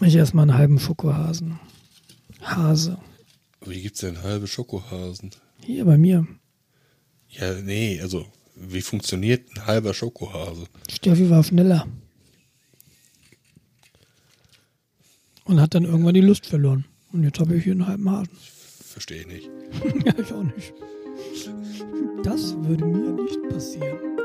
Ich esse mal einen halben Schokohasen. Hase. Wie gibt's denn halbe Schokohasen? Hier bei mir. Ja, nee, also wie funktioniert ein halber Schokohase? Steffi war schneller. Und hat dann irgendwann die Lust verloren. Und jetzt habe ich hier einen halben Hasen. Verstehe ich nicht. ja, ich auch nicht. Das würde mir nicht passieren.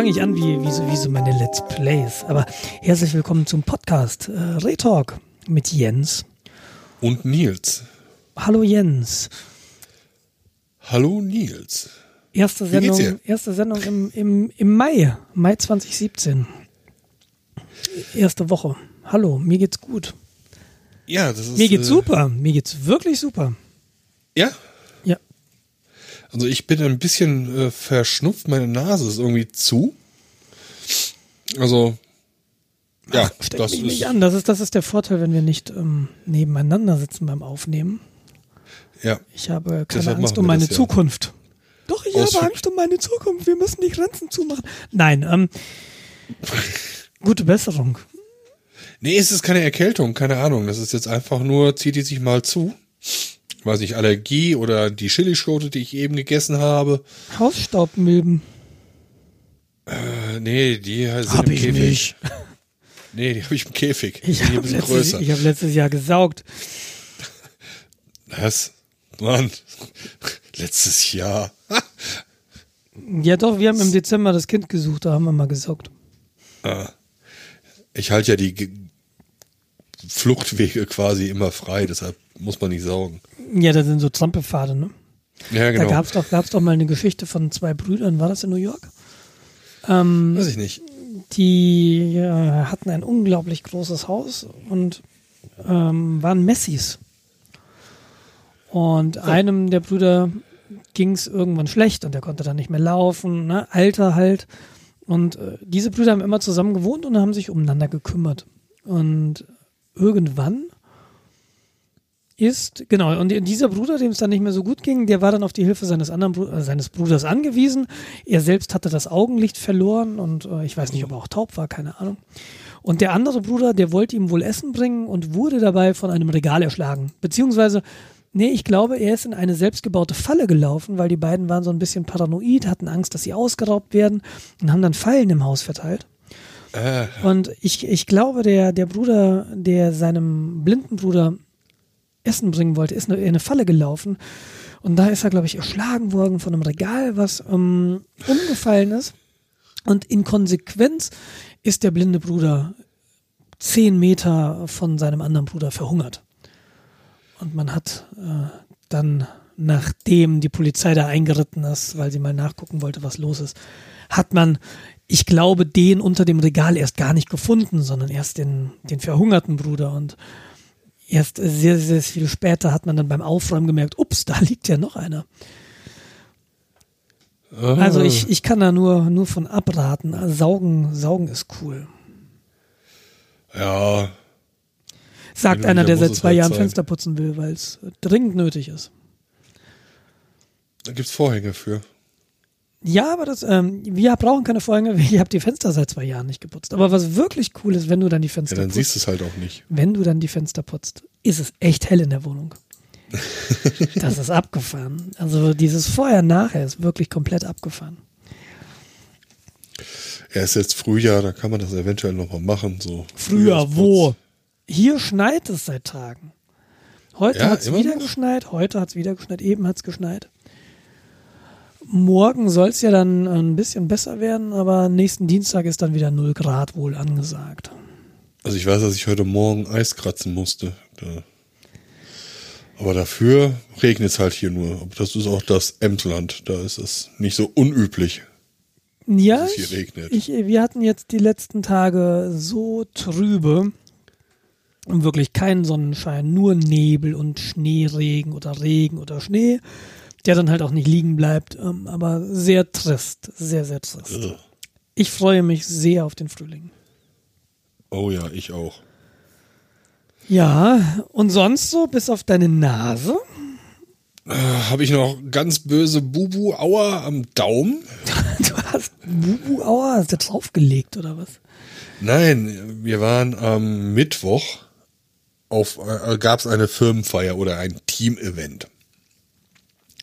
Fange ich an wie, wie, so, wie so meine Let's Plays. Aber herzlich willkommen zum Podcast äh, Retalk mit Jens. Und Nils. Hallo Jens. Hallo Nils. Erste Sendung, erste Sendung im, im, im Mai, Mai 2017. Erste Woche. Hallo, mir geht's gut. Ja, das ist. Mir geht's äh, super. Mir geht's wirklich super. Ja. Also ich bin ein bisschen äh, verschnupft, meine Nase ist irgendwie zu. Also, ja, Steck das mich ist. nicht an. Das ist, das ist der Vorteil, wenn wir nicht ähm, nebeneinander sitzen beim Aufnehmen. Ja, Ich habe keine Angst um meine das ja. Zukunft. Doch, ich Aus- habe Angst um meine Zukunft. Wir müssen die Grenzen zumachen. Nein, ähm, gute Besserung. Nee, es ist keine Erkältung, keine Ahnung. Das ist jetzt einfach nur, zieht die sich mal zu. Weiß nicht, Allergie oder die Chilischote, die ich eben gegessen habe. Hausstaubmilben. Äh, nee, die sind Hab im ich Käfig. nicht. Nee, die habe ich im Käfig. Ich habe letztes, ich hab letztes Jahr gesaugt. Was? Mann. Letztes Jahr. Ja doch, wir haben im Dezember das Kind gesucht, da haben wir mal gesaugt. Ah. Ich halte ja die Fluchtwege quasi immer frei, deshalb muss man nicht saugen. Ja, das sind so Trampelpfade, ne? Ja, genau. Da gab's doch, gab's doch mal eine Geschichte von zwei Brüdern, war das in New York? Ähm, Weiß ich nicht. die äh, hatten ein unglaublich großes Haus und ähm, waren Messis. Und einem der Brüder ging es irgendwann schlecht und der konnte dann nicht mehr laufen, ne? Alter halt. Und äh, diese Brüder haben immer zusammen gewohnt und haben sich umeinander gekümmert. Und irgendwann ist, genau, und dieser Bruder, dem es dann nicht mehr so gut ging, der war dann auf die Hilfe seines anderen Bru äh, seines Bruders angewiesen. Er selbst hatte das Augenlicht verloren und äh, ich weiß nicht, ob er auch taub war, keine Ahnung. Und der andere Bruder, der wollte ihm wohl Essen bringen und wurde dabei von einem Regal erschlagen. Beziehungsweise, nee, ich glaube, er ist in eine selbstgebaute Falle gelaufen, weil die beiden waren so ein bisschen paranoid, hatten Angst, dass sie ausgeraubt werden und haben dann Fallen im Haus verteilt. Äh, Und ich, ich glaube, der, der Bruder, der seinem blinden Bruder Essen bringen wollte, ist in eine Falle gelaufen. Und da ist er, glaube ich, erschlagen worden von einem Regal, was ähm, umgefallen ist. Und in Konsequenz ist der blinde Bruder zehn Meter von seinem anderen Bruder verhungert. Und man hat äh, dann, nachdem die Polizei da eingeritten ist, weil sie mal nachgucken wollte, was los ist, hat man, ich glaube, den unter dem Regal erst gar nicht gefunden, sondern erst den, den verhungerten Bruder. Und erst sehr, sehr viel später hat man dann beim Aufräumen gemerkt, ups, da liegt ja noch einer. Also ich, ich kann da nur, nur von abraten. Saugen, saugen ist cool. ja, Sagt einer, der seit es zwei halt Jahren sein. Fenster putzen will, weil es dringend nötig ist. da gibt's Vorhänge für. Ja, aber das, ähm, wir brauchen keine Vorhänge, ich habe die Fenster seit zwei Jahren nicht geputzt. Aber was wirklich cool ist, wenn du dann die Ja, Fenster dann putzt, siehst du es halt auch nicht. wenn du dann die Fenster putzt, ist es echt hell in der Wohnung. das ist abgefahren. Also dieses Vorher-Nachher ist wirklich komplett abgefahren. Ja, ist jetzt Frühjahr, da kann man das eventuell nochmal machen. So Früher wo? Hier schneit es seit Tagen. Heute Ja, hat es wieder noch? geschneit, heute hat es wieder geschneit, eben hat es geschneit. Morgen soll es ja dann ein bisschen besser werden, aber nächsten Dienstag ist dann wieder 0 Grad wohl angesagt. Also ich weiß, dass ich heute Morgen Eis kratzen musste. Aber dafür regnet es halt hier nur. Aber das ist auch das Emsland. Da ist es nicht so unüblich. Ja, Dass es hier ich, regnet. ich, wir hatten jetzt die letzten Tage so trübe und wirklich keinen Sonnenschein, nur Nebel und Schneeregen oder Regen oder Schnee. Der dann halt auch nicht liegen bleibt, ähm, aber sehr trist, sehr, sehr trist. Ugh. Ich freue mich sehr auf den Frühling. Oh ja, ich auch. Ja, und sonst so, bis auf deine Nase? Habe ich noch ganz böse Bubu-Auer am Daumen? Du hast Bubu-Auer, hast du draufgelegt oder was? Nein, wir waren am Mittwoch auf, äh, gab es eine Firmenfeier oder ein Team-Event.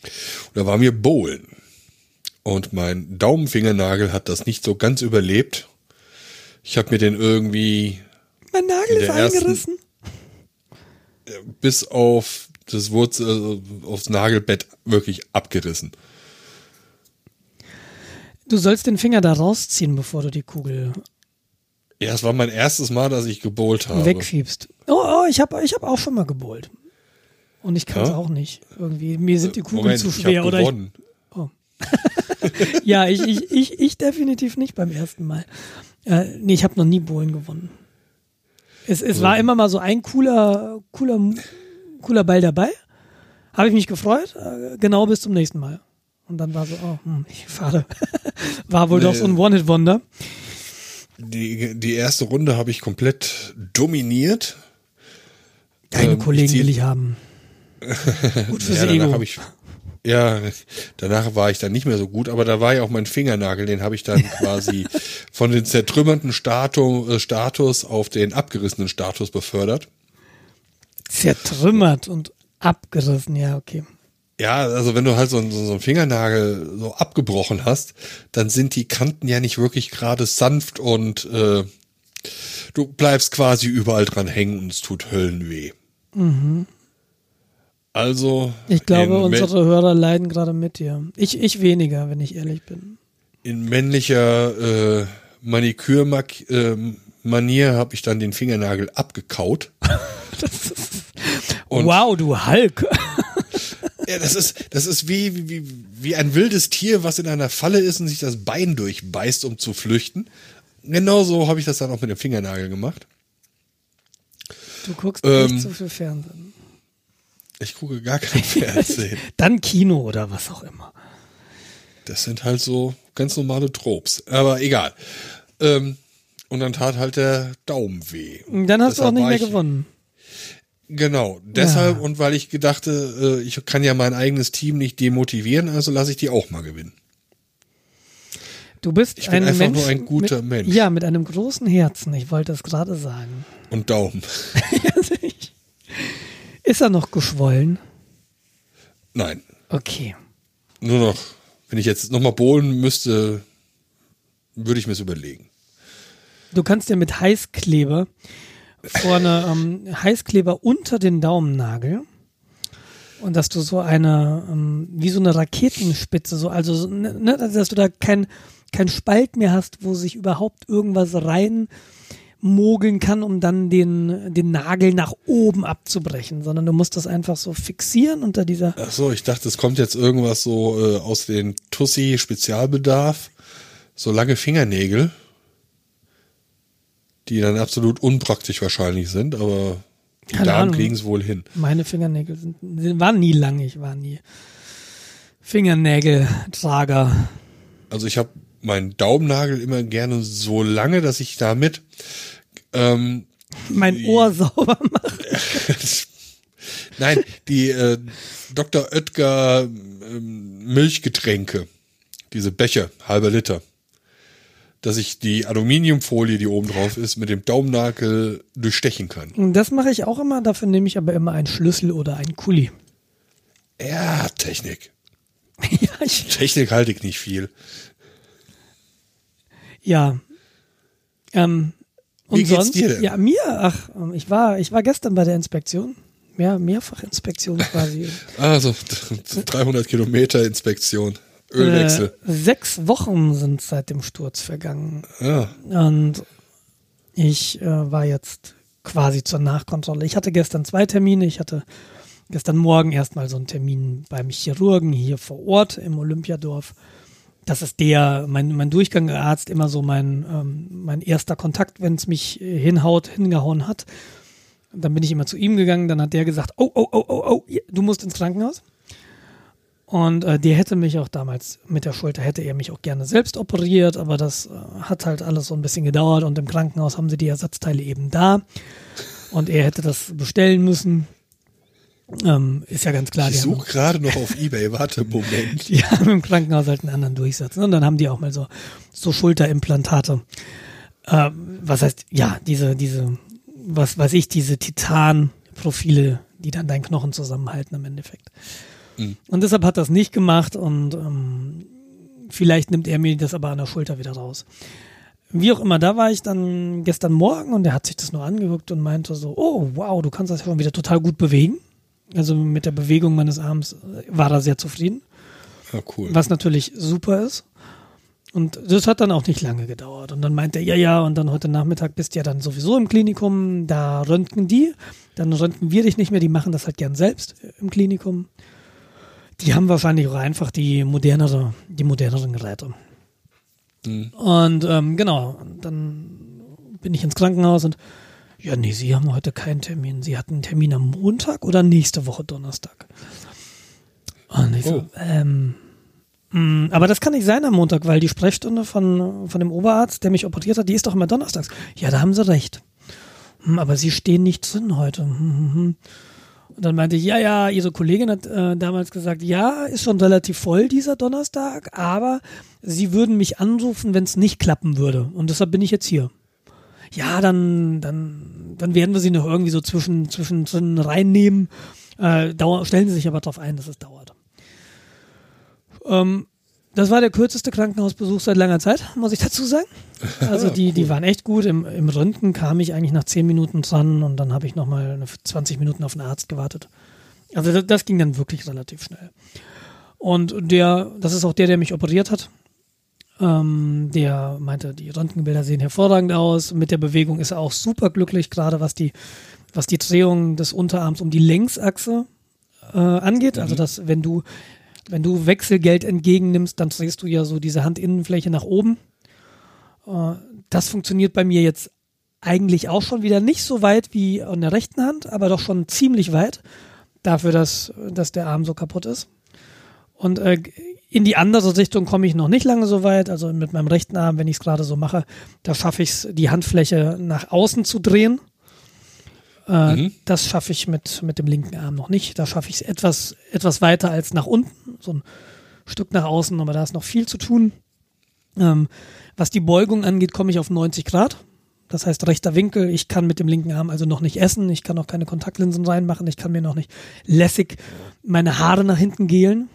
Und da waren wir bowlen. Und mein Daumenfingernagel hat das nicht so ganz überlebt. Ich habe mir den irgendwie Mein Nagel ist ersten- eingerissen. bis auf das Wurzel, äh, aufs Nagelbett wirklich abgerissen. Du sollst den Finger da rausziehen, bevor du die Kugel Ja, es war mein erstes Mal, dass ich gebowlt habe. wegschiebst. Oh, oh ich habe ich hab auch schon mal gebowlt. Und ich kann es Ja? auch nicht. Irgendwie, mir sind die Kugeln Moment, zu ich schwer. hab oder ich, gewonnen. ja, ich, ich, ich, ich definitiv nicht beim ersten Mal. Äh, nee, ich habe noch nie Bowlen gewonnen. Es, es war immer mal so ein cooler, cooler, cooler Ball dabei. Habe ich mich gefreut, äh, genau bis zum nächsten Mal. Und dann war so, oh, hm, ich fahre. War wohl doch so ein One-Hit-Wonder. Die, die erste Runde habe ich komplett dominiert. Deine Ähm, ich Kollegen zieh- will ich haben. Gut fürs Ja, danach Ego. ich ja, danach war ich dann nicht mehr so gut, aber da war ja auch mein Fingernagel, den habe ich dann quasi von den zertrümmerten Status, äh, Status auf den abgerissenen Status befördert. Zertrümmert und abgerissen, ja, okay. Ja, also wenn du halt so, einen- so, so einen Fingernagel so abgebrochen hast, dann sind die Kanten ja nicht wirklich gerade sanft und äh, du bleibst quasi überall dran hängen und es tut Höllenweh. Also Ich glaube, unsere Hörer leiden gerade mit dir. Ich, ich weniger, wenn ich ehrlich bin. in männlicher äh, Manikür-Manier habe ich dann den Fingernagel abgekaut. Wow, du Hulk. Ja, das ist, das ist wie, wie, wie ein wildes Tier, was in einer Falle ist und sich das Bein durchbeißt, um zu flüchten. Genauso habe ich das dann auch mit dem Fingernagel gemacht. Du guckst Ähm. nicht so viel Fernsehen. Ich gucke gar kein Fernsehen. Dann Kino oder was auch immer. Das sind halt so ganz normale Tropes. Aber egal. Ähm, und dann tat halt der Daumen weh. Dann hast du auch nicht mehr gewonnen. Genau, deshalb Ja. und weil ich gedachte, äh, ich kann ja mein eigenes Team nicht demotivieren, also lasse ich die auch mal gewinnen. Du bist Ich bin ein einfach Mensch nur ein guter mit, Mensch. Ja, mit einem großen Herzen. Ich wollte es gerade sagen. Und Daumen. Ist er noch geschwollen? Nein, Okay. nur noch, wenn ich jetzt nochmal bohlen müsste, würde ich mir es überlegen. Du kannst dir mit Heißkleber vorne ähm, Heißkleber unter den Daumennagel und dass du so eine ähm, wie so eine Raketenspitze so also so, ne, ne, dass du da kein kein Spalt mehr hast, wo sich überhaupt irgendwas rein mogeln kann, um dann den den Nagel nach oben abzubrechen, sondern du musst das einfach so fixieren unter dieser Ach so, ich dachte, es kommt jetzt irgendwas so äh, aus den Tussi Spezialbedarf, so lange Fingernägel, die dann absolut unpraktisch wahrscheinlich sind, aber die Keine Damen kriegen es wohl hin. Meine Fingernägel sind, sind waren nie lang, ich war nie Fingernägeltrager. Also ich habe meinen Daumennagel immer gerne so lange, dass ich damit ähm, Mein Ohr sauber machen. Nein, die äh, Dr. Oetker ähm, Milchgetränke, diese Becher, halber Liter, dass ich die Aluminiumfolie, die oben drauf ist, mit dem Daumennagel durchstechen kann. Das mache ich auch immer, dafür nehme ich aber immer einen Schlüssel oder einen Kuli. Ja, Technik. ja, ich, Technik halte ich nicht viel. ja. Ähm, und Wie geht's sonst, dir denn? ja, mir, ach, ich war, ich war gestern bei der Inspektion. Ja, Mehrfachinspektion quasi. Also 300 Kilometer Inspektion, Ölwechsel. Äh, sechs Wochen sind seit dem Sturz vergangen. Ja, Und ich äh, war jetzt quasi zur Nachkontrolle. Ich hatte gestern zwei Termine. Ich hatte gestern Morgen erstmal so einen Termin beim Chirurgen hier vor Ort im Olympiadorf. Das ist der, mein, mein Durchgangarzt, immer so mein, ähm, mein erster Kontakt, wenn es mich hinhaut, hingehauen hat. Dann bin ich immer zu ihm gegangen, dann hat der gesagt, oh, oh, oh, oh, oh, du musst ins Krankenhaus. Und äh, der hätte mich auch damals mit der Schulter, hätte er mich auch gerne selbst operiert, aber das äh, hat halt alles so ein bisschen gedauert und im Krankenhaus haben sie die Ersatzteile eben da. Und er hätte das bestellen müssen. Ähm, ist ja ganz klar. Ich suche gerade noch auf Ebay, warte, Moment. Die haben im Krankenhaus halt einen anderen Durchsatz. Ne? Und dann haben die auch mal so, so Schulterimplantate. Äh, was heißt, ja, diese, diese, was weiß ich, diese Titanprofile, die dann deinen Knochen zusammenhalten im Endeffekt. Mhm. Und deshalb hat das nicht gemacht und ähm, vielleicht nimmt er mir das aber an der Schulter wieder raus. Wie auch immer, da war ich dann gestern Morgen und er hat sich das nur angeguckt und meinte so, oh wow, du kannst das ja schon wieder total gut bewegen. Also mit der Bewegung meines Arms war er sehr zufrieden. Ja, cool. Was natürlich super ist. Und das hat dann auch nicht lange gedauert. Und dann meinte er, ja, ja, und dann heute Nachmittag bist du ja dann sowieso im Klinikum, da röntgen die, dann röntgen wir dich nicht mehr, die machen das halt gern selbst im Klinikum. Die haben wahrscheinlich auch einfach die modernere, die moderneren Geräte. Mhm. Und ähm, genau, dann bin ich ins Krankenhaus und ja, nee, Sie haben heute keinen Termin. Sie hatten einen Termin am Montag oder nächste Woche Donnerstag. Und ich so, oh. ähm, mh, mm, aber das kann nicht sein am Montag, weil die Sprechstunde von, von dem Oberarzt, der mich operiert hat, die ist doch immer donnerstags. Ja, da haben Sie recht. Hm, aber Sie stehen nicht drin heute. Hm, hm, hm. Und dann meinte ich, ja, ja, ihre Kollegin hat äh, damals gesagt, ja, ist schon relativ voll dieser Donnerstag, aber sie würden mich anrufen, wenn es nicht klappen würde. Und deshalb bin ich jetzt hier. Ja, dann, dann, dann werden wir sie noch irgendwie so zwischen, zwischen, zwischen reinnehmen. Äh, dauer, stellen Sie sich aber darauf ein, dass es dauert. Ähm, das war der kürzeste Krankenhausbesuch seit langer Zeit, muss ich dazu sagen. Also die, die waren echt gut. Im, Im Röntgen kam ich eigentlich nach 10 Minuten dran und dann habe ich nochmal 20 Minuten auf einen Arzt gewartet. Also das, das, ging dann wirklich relativ schnell. Und der, das ist auch der, der mich operiert hat. Ähm, der meinte, die Röntgenbilder sehen hervorragend aus. Mit der Bewegung ist er auch super glücklich, gerade was die, was die Drehung des Unterarms um die Längsachse äh, angeht. Also mhm. dass wenn du wenn du Wechselgeld entgegennimmst, dann drehst du ja so diese Handinnenfläche nach oben. Äh, das funktioniert bei mir jetzt eigentlich auch schon wieder nicht so weit wie an der rechten Hand, aber doch schon ziemlich weit dafür, dass, dass der Arm so kaputt ist. Und äh, in die andere Richtung komme ich noch nicht lange so weit. Also mit meinem rechten Arm, wenn ich es gerade so mache, da schaffe ich es, die Handfläche nach außen zu drehen. Äh, mhm. Das schaffe ich mit, mit dem linken Arm noch nicht. Da schaffe ich es etwas, etwas weiter als nach unten, so ein Stück nach außen, aber da ist noch viel zu tun. Ähm, was die Beugung angeht, komme ich auf 90 Grad. Das heißt rechter Winkel. Ich kann mit dem linken Arm also noch nicht essen. Ich kann auch keine Kontaktlinsen reinmachen. Ich kann mir noch nicht lässig meine Haare nach hinten gelen.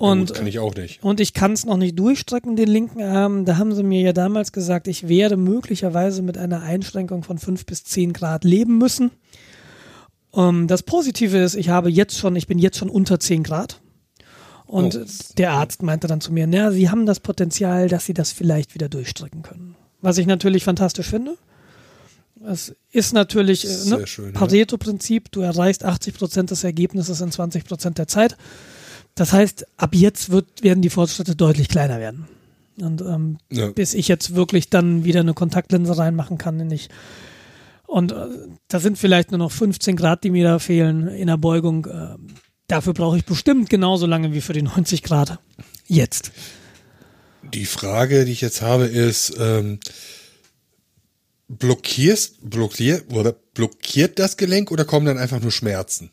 Und, kann ich auch nicht. Und ich kann es noch nicht durchstrecken, den linken Arm. Da haben sie mir ja damals gesagt, ich werde möglicherweise mit einer Einschränkung von fünf bis zehn Grad leben müssen. Um, ähm, das Positive ist, ich habe jetzt schon, ich bin jetzt schon unter zehn Grad. Und oh. der Arzt meinte dann zu mir, na, Sie haben das Potenzial, dass Sie das vielleicht wieder durchstrecken können. Was ich natürlich fantastisch finde. Es ist natürlich äh, ne, Pareto-Prinzip. Du erreichst 80 Prozent des Ergebnisses in 20 Prozent der Zeit. Das heißt, ab jetzt wird, werden die Fortschritte deutlich kleiner werden. Und ähm, ja. bis ich jetzt wirklich dann wieder eine Kontaktlinse reinmachen kann, nicht. Und äh, da sind vielleicht nur noch 15 Grad, die mir da fehlen in der Beugung. Äh, dafür brauche ich bestimmt genauso lange wie für die 90 Grad. Jetzt. Die Frage, die ich jetzt habe, ist, ähm, blockierst, blockiert, oder blockiert das Gelenk oder kommen dann einfach nur Schmerzen?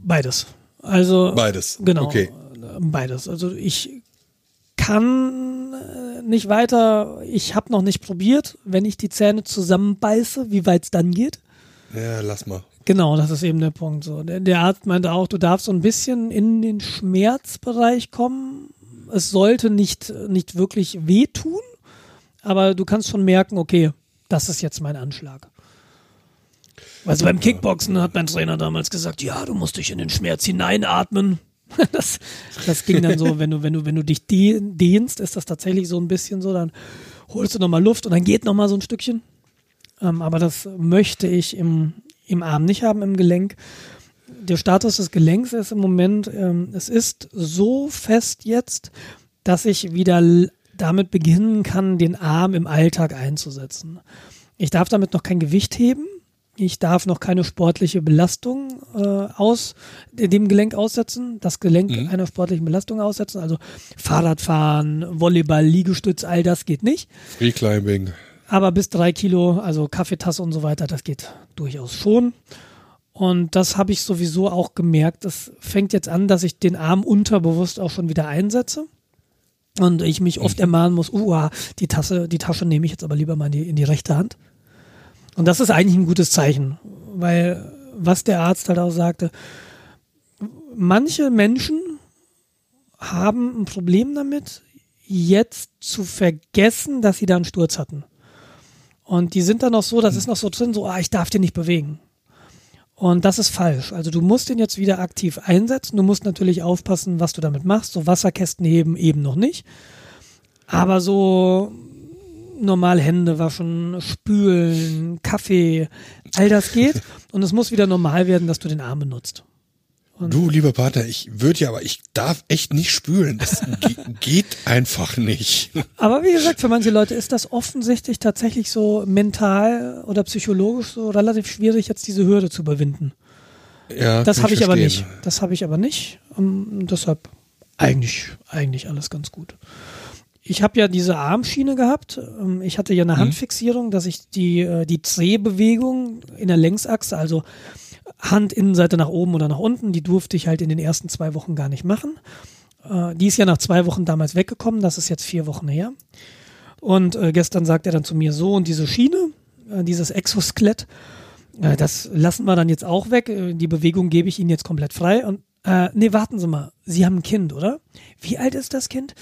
Beides. Also beides. Genau. Okay. Beides. Also ich kann äh, nicht weiter. Ich habe noch nicht probiert, wenn ich die Zähne zusammenbeiße, wie weit es dann geht. Ja, lass mal. Genau, das ist eben der Punkt. So, der, der Arzt meinte auch, du darfst so ein bisschen in den Schmerzbereich kommen. Es sollte nicht nicht wirklich wehtun, aber du kannst schon merken, okay, das ist jetzt mein Anschlag. Also beim Kickboxen hat mein Trainer damals gesagt, ja, du musst dich in den Schmerz hineinatmen. Das, das ging dann so, wenn du, wenn du, wenn du dich dehnst, ist das tatsächlich so ein bisschen so, dann holst du nochmal Luft und dann geht nochmal so ein Stückchen. Ähm, aber das möchte ich im, im Arm nicht haben, im Gelenk. Der Status des Gelenks ist im Moment, ähm, es ist so fest jetzt, dass ich wieder damit beginnen kann, den Arm im Alltag einzusetzen. Ich darf damit noch kein Gewicht heben, Ich darf noch keine sportliche Belastung äh, aus dem Gelenk aussetzen, das Gelenk Mhm. einer sportlichen Belastung aussetzen. Also Fahrradfahren, Volleyball, Liegestütz, all das geht nicht. Free Climbing. Aber bis drei Kilo, also Kaffeetasse und so weiter, das geht durchaus schon. Und das habe ich sowieso auch gemerkt. Das fängt jetzt an, dass ich den Arm unterbewusst auch schon wieder einsetze. Und ich mich oft ermahnen muss, uh, die Tasse, die Tasche nehme ich jetzt aber lieber mal in die, in die rechte Hand. Und das ist eigentlich ein gutes Zeichen, weil was der Arzt halt auch sagte, manche Menschen haben ein Problem damit, jetzt zu vergessen, dass sie da einen Sturz hatten. Und die sind dann noch so, das ist noch so drin, so, ah, ich darf den nicht bewegen. Und das ist falsch. Also du musst den jetzt wieder aktiv einsetzen. Du musst natürlich aufpassen, was du damit machst. So Wasserkästen heben eben noch nicht. Aber so normal Hände waschen, spülen, Kaffee, all das geht. Und es muss wieder normal werden, dass du den Arm benutzt. Du, lieber Partner, ich würde ja, aber ich darf echt nicht spülen. Das ge geht einfach nicht. Aber wie gesagt, für manche Leute ist das offensichtlich tatsächlich so mental oder psychologisch so relativ schwierig, jetzt diese Hürde zu überwinden. Ja, Das habe ich aber nicht. Das habe ich aber nicht. Um, deshalb eigentlich, eigentlich alles ganz gut. Ich habe ja diese Armschiene gehabt. Ähm, Ich hatte ja eine Handfixierung, dass ich die, äh, die Drehbewegung in der Längsachse, also Handinnenseite nach oben oder nach unten, die durfte ich halt in den ersten zwei Wochen gar nicht machen. Äh, Die ist ja nach zwei Wochen damals weggekommen, das ist jetzt vier Wochen her. Und äh, gestern sagt er dann zu mir so, und diese Schiene, dieses Exoskelett, das lassen wir dann jetzt auch weg. Die Bewegung gebe ich Ihnen jetzt komplett frei. Und äh, nee, warten Sie mal, Sie haben ein Kind, oder? Wie alt ist das Kind?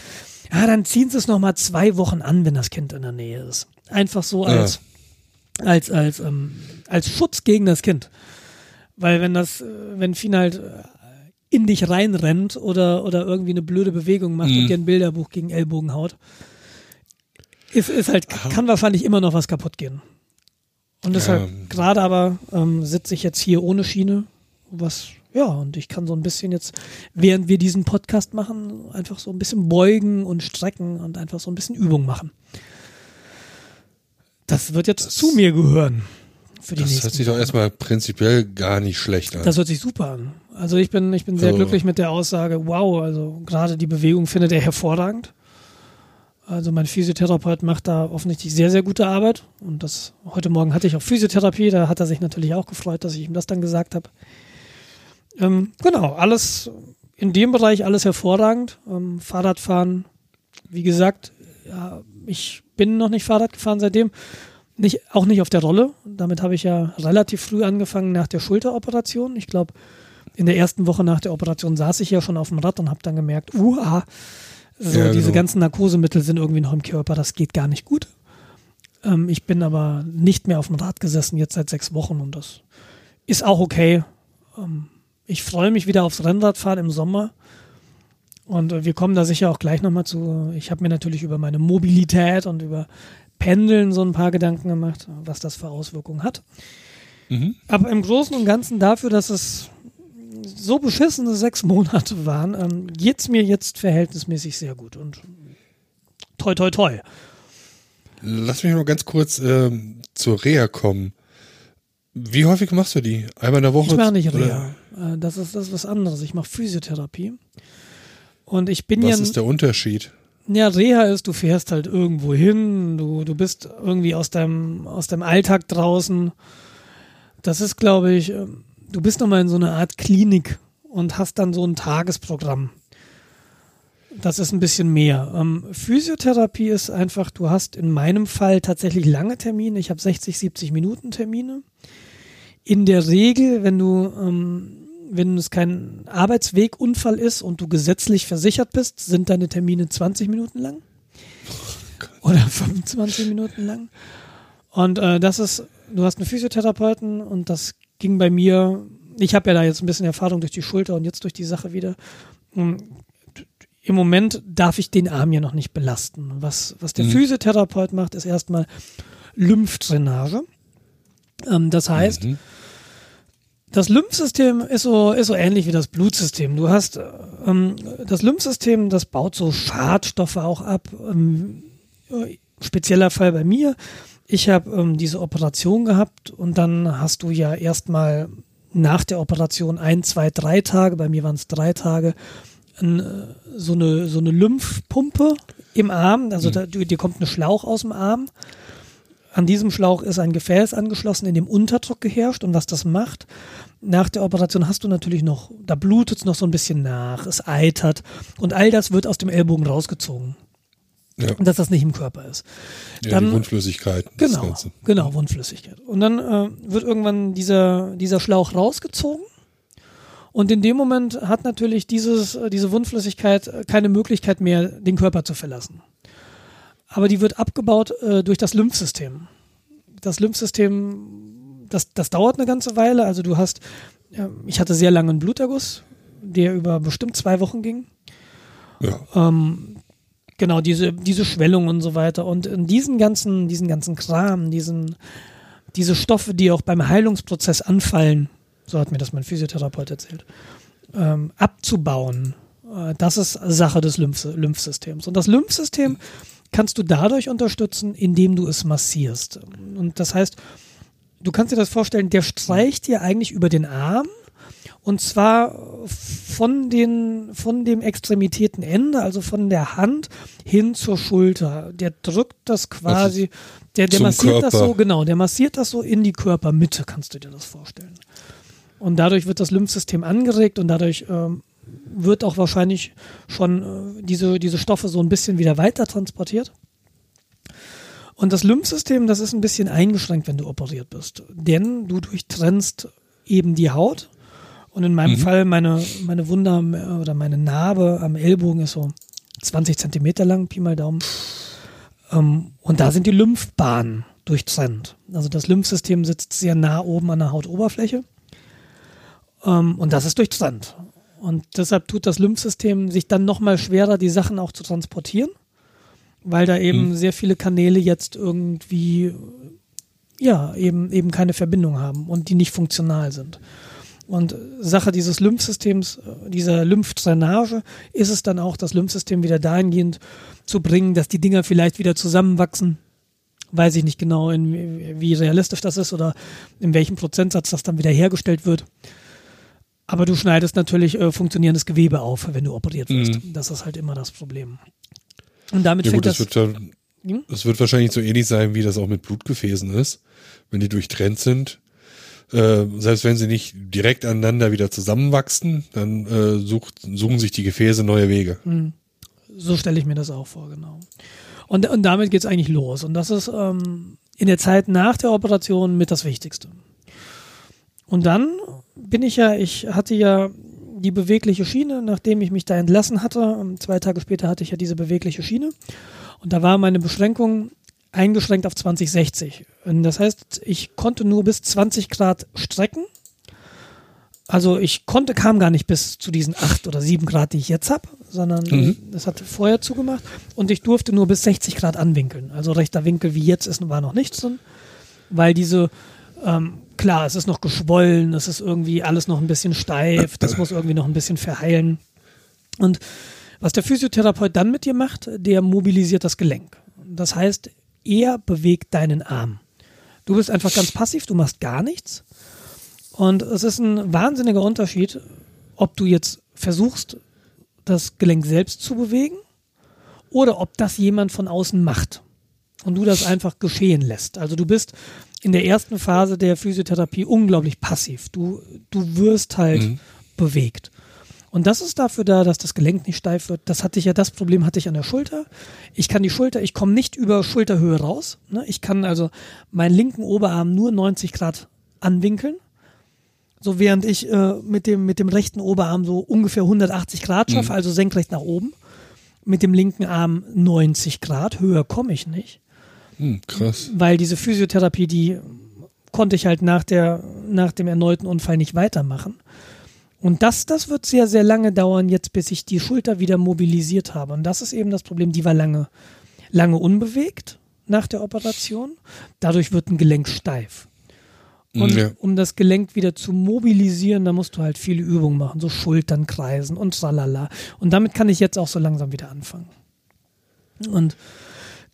Ja, dann ziehen Sie es noch mal zwei Wochen an, wenn das Kind in der Nähe ist. Einfach so Ja. als als als ähm, als Schutz gegen das Kind. Weil wenn das, äh, wenn Fien halt äh, in dich reinrennt oder oder irgendwie eine blöde Bewegung macht und dir ein Bilderbuch gegen Ellbogen haut, ist, ist halt, kann wahrscheinlich immer noch was kaputt gehen. Und deshalb, Ja. gerade aber ähm, sitze ich jetzt hier ohne Schiene, was, ja, und ich kann so ein bisschen jetzt, während wir diesen Podcast machen, einfach so ein bisschen beugen und strecken und einfach so ein bisschen Übung machen. Das wird jetzt zu mir gehören. Für die Das nächsten hört sich doch erstmal prinzipiell gar nicht schlecht an. das hört sich super an. Also ich bin, ich bin sehr Also- glücklich mit der Aussage, wow, also gerade die Bewegung findet er hervorragend. Also mein Physiotherapeut macht da offensichtlich sehr, sehr gute Arbeit. Und das heute Morgen hatte ich auch Physiotherapie, da hat er sich natürlich auch gefreut, dass ich ihm das dann gesagt habe. Ähm, genau, alles in dem Bereich alles hervorragend. Ähm, Fahrradfahren, wie gesagt, ja, ich bin noch nicht Fahrrad gefahren seitdem. Nicht, auch nicht auf der Rolle. Damit habe ich ja relativ früh angefangen nach der Schulteroperation. Ich glaube, in der ersten Woche nach der Operation saß ich ja schon auf dem Rad und habe dann gemerkt, uha, so Ja, diese genau. ganzen Narkosemittel sind irgendwie noch im Körper, das geht gar nicht gut. Ähm, ich bin aber nicht mehr auf dem Rad gesessen, jetzt seit sechs Wochen und das ist auch okay. Ähm, ich freue mich wieder aufs Rennradfahren im Sommer. Und äh, wir kommen da sicher auch gleich nochmal zu. Ich habe mir natürlich über meine Mobilität und über Pendeln so ein paar Gedanken gemacht, was das für Auswirkungen hat. Mhm. Aber im Großen und Ganzen dafür, dass es so beschissene sechs Monate waren, ähm, geht's mir jetzt verhältnismäßig sehr gut. Und toi, toi, toi. Lass mich noch ganz kurz ähm, zur Reha kommen. Wie häufig machst du die? Einmal in der Woche? Ich mache nicht Reha. Äh, Das ist, das ist was anderes. Ich mache Physiotherapie. Und ich bin Was ja. ist der Unterschied? Ja, Reha ist, du fährst halt irgendwo hin, du, du bist irgendwie aus deinem, aus deinem Alltag draußen. Das ist, glaube ich, ähm, du bist nochmal in so einer Art Klinik und hast dann so ein Tagesprogramm. Das ist ein bisschen mehr. Ähm, Physiotherapie ist einfach, du hast in meinem Fall tatsächlich lange Termine. Ich habe 60, 70 Minuten Termine. In der Regel, wenn du, ähm, wenn es kein Arbeitswegunfall ist und du gesetzlich versichert bist, sind deine Termine 20 Minuten lang. Oder 25 Minuten lang. Und äh, das ist, du hast einen Physiotherapeuten und das ging bei mir, ich habe ja da jetzt ein bisschen Erfahrung durch die Schulter und jetzt durch die Sache wieder. Ähm, Im Moment darf ich den Arm ja noch nicht belasten. Was, was der Mhm. Physiotherapeut macht, ist erstmal Lymphdrainage. Ähm, das heißt, Mhm. das Lymphsystem ist so, ist so ähnlich wie das Blutsystem. Du hast ähm, das Lymphsystem, das baut so Schadstoffe auch ab. Ähm, äh, spezieller Fall bei mir. ich habe ähm, diese Operation gehabt und dann hast du ja erstmal nach der Operation ein, zwei, drei Tage, bei mir waren es drei Tage, äh, so, eine, so eine Lymphpumpe im Arm, also mhm. da, dir kommt ein Schlauch aus dem Arm. An diesem Schlauch ist ein Gefäß angeschlossen, in dem Unterdruck geherrscht und was das macht, nach der Operation hast du natürlich noch, da blutet es noch so ein bisschen nach, es eitert und all das wird aus dem Ellbogen rausgezogen. Ja. Dass das nicht im Körper ist. Ja, dann, die Wundflüssigkeit. Genau, genau, Wundflüssigkeit. Und dann äh, wird irgendwann dieser, dieser Schlauch rausgezogen. Und in dem Moment hat natürlich dieses, äh, diese Wundflüssigkeit äh, keine Möglichkeit mehr, den Körper zu verlassen. Aber die wird abgebaut äh, durch das Lymphsystem. Das Lymphsystem, das, das dauert eine ganze Weile. Also du hast, äh, ich hatte sehr langen Bluterguss, der über bestimmt zwei Wochen ging. Ja. Ähm, Genau, diese, diese Schwellung und so weiter. Und in diesen ganzen, diesen ganzen Kram, diesen, diese Stoffe, die auch beim Heilungsprozess anfallen, so hat mir das mein Physiotherapeut erzählt, ähm, abzubauen, äh, das ist Sache des Lymph Lymphsystems. Und das Lymphsystem kannst du dadurch unterstützen, indem du es massierst. Und das heißt, du kannst dir das vorstellen, der streicht dir eigentlich über den Arm und zwar von, den, von dem Extremitätenende, also von der Hand hin zur Schulter. Der drückt das quasi, der, der massiert Körper. das so, genau, der massiert das so in die Körpermitte, kannst du dir das vorstellen. Und dadurch wird das Lymphsystem angeregt und dadurch ähm, wird auch wahrscheinlich schon äh, diese, diese Stoffe so ein bisschen wieder weiter transportiert. Und das Lymphsystem, das ist ein bisschen eingeschränkt, wenn du operiert bist. Denn du durchtrennst eben die Haut und in meinem mhm. Fall, meine, meine Wunde oder meine Narbe am Ellbogen ist so 20 Zentimeter lang, Pi mal Daumen. Ähm, und da sind die Lymphbahnen durchtrennt. Also das Lymphsystem sitzt sehr nah oben an der Hautoberfläche. Ähm, und das ist durchtrennt. Und deshalb tut das Lymphsystem sich dann nochmal schwerer, die Sachen auch zu transportieren, weil da eben mhm. sehr viele Kanäle jetzt irgendwie, ja, eben, eben keine Verbindung haben und die nicht funktional sind. Und Sache dieses Lymphsystems, dieser Lymphdrainage, ist es dann auch, das Lymphsystem wieder dahingehend zu bringen, dass die Dinger vielleicht wieder zusammenwachsen. Weiß ich nicht genau, in, wie realistisch das ist oder in welchem Prozentsatz das dann wieder hergestellt wird. Aber du schneidest natürlich äh, funktionierendes Gewebe auf, wenn du operiert wirst. Mhm. Das ist halt immer das Problem. Und damit ja, fängt gut, das. Das wird, hm? das wird wahrscheinlich so ähnlich sein, wie das auch mit Blutgefäßen ist. Wenn die durchtrennt sind, äh, selbst wenn sie nicht direkt aneinander wieder zusammenwachsen, dann äh, sucht, suchen sich die Gefäße neue Wege. Hm. So stelle ich mir das auch vor, genau. Und, und damit geht's eigentlich los. Und das ist ähm, in der Zeit nach der Operation mit das Wichtigste. Und dann bin ich ja, ich hatte ja die bewegliche Schiene, nachdem ich mich da entlassen hatte. Zwei Tage später hatte ich ja diese bewegliche Schiene. Und da war meine Beschränkung eingeschränkt auf 2060. Das heißt, ich konnte nur bis 20 Grad strecken. Also ich konnte, kam gar nicht bis zu diesen 8 oder 7 Grad, die ich jetzt habe, sondern mhm. das hat vorher zugemacht. Und ich durfte nur bis 60 Grad anwinkeln. Also rechter Winkel wie jetzt ist, war noch nichts drin, weil diese, ähm, klar, es ist noch geschwollen, es ist irgendwie alles noch ein bisschen steif, das muss irgendwie noch ein bisschen verheilen. Und was der Physiotherapeut dann mit dir macht, der mobilisiert das Gelenk. Das heißt, er bewegt deinen Arm. Du bist einfach ganz passiv, du machst gar nichts. Und es ist ein wahnsinniger Unterschied, ob du jetzt versuchst, das Gelenk selbst zu bewegen oder ob das jemand von außen macht und du das einfach geschehen lässt. Also du bist in der ersten Phase der Physiotherapie unglaublich passiv. Du, du wirst halt mhm. bewegt. Und das ist dafür da, dass das Gelenk nicht steif wird. Das hatte ich ja, das Problem hatte ich an der Schulter. Ich kann die Schulter, ich komme nicht über Schulterhöhe raus. Ne? Ich kann also meinen linken Oberarm nur 90 Grad anwinkeln. So während ich äh, mit, dem, mit dem rechten Oberarm so ungefähr 180 Grad schaffe, mhm. also senkrecht nach oben. Mit dem linken Arm 90 Grad. Höher komme ich nicht. Mhm, krass. Weil diese Physiotherapie, die konnte ich halt nach, der, nach dem erneuten Unfall nicht weitermachen. Und das, das wird sehr, sehr lange dauern, jetzt bis ich die Schulter wieder mobilisiert habe. Und das ist eben das Problem, die war lange, lange unbewegt nach der Operation. Dadurch wird ein Gelenk steif. Und ja. um das Gelenk wieder zu mobilisieren, da musst du halt viele Übungen machen, so Schultern kreisen und tralala. Und damit kann ich jetzt auch so langsam wieder anfangen. Und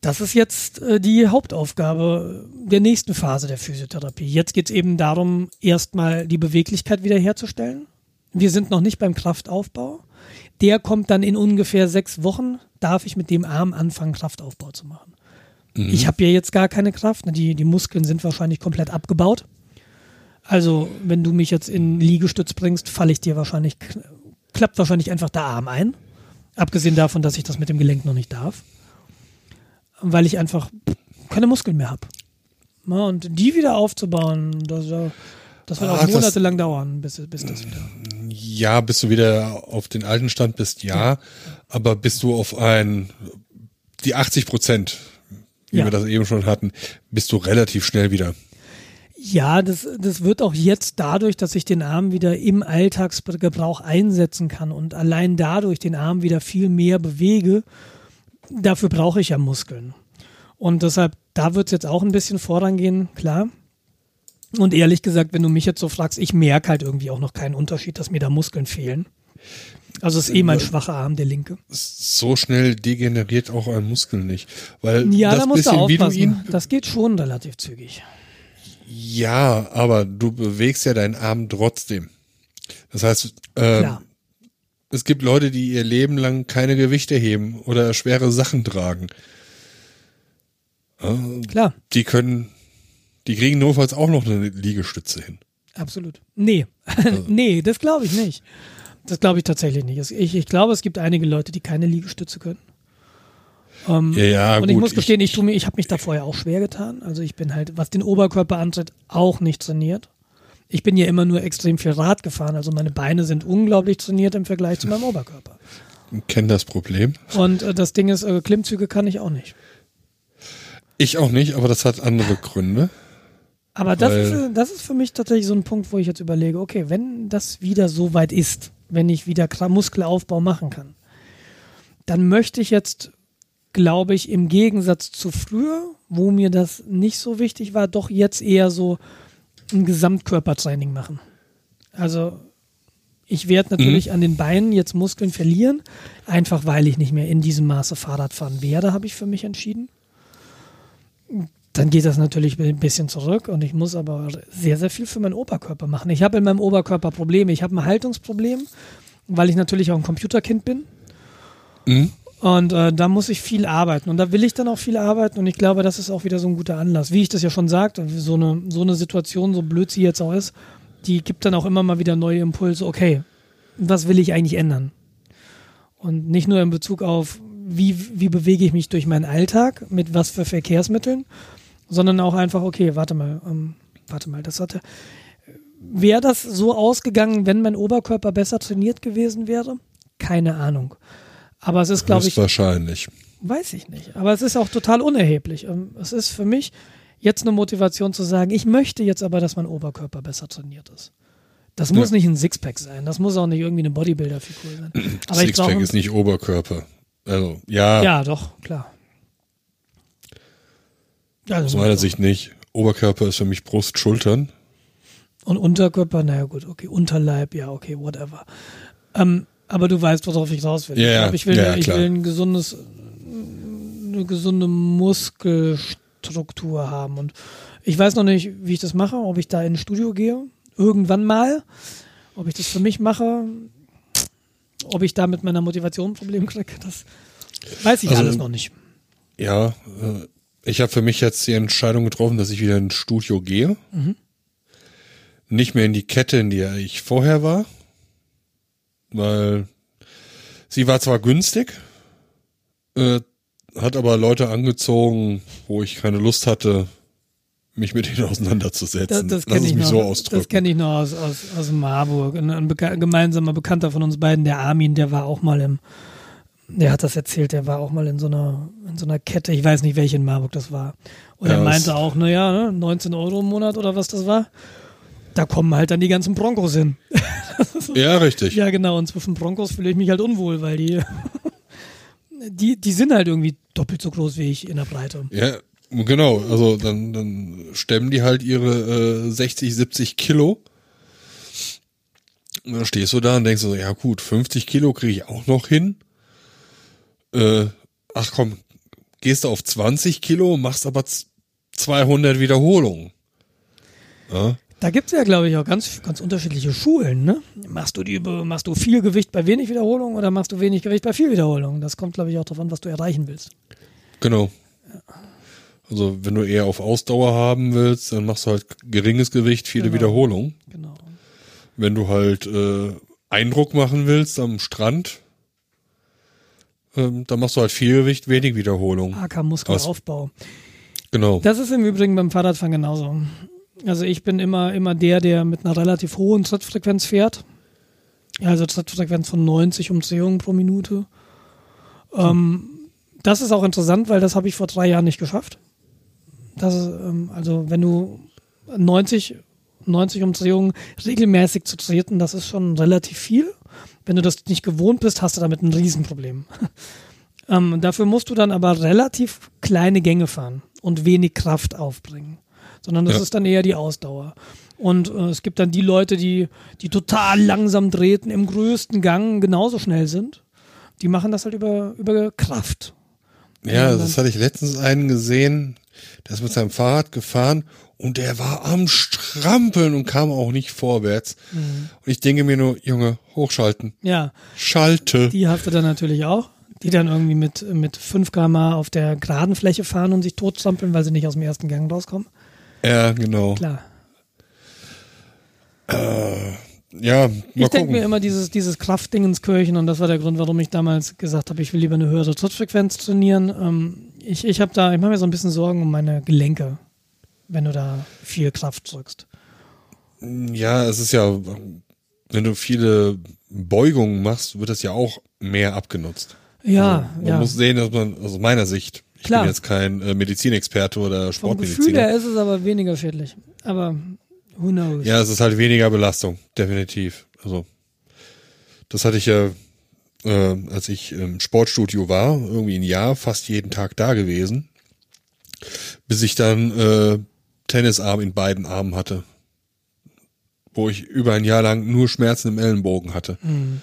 das ist jetzt äh, die Hauptaufgabe der nächsten Phase der Physiotherapie. Jetzt geht es eben darum, erstmal die Beweglichkeit wiederherzustellen. Wir sind noch nicht beim Kraftaufbau. Der kommt dann in ungefähr sechs Wochen, darf ich mit dem Arm anfangen, Kraftaufbau zu machen. Mhm. Ich habe ja jetzt gar keine Kraft. Die, die Muskeln sind wahrscheinlich komplett abgebaut. Also, wenn du mich jetzt in Liegestütz bringst, falle ich dir wahrscheinlich, klappt wahrscheinlich einfach der Arm ein. Abgesehen davon, dass ich das mit dem Gelenk noch nicht darf weil ich einfach keine Muskeln mehr habe. Und die wieder aufzubauen, das, das wird ah, auch monatelang dauern, bis, bis das wieder. Ja, bis du wieder auf den alten Stand bist, ja. ja. Aber bist du auf ein, die 80 Prozent, wie ja. wir das eben schon hatten, bist du relativ schnell wieder. Ja, das, das wird auch jetzt dadurch, dass ich den Arm wieder im Alltagsgebrauch einsetzen kann und allein dadurch den Arm wieder viel mehr bewege dafür brauche ich ja Muskeln. Und deshalb, da wird es jetzt auch ein bisschen vorangehen, klar. Und ehrlich gesagt, wenn du mich jetzt so fragst, ich merke halt irgendwie auch noch keinen Unterschied, dass mir da Muskeln fehlen. Also ist eh mein schwacher Arm, der linke. So schnell degeneriert auch ein Muskel nicht. Weil ja, das da musst bisschen, du aufpassen. Wie du ihn das geht schon relativ zügig. Ja, aber du bewegst ja deinen Arm trotzdem. Das heißt, äh, es gibt Leute, die ihr Leben lang keine Gewichte heben oder schwere Sachen tragen. Klar. Die können, die kriegen notfalls auch noch eine Liegestütze hin. Absolut. Nee, also. nee, das glaube ich nicht. Das glaube ich tatsächlich nicht. Ich, ich glaube, es gibt einige Leute, die keine Liegestütze können. Ähm, ja, ja, und gut, ich muss gestehen, ich, ich, ich habe mich da vorher auch schwer getan. Also ich bin halt, was den Oberkörper antritt, auch nicht trainiert. Ich bin ja immer nur extrem viel Rad gefahren, also meine Beine sind unglaublich trainiert im Vergleich zu meinem Oberkörper. Ich kenne das Problem. Und äh, das Ding ist, äh, Klimmzüge kann ich auch nicht. Ich auch nicht, aber das hat andere Gründe. Aber das ist, äh, das ist für mich tatsächlich so ein Punkt, wo ich jetzt überlege, okay, wenn das wieder so weit ist, wenn ich wieder Muskelaufbau machen kann, dann möchte ich jetzt, glaube ich, im Gegensatz zu früher, wo mir das nicht so wichtig war, doch jetzt eher so ein Gesamtkörpertraining machen. Also ich werde natürlich mhm. an den Beinen jetzt Muskeln verlieren, einfach weil ich nicht mehr in diesem Maße Fahrrad fahren werde, habe ich für mich entschieden. Dann geht das natürlich ein bisschen zurück und ich muss aber sehr, sehr viel für meinen Oberkörper machen. Ich habe in meinem Oberkörper Probleme. Ich habe ein Haltungsproblem, weil ich natürlich auch ein Computerkind bin. Mhm. Und äh, da muss ich viel arbeiten. Und da will ich dann auch viel arbeiten. Und ich glaube, das ist auch wieder so ein guter Anlass. Wie ich das ja schon sagte, so eine, so eine Situation, so blöd sie jetzt auch ist, die gibt dann auch immer mal wieder neue Impulse. Okay, was will ich eigentlich ändern? Und nicht nur in Bezug auf, wie, wie bewege ich mich durch meinen Alltag, mit was für Verkehrsmitteln, sondern auch einfach, okay, warte mal, ähm, warte mal, das hatte. Wäre das so ausgegangen, wenn mein Oberkörper besser trainiert gewesen wäre? Keine Ahnung. Aber es ist, glaube ich. Wahrscheinlich. Weiß ich nicht. Aber es ist auch total unerheblich. Ähm, es ist für mich jetzt eine Motivation zu sagen, ich möchte jetzt aber, dass mein Oberkörper besser trainiert ist. Das muss ja. nicht ein Sixpack sein. Das muss auch nicht irgendwie eine Bodybuilder-Figur sein. Aber Sixpack ist nicht Oberkörper. Also, ja. Ja, doch, klar. Also, Aus meiner Sicht nicht. Oberkörper ist für mich Brust, Schultern. Und Unterkörper, naja gut, okay, Unterleib, ja, okay, whatever. Ähm, aber du weißt, worauf ich raus will. Ja, ich, ich will, ja, ich will ein gesundes, eine gesunde Muskelstruktur haben. Und ich weiß noch nicht, wie ich das mache, ob ich da in ein Studio gehe, irgendwann mal, ob ich das für mich mache, ob ich da mit meiner Motivation ein Problem kriege, das weiß ich also, alles noch nicht. Ja, äh, ich habe für mich jetzt die Entscheidung getroffen, dass ich wieder ins Studio gehe. Mhm. Nicht mehr in die Kette, in der ich vorher war weil sie war zwar günstig, äh, hat aber Leute angezogen, wo ich keine Lust hatte, mich mit ihnen auseinanderzusetzen. Das, das kenne ich, so das kenn ich noch aus, aus, aus Marburg. Ein, ein beka gemeinsamer Bekannter von uns beiden, der Armin, der war auch mal im, der hat das erzählt, der war auch mal in so einer, in so einer Kette, ich weiß nicht, welche in Marburg das war. Und ja, er meinte auch, naja, 19 ne, Euro im Monat oder was das war da kommen halt dann die ganzen Broncos hin. ja, richtig. Ja, genau. Und zwischen Broncos fühle ich mich halt unwohl, weil die, die, die sind halt irgendwie doppelt so groß wie ich in der Breite. Ja, genau. Also dann, dann stemmen die halt ihre äh, 60, 70 Kilo. Und dann stehst du da und denkst so, ja gut, 50 Kilo kriege ich auch noch hin. Äh, ach komm, gehst du auf 20 Kilo, machst aber 200 Wiederholungen. Ja. Da gibt es ja, glaube ich, auch ganz, ganz unterschiedliche Schulen. Ne? Machst, du die, machst du viel Gewicht bei wenig Wiederholungen oder machst du wenig Gewicht bei viel Wiederholungen? Das kommt, glaube ich, auch darauf an, was du erreichen willst. Genau. Ja. Also wenn du eher auf Ausdauer haben willst, dann machst du halt geringes Gewicht, viele genau. Wiederholungen. Genau. Wenn du halt äh, Eindruck machen willst am Strand, ähm, dann machst du halt viel Gewicht, wenig Wiederholung. AK-Muskelaufbau. Genau. Das ist im Übrigen beim Fahrradfahren genauso. Also ich bin immer, immer der, der mit einer relativ hohen Trittfrequenz fährt. Also Trittfrequenz von 90 Umdrehungen pro Minute. Ähm, das ist auch interessant, weil das habe ich vor drei Jahren nicht geschafft. Das ähm, also wenn du 90, 90 Umdrehungen regelmäßig zu treten, das ist schon relativ viel. Wenn du das nicht gewohnt bist, hast du damit ein Riesenproblem. ähm, dafür musst du dann aber relativ kleine Gänge fahren und wenig Kraft aufbringen. Sondern das ja. ist dann eher die Ausdauer. Und äh, es gibt dann die Leute, die, die total langsam treten, im größten Gang genauso schnell sind. Die machen das halt über, über Kraft. Ja, das hatte ich letztens einen gesehen, der ist mit seinem Fahrrad gefahren und der war am Strampeln und kam auch nicht vorwärts. Mhm. Und ich denke mir nur, Junge, hochschalten. Ja. Schalte. Die hast du dann natürlich auch, die dann irgendwie mit, mit 5 km auf der geraden Fläche fahren und sich totstrampeln, weil sie nicht aus dem ersten Gang rauskommen. Ja, genau. Klar. Äh, ja, ich denke mir immer dieses, dieses Kraftding ins Kirchen und das war der Grund, warum ich damals gesagt habe, ich will lieber eine höhere Trittfrequenz trainieren. Ähm, ich ich habe da, ich mache mir so ein bisschen Sorgen um meine Gelenke, wenn du da viel Kraft drückst. Ja, es ist ja, wenn du viele Beugungen machst, wird das ja auch mehr abgenutzt. Ja, also man ja. muss sehen, dass man, aus meiner Sicht, ich Klar. bin jetzt kein äh, Medizinexperte oder Sportmediziner. Vom Gefühl her ist es aber weniger schädlich. Aber who knows? Ja, es ist halt weniger Belastung, definitiv. Also das hatte ich ja, äh, als ich im Sportstudio war, irgendwie ein Jahr, fast jeden Tag da gewesen, bis ich dann äh, Tennisarm in beiden Armen hatte, wo ich über ein Jahr lang nur Schmerzen im Ellenbogen hatte, Mhm.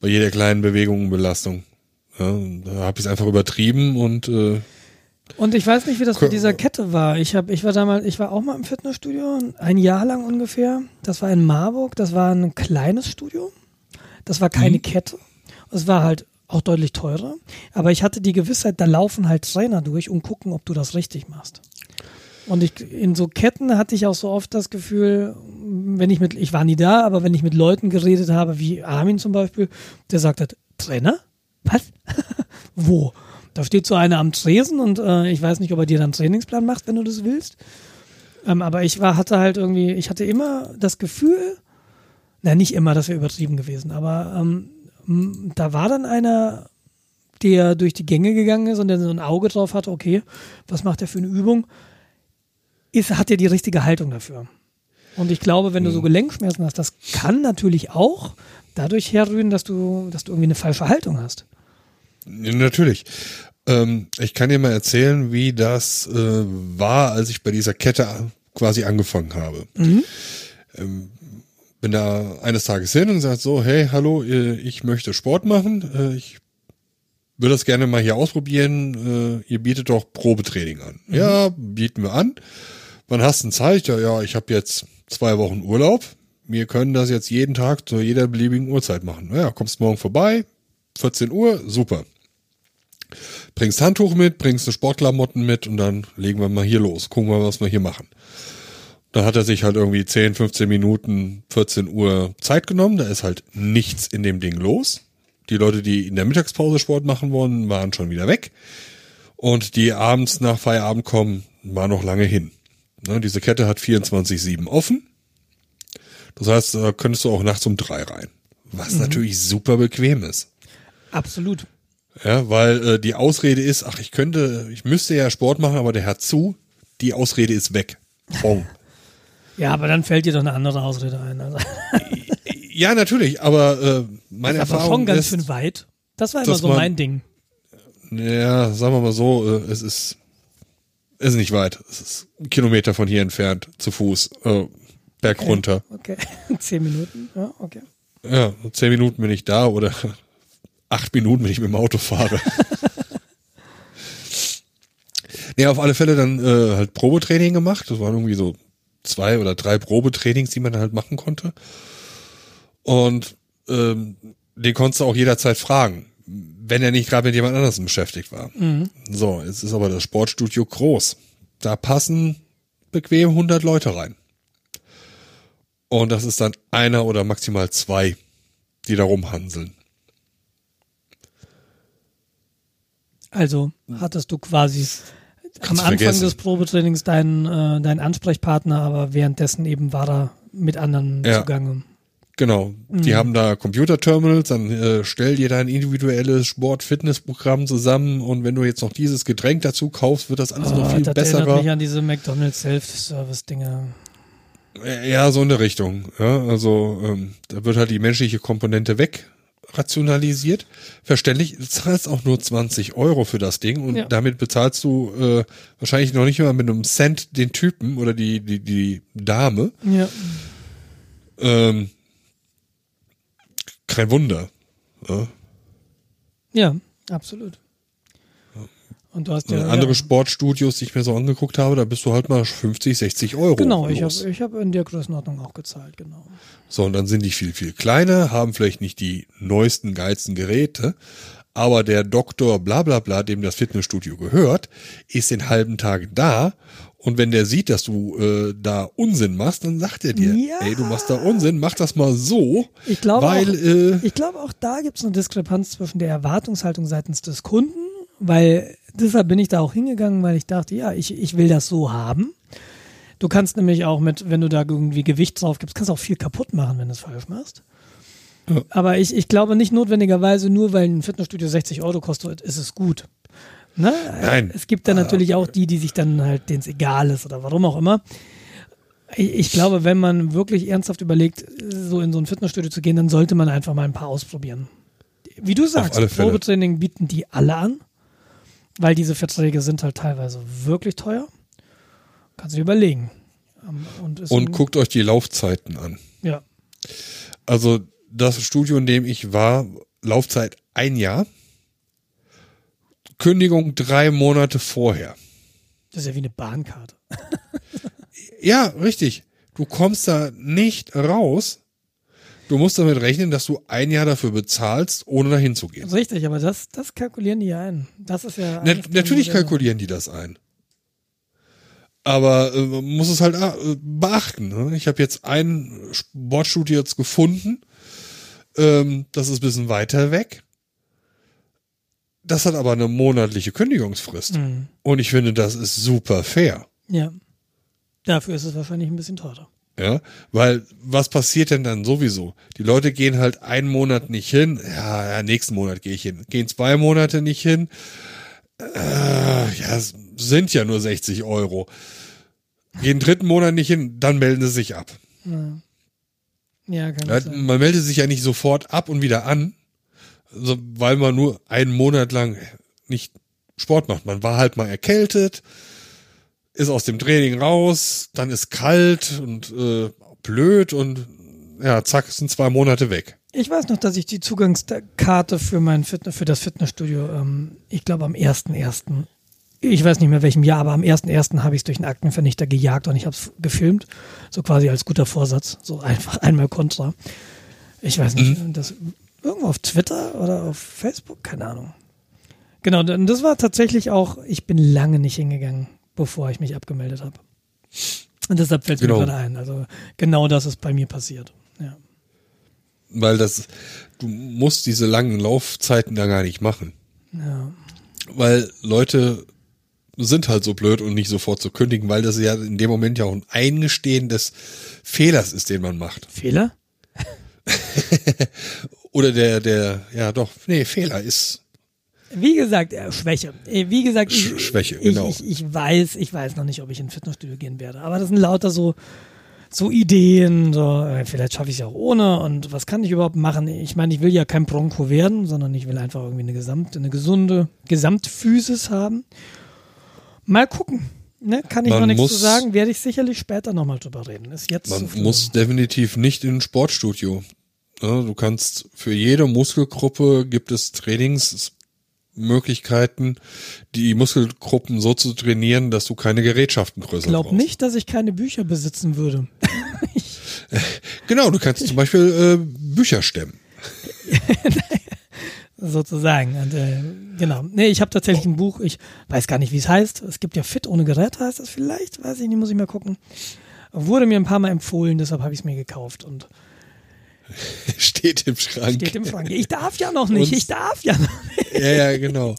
bei jeder kleinen Bewegung und Belastung. Ja, da habe ich es einfach übertrieben und äh, Und ich weiß nicht, wie das mit dieser Kette war. Ich habe, ich war damals, ich war auch mal im Fitnessstudio, ein Jahr lang ungefähr. Das war in Marburg. Das war ein kleines Studio. Das war keine Mhm. Kette. Es war halt auch deutlich teurer. Aber ich hatte die Gewissheit, da laufen halt Trainer durch und gucken, ob du das richtig machst. Und ich, in so Ketten hatte ich auch so oft das Gefühl, wenn ich mit, ich war nie da, aber wenn ich mit Leuten geredet habe, wie Armin zum Beispiel, der sagt hat, Trainer? Was? Wo? Da steht so einer am Tresen und äh, ich weiß nicht, ob er dir dann einen Trainingsplan macht, wenn du das willst. Ähm, aber ich war, hatte halt irgendwie, ich hatte immer das Gefühl, na nicht immer, das wäre übertrieben gewesen, aber ähm, da war dann einer, der durch die Gänge gegangen ist und der so ein Auge drauf hatte, okay, was macht er für eine Übung? Ist, hat er die richtige Haltung dafür? Und ich glaube, wenn du so Gelenkschmerzen hast, das kann natürlich auch dadurch herrühren, dass du, dass du irgendwie eine falsche Haltung hast. Natürlich. Ähm, ich kann dir mal erzählen, wie das äh, war, als ich bei dieser Kette quasi angefangen habe. Ähm, bin da eines Tages hin und gesagt so, hey, hallo, äh, ich möchte Sport machen. Äh, ich würde das gerne mal hier ausprobieren. Äh, ihr bietet doch Probetraining an. Ja, bieten wir an. Wann hast du Zeit? Ja, ja, ich habe jetzt zwei Wochen Urlaub. Wir können das jetzt jeden Tag zu jeder beliebigen Uhrzeit machen. Ja, kommst morgen vorbei, 14 Uhr, super. Bringst Handtuch mit, bringst eine Sportklamotten mit und dann legen wir mal hier los. Gucken wir, was wir hier machen. Da hat er sich halt irgendwie 10, 15 Minuten, 14 Uhr Zeit genommen. Da ist halt nichts in dem Ding los. Die Leute, die in der Mittagspause Sport machen wollen, waren schon wieder weg. Und die abends nach Feierabend kommen, war noch lange hin. Ne, diese Kette hat 24-7 offen. Das heißt, da könntest du auch nachts um drei rein. Was natürlich super bequem ist. Absolut. Ja, weil äh, die Ausrede ist, ach, ich könnte, ich müsste ja Sport machen, aber der hat zu. Die Ausrede ist weg. Bong. Ja, aber dann fällt dir doch eine andere Ausrede ein. Also, ja, natürlich, aber äh, meine aber Erfahrung schon ganz ist, schön weit. Das war immer so man- mein Ding. ja, sagen wir mal so, äh, es ist, ist nicht weit. Es ist ein Kilometer von hier entfernt, zu Fuß, äh, berg runter. Okay. Zehn Minuten. Ja, okay. Ja, zehn Minuten bin ich da oder acht Minuten, wenn ich mit dem Auto fahre. Nee, auf alle Fälle dann äh, halt Probetraining gemacht. Das waren irgendwie so zwei oder drei Probetrainings, die man dann halt machen konnte. Und ähm, den konntest du auch jederzeit fragen, wenn er nicht gerade mit jemand anderem beschäftigt war. Mhm. So, jetzt ist aber das Sportstudio groß. Da passen bequem 100 Leute rein. Und das ist dann einer oder maximal zwei, die da rumhanseln. Also hattest du quasi am Anfang vergessen. des Probetrainings deinen, äh, deinen Ansprechpartner, aber währenddessen eben war er mit anderen Ja. zugange. Genau. Die Mhm. haben da Computerterminals, dann äh, stell dir dein individuelles Sport-Fitness-Programm zusammen und wenn du jetzt noch dieses Getränk dazu kaufst, wird das alles noch viel Oh, das erinnert mich an diese McDonalds Self-Service-Dinger. Ja, so in der Richtung. Ja, also ähm, da wird halt die menschliche Komponente weg rationalisiert. Verständlich, du zahlst auch nur 20 Euro für das Ding und Ja. damit bezahlst du äh, wahrscheinlich noch nicht mal mit einem Cent den Typen oder die, die, die Dame. Ja. Ähm, kein Wunder. Ja. ja, absolut. Und du hast ja, Andere ja Sportstudios, die ich mir so angeguckt habe, da bist du halt mal 50, 60 Euro. Genau, ich habe ich hab in der Größenordnung auch gezahlt, genau. So, und dann sind die viel, viel kleiner, haben vielleicht nicht die neuesten, geilsten Geräte, aber der Doktor bla bla bla, dem das Fitnessstudio gehört, ist den halben Tag da und wenn der sieht, dass du äh, da Unsinn machst, dann sagt er dir, Ja. ey, du machst da Unsinn, mach das mal so, Ich glaube weil, auch, äh, ich glaube auch da gibt es eine Diskrepanz zwischen der Erwartungshaltung seitens des Kunden, weil deshalb bin ich da auch hingegangen, weil ich dachte, ja, ich, ich will das so haben. Du kannst nämlich auch mit, wenn du da irgendwie Gewicht drauf gibst, kannst auch viel kaputt machen, wenn du es falsch machst. Ja. Aber ich, ich glaube nicht notwendigerweise, nur weil ein Fitnessstudio 60 Euro kostet, ist es gut. Ne? Nein. Es gibt dann natürlich auch die, die sich dann halt, denen es egal ist oder warum auch immer. Ich, ich glaube, wenn man wirklich ernsthaft überlegt, so in so ein Fitnessstudio zu gehen, dann sollte man einfach mal ein paar ausprobieren. Wie du sagst. Probetraining bieten die alle an, weil diese Verträge sind halt teilweise wirklich teuer. Kannst du dir überlegen. Ähm, Und, und guckt euch die Laufzeiten an. Ja, Also das Studio, in dem ich war, Laufzeit ein Jahr, Kündigung drei Monate vorher. das ist ja wie eine Bahnkarte. Ja, richtig. Du kommst da nicht raus. Du musst damit rechnen, dass du ein Jahr dafür bezahlst, ohne dahin zu gehen. Richtig, aber das, das kalkulieren die ja ein. Das ist ja. Na, natürlich kalkulieren die das ein. Aber äh, man muss es halt äh, beachten. Ne? Ich habe jetzt ein Sportstudio jetzt gefunden. Ähm, das ist ein bisschen weiter weg. Das hat aber eine monatliche Kündigungsfrist. Mhm. Und ich finde, das ist super fair. Ja. Dafür ist es wahrscheinlich ein bisschen teurer. Ja, weil was passiert denn dann sowieso? Die Leute gehen halt einen Monat nicht hin. Ja, ja nächsten Monat gehe ich hin. Gehen zwei Monate nicht hin. Äh, ja, sind ja nur 60 Euro. Gehen dritten Monat nicht hin, dann melden sie sich ab. Ja, ja kann Ja, sein. man meldet sich ja nicht sofort ab und wieder an, so, weil man nur einen Monat lang nicht Sport macht. Man war halt mal erkältet, ist aus dem Training raus, dann ist kalt und äh, blöd und ja, zack, sind zwei Monate weg. Ich weiß noch, dass ich die Zugangskarte für mein Fitness, für das Fitnessstudio, ähm, ich glaube am 1.1., ich weiß nicht mehr welchem Jahr, aber am 1.1. habe ich es durch den Aktenvernichter gejagt und ich habe es gefilmt, so quasi als guter Vorsatz, so einfach einmal kontra. Ich weiß nicht, das irgendwo auf Twitter oder auf Facebook, keine Ahnung. Genau, das war tatsächlich auch, ich bin lange nicht hingegangen, bevor ich mich abgemeldet habe. Und deshalb fällt es Genau. mir gerade ein. Also genau das ist bei mir passiert. Ja. Weil das, du musst diese langen Laufzeiten da gar nicht machen. Ja. Weil Leute sind halt so blöd und nicht sofort zu kündigen, weil das ja in dem Moment ja auch ein Eingestehen des Fehlers ist, den man macht. Fehler? Oder der, der, ja doch, nee, Fehler ist, Wie gesagt, äh, Schwäche. Äh, Wie gesagt, ich, Sch- Schwäche, ich, genau. ich, ich weiß, ich weiß noch nicht, ob ich in ein Fitnessstudio gehen werde. Aber das sind lauter so, so Ideen, so, äh, vielleicht schaffe ich es ja auch ohne und was kann ich überhaupt machen? Ich meine, ich will ja kein Bronco werden, sondern ich will einfach irgendwie eine gesamte, eine gesunde Gesamtphysis haben. Mal gucken. Ne? Kann ich Man noch nichts muss- zu sagen, werde ich sicherlich später nochmal drüber reden. Ist jetzt man muss definitiv nicht in ein Sportstudio. Ja, du kannst für jede Muskelgruppe gibt es Trainingsmethoden Möglichkeiten, die Muskelgruppen so zu trainieren, dass du keine Gerätschaften größer Ich glaube nicht, dass ich keine Bücher besitzen würde. Genau, du kannst zum Beispiel äh, Bücher stemmen. sozusagen. Und, äh, genau. Nee, ich habe tatsächlich ein Buch, ich weiß gar nicht, wie es heißt. Es gibt ja Fit ohne Gerät, heißt das vielleicht? Weiß ich nicht, muss ich mal gucken. Wurde mir ein paar Mal empfohlen, deshalb habe ich es mir gekauft und Steht im Schrank. steht im Schrank. Ich darf ja noch nicht, Und- ich darf ja noch nicht. Ja, ja, genau.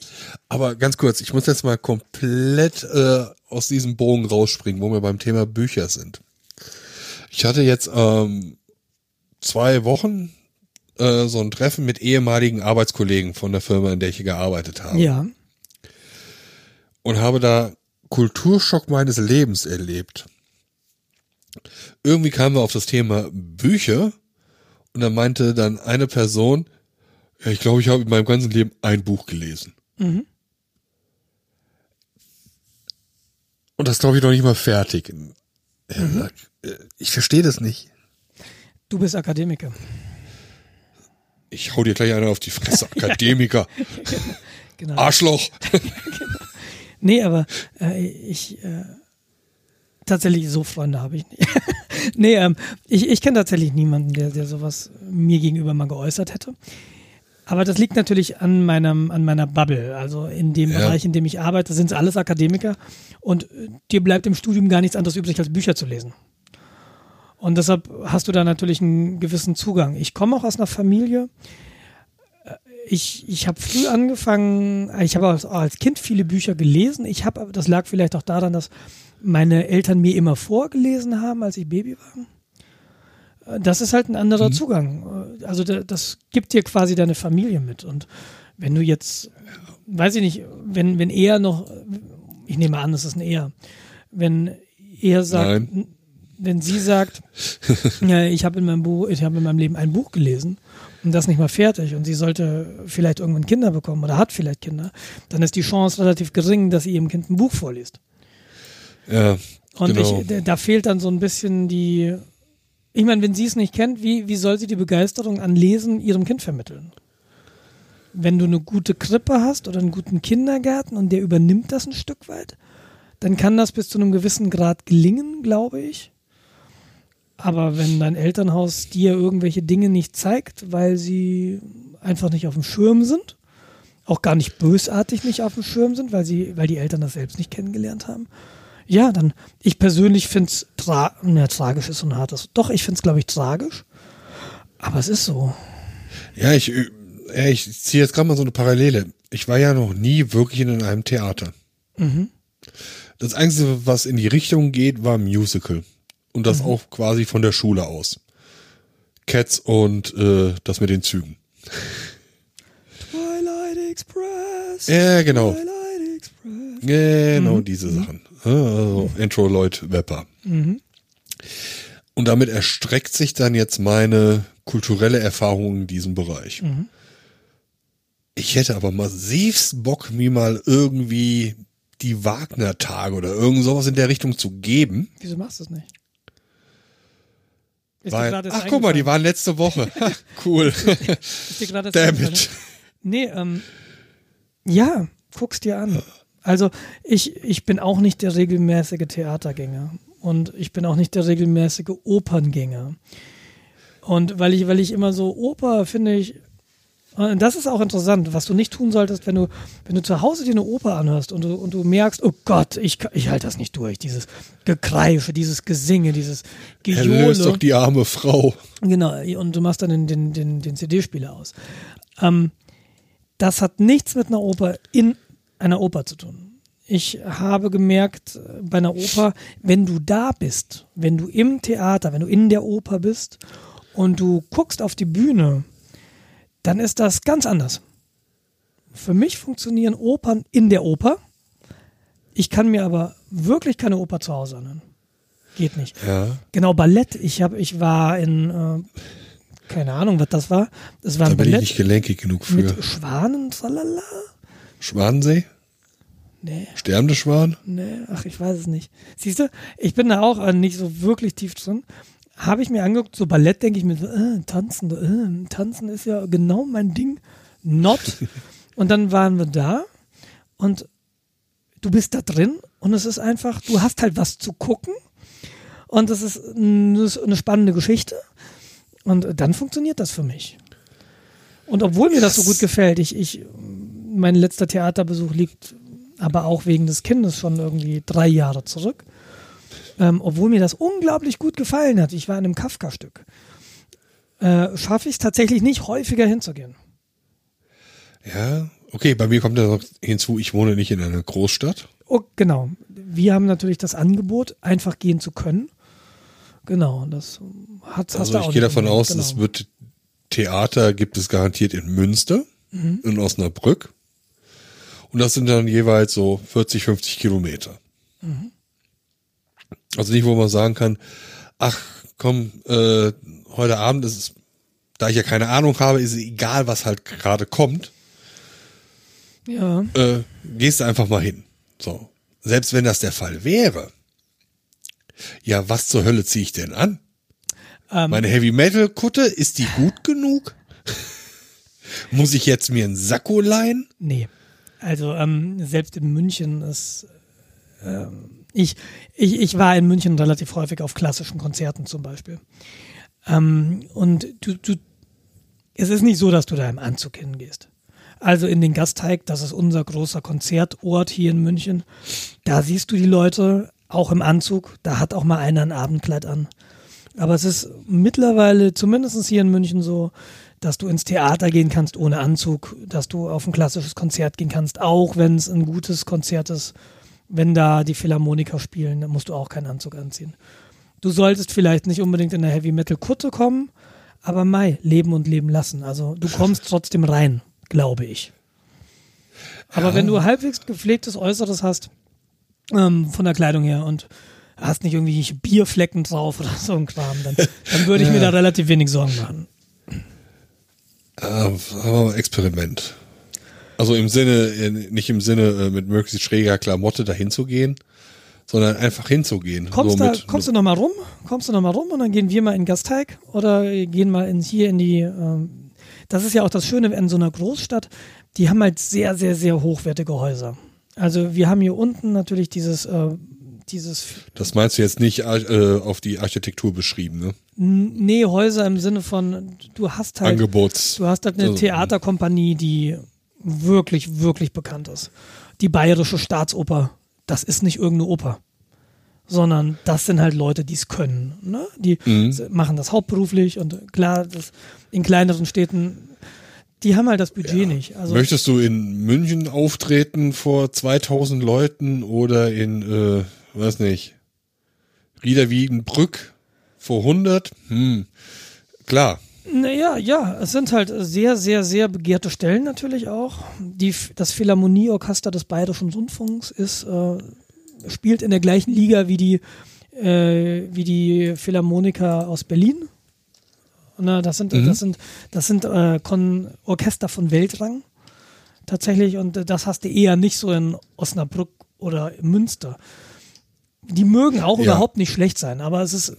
Aber ganz kurz, ich muss jetzt mal komplett äh, aus diesem Bogen rausspringen, wo wir beim Thema Bücher sind. Ich hatte jetzt ähm, zwei Wochen äh, so ein Treffen mit ehemaligen Arbeitskollegen von der Firma, in der ich hier gearbeitet habe. Ja. Und habe da Kulturschock meines Lebens erlebt. Irgendwie kamen wir auf das Thema Bücher und dann meinte dann eine Person, ja, ich glaube, ich habe in meinem ganzen Leben ein Buch gelesen. Und das glaube ich noch nicht mal fertig. Er sagt, äh, Ich verstehe das nicht. Du bist Akademiker. Ich hau dir gleich einer auf die Fresse, Akademiker, Genau. Arschloch. Nee, aber äh, ich äh, tatsächlich so Freunde habe ich nicht. nee, ähm, ich, ich kenne tatsächlich niemanden, der, der sowas mir gegenüber mal geäußert hätte. Aber das liegt natürlich an meinem, an meiner Bubble. Also in dem Ja. Bereich, in dem ich arbeite, sind es alles Akademiker und äh, dir bleibt im Studium gar nichts anderes übrig, als Bücher zu lesen. Und deshalb hast du da natürlich einen gewissen Zugang. Ich komme auch aus einer Familie, ich, ich habe früh angefangen, ich habe als, als Kind viele Bücher gelesen. Ich habe, das lag vielleicht auch daran, dass meine Eltern mir immer vorgelesen haben, als ich Baby war. Äh, Das ist halt ein anderer Zugang. Äh, Also da- das gibt dir quasi deine Familie mit. Und wenn du jetzt, weiß ich nicht, wenn, wenn er noch, ich nehme an, es ist ein er, wenn er sagt, Nein. wenn sie sagt, ja, ich habe in meinem Buch, ich habe in meinem Leben ein Buch gelesen und das nicht mal fertig und sie sollte vielleicht irgendwann Kinder bekommen oder hat vielleicht Kinder, dann ist die Chance relativ gering, dass sie ihrem Kind ein Buch vorliest. Ja, Und genau. ich, da- fehlt dann so ein bisschen die, ich meine, wenn sie es nicht kennt, wie, wie soll sie die Begeisterung an Lesen ihrem Kind vermitteln? Wenn du eine gute Krippe hast oder einen guten Kindergarten und der übernimmt das ein Stück weit, dann kann das bis zu einem gewissen Grad gelingen, glaube ich. Aber wenn dein Elternhaus dir irgendwelche Dinge nicht zeigt, weil sie einfach nicht auf dem Schirm sind, auch gar nicht bösartig nicht auf dem Schirm sind, weil sie, weil die Eltern das selbst nicht kennengelernt haben, ja, dann, ich persönlich finde es tra ja, tragisch ist so ein hartes. Doch, ich finde es, glaube ich, tragisch. Aber es ist so. Ja, ich, äh, ja, ich ziehe jetzt gerade mal so eine Parallele. Ich war ja noch nie wirklich in einem Theater. Das Einzige, was in die Richtung geht, war Musical. Und das auch quasi von der Schule aus. Cats und äh, das mit den Zügen. Twilight Express. Ja, genau. Twilight Express. Genau diese Sachen. Ja, Also Intro Lloyd Webber. Und damit erstreckt sich dann jetzt meine kulturelle Erfahrung in diesem Bereich. Ich hätte aber massivst Bock, mir mal irgendwie die Wagner-Tage oder irgend sowas in der Richtung zu geben. Wieso machst du es nicht? Weil, ach guck mal, die waren letzte Woche. Cool. Ist dir gerade Damn it. Nee, ähm, ja, guck's dir an. Also ich, ich bin auch nicht der regelmäßige Theatergänger und ich bin auch nicht der regelmäßige Operngänger. Und weil ich, weil ich immer so Oper finde ich, und das ist auch interessant, was du nicht tun solltest, wenn du, wenn du zu Hause dir eine Oper anhörst und du, und du merkst, oh Gott, ich, ich halte das nicht durch, dieses Gekreische, dieses Gesinge, dieses Erlöst doch Gejohle. die arme Frau. Genau, und du machst dann den, den, den, den CD-Spieler aus. Ähm, das hat nichts mit einer Oper in einer Oper zu tun. Ich habe gemerkt, äh, bei einer Oper, wenn du da bist, wenn du im Theater, wenn du in der Oper bist und du guckst auf die Bühne, dann ist das ganz anders. Für mich funktionieren Opern in der Oper. Ich kann mir aber wirklich keine Oper zu Hause anhören. Geht nicht. Ja. Genau, Ballett. Ich habe, ich war in, äh, keine Ahnung, was das war. Das war Da ein bin ich Ballett nicht gelenkig genug für. mit Schwanen, tralala. Schwanensee? Nee, Sterbende Schwan? nee, ach, ich weiß es nicht. Siehst du, ich bin da auch äh, nicht so wirklich tief drin. Habe ich mir angeguckt, so Ballett denke ich mir, so, äh, tanzen, äh, tanzen ist ja genau mein Ding. Not. Und dann waren wir da und du bist da drin und es ist einfach, du hast halt was zu gucken und es ist eine spannende Geschichte und dann funktioniert das für mich. Und obwohl mir das so gut gefällt, ich, ich, mein letzter Theaterbesuch liegt aber auch wegen des Kindes schon irgendwie drei Jahre zurück. Ähm, obwohl mir das unglaublich gut gefallen hat. Ich war in einem Kafka-Stück. Äh, schaffe ich es tatsächlich nicht, häufiger hinzugehen. Ja, okay, bei mir kommt da noch hinzu, ich wohne nicht in einer Großstadt. Oh, genau. Wir haben natürlich das Angebot, einfach gehen zu können. Genau, das hat Also ich gehe davon aus, genau. es wird Theater gibt es garantiert in Münster, mhm. in Osnabrück. Und das sind dann jeweils so 40, 50 Kilometer. Mhm. Also nicht, wo man sagen kann, ach komm, äh, heute Abend ist es, da ich ja keine Ahnung habe, ist es egal, was halt gerade kommt. Ja. Äh, gehst du einfach mal hin. So. Selbst wenn das der Fall wäre, ja, was zur Hölle ziehe ich denn an? Ähm, Meine Heavy Metal Kutte, ist die gut genug? Muss ich jetzt mir einen Sakko leihen? Nee. Also ähm, selbst in München ist ähm, ich, ich, ich war in München relativ häufig auf klassischen Konzerten zum Beispiel. Ähm, und du, du, es ist nicht so, dass du da im Anzug hingehst. Also in den Gasteig, das ist unser großer Konzertort hier in München. Da siehst du die Leute auch im Anzug. Da hat auch mal einer ein Abendkleid an. Aber es ist mittlerweile, zumindest hier in München so, dass du ins Theater gehen kannst ohne Anzug, dass du auf ein klassisches Konzert gehen kannst, auch wenn es ein gutes Konzert ist. Wenn da die Philharmoniker spielen, dann musst du auch keinen Anzug anziehen. Du solltest vielleicht nicht unbedingt in der Heavy Metal Kutte kommen, aber Mai, leben und leben lassen. Also du kommst trotzdem rein, glaube ich. Aber ja. wenn du halbwegs gepflegtes Äußeres hast, ähm, von der Kleidung her und hast nicht irgendwie Bierflecken drauf oder so ein Kram, dann, dann würde ich ja. mir da relativ wenig Sorgen machen. Äh, aber Experiment. Also im Sinne, nicht im Sinne äh, mit möglichst schräger Klamotte dahin zu gehen, sondern einfach hinzugehen. Kommst, so da, mit, kommst du nochmal rum? Kommst du nochmal rum und dann gehen wir mal in Gasteig oder gehen mal in, hier in die, ähm, das ist ja auch das Schöne in so einer Großstadt, die haben halt sehr, sehr, sehr hochwertige Häuser. Also wir haben hier unten natürlich dieses äh, dieses. Das meinst du jetzt nicht äh, auf die Architektur beschrieben, ne? Nee, Häuser im Sinne von, du hast halt. Angebots. Du hast halt eine also, Theaterkompanie, die wirklich, wirklich bekannt ist. Die Bayerische Staatsoper, das ist nicht irgendeine Oper. Sondern das sind halt Leute, die es können. Ne? Die mhm. machen das hauptberuflich und klar, das in kleineren Städten die haben halt das Budget ja. nicht. Also Möchtest du in München auftreten vor 2000 Leuten oder in äh, weiß nicht, Rieder Wiedenbrück vor 100, hm, klar. Naja, ja, es sind halt sehr, sehr, sehr begehrte Stellen natürlich auch. Die, das Philharmonieorchester des Bayerischen Rundfunks ist, äh, spielt in der gleichen Liga wie die, äh, wie die Philharmoniker aus Berlin. Na, das sind, mhm. das sind, das sind äh, Orchester von Weltrang tatsächlich und das hast du eher nicht so in Osnabrück oder Münster die mögen auch ja. überhaupt nicht schlecht sein, aber es ist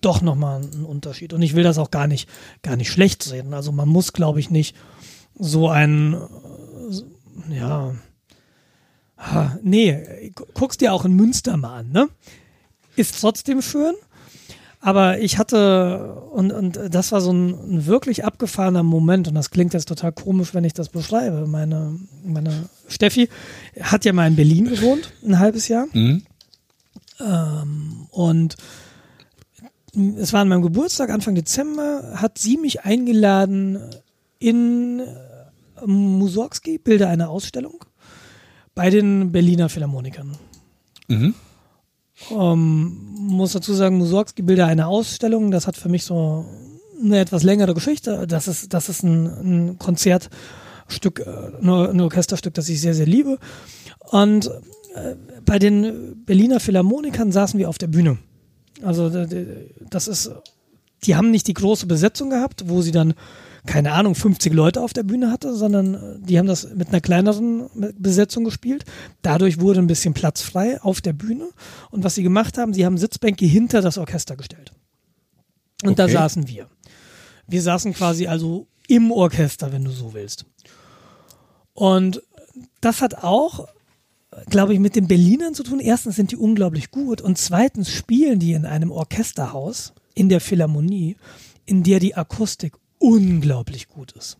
doch nochmal ein Unterschied. Und ich will das auch gar nicht, gar nicht schlecht sehen. Also man muss, glaube ich, nicht so ein, äh, ja, nee, guckst dir auch in Münster mal an, ne? Ist trotzdem schön. Aber ich hatte, und, und das war so ein, ein, wirklich abgefahrener Moment, und das klingt jetzt total komisch, wenn ich das beschreibe. Meine, meine Steffi hat ja mal in Berlin gewohnt, ein halbes Jahr. Mhm. Ähm, und es war an meinem Geburtstag, Anfang Dezember, hat sie mich eingeladen in äh, Mussorgsky, Bilder einer Ausstellung, bei den Berliner Philharmonikern. Mhm. Ähm, muss dazu sagen, Mussorgsky Bilder einer Ausstellung, das hat für mich so eine etwas längere Geschichte. Das ist, das ist ein, ein Konzertstück, äh, ein Orchesterstück, das ich sehr, sehr liebe. Und bei den Berliner Philharmonikern saßen wir auf der Bühne. Also das ist, die haben nicht die große Besetzung gehabt, wo sie dann, keine Ahnung, 50 Leute auf der Bühne hatte, sondern äh, die haben das mit einer kleineren Besetzung gespielt. Dadurch wurde ein bisschen Platz frei auf der Bühne. Und was sie gemacht haben, sie haben Sitzbänke hinter das Orchester gestellt. Und okay. da saßen wir. Wir saßen quasi also im Orchester, wenn du so willst. Und das hat auch, glaube ich, mit den Berlinern zu tun. Erstens sind die unglaublich gut und zweitens spielen die in einem Orchesterhaus in der Philharmonie, in der die Akustik unglaublich gut ist.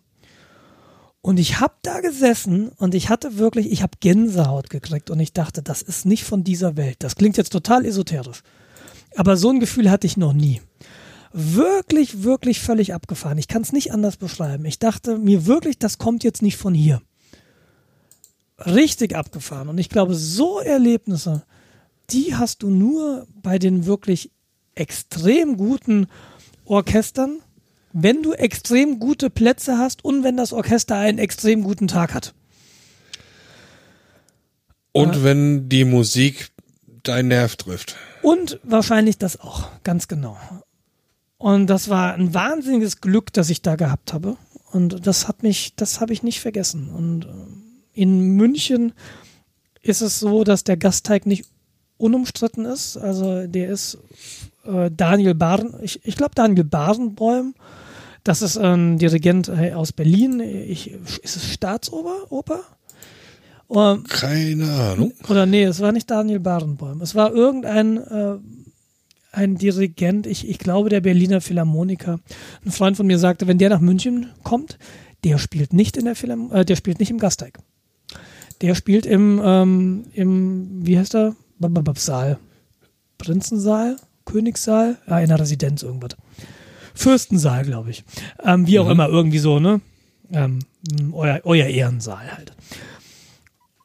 Und ich habe da gesessen und ich hatte wirklich, ich habe Gänsehaut gekriegt und ich dachte, das ist nicht von dieser Welt. Das klingt jetzt total esoterisch. Aber so ein Gefühl hatte ich noch nie. Wirklich, wirklich völlig abgefahren. Ich kann es nicht anders beschreiben. Ich dachte mir wirklich, das kommt jetzt nicht von hier. Richtig abgefahren. Und ich glaube, so Erlebnisse, die hast du nur bei den wirklich extrem guten Orchestern wenn du extrem gute Plätze hast und wenn das Orchester einen extrem guten Tag hat. Und äh, wenn die Musik deinen Nerv trifft. Und wahrscheinlich das auch, ganz genau. Und das war ein wahnsinniges Glück, das ich da gehabt habe. Und das hat mich, das habe ich nicht vergessen. Und äh, in München ist es so, dass der Gasteig nicht unumstritten ist. Also der ist äh, Daniel Barn, ich, ich glaube Daniel Barenbäum das ist ein Dirigent äh, aus Berlin. Ich, ist es Staatsoper? Oper? Oder, Keine Ahnung. Oder nee, es war nicht Daniel Barenboim. Es war irgendein äh, ein Dirigent, ich, ich glaube der Berliner Philharmoniker. Ein Freund von mir sagte, wenn der nach München kommt, der spielt nicht in der Philharm äh, der spielt nicht im Gasteig. Der spielt im, ähm, im wie heißt er? Saal. Prinzensaal? Königssaal? Ja, in der Residenz irgendwas. Fürstensaal, glaube ich. Ähm, wie auch mhm. immer, irgendwie so, ne? Ähm, euer, euer Ehrensaal halt.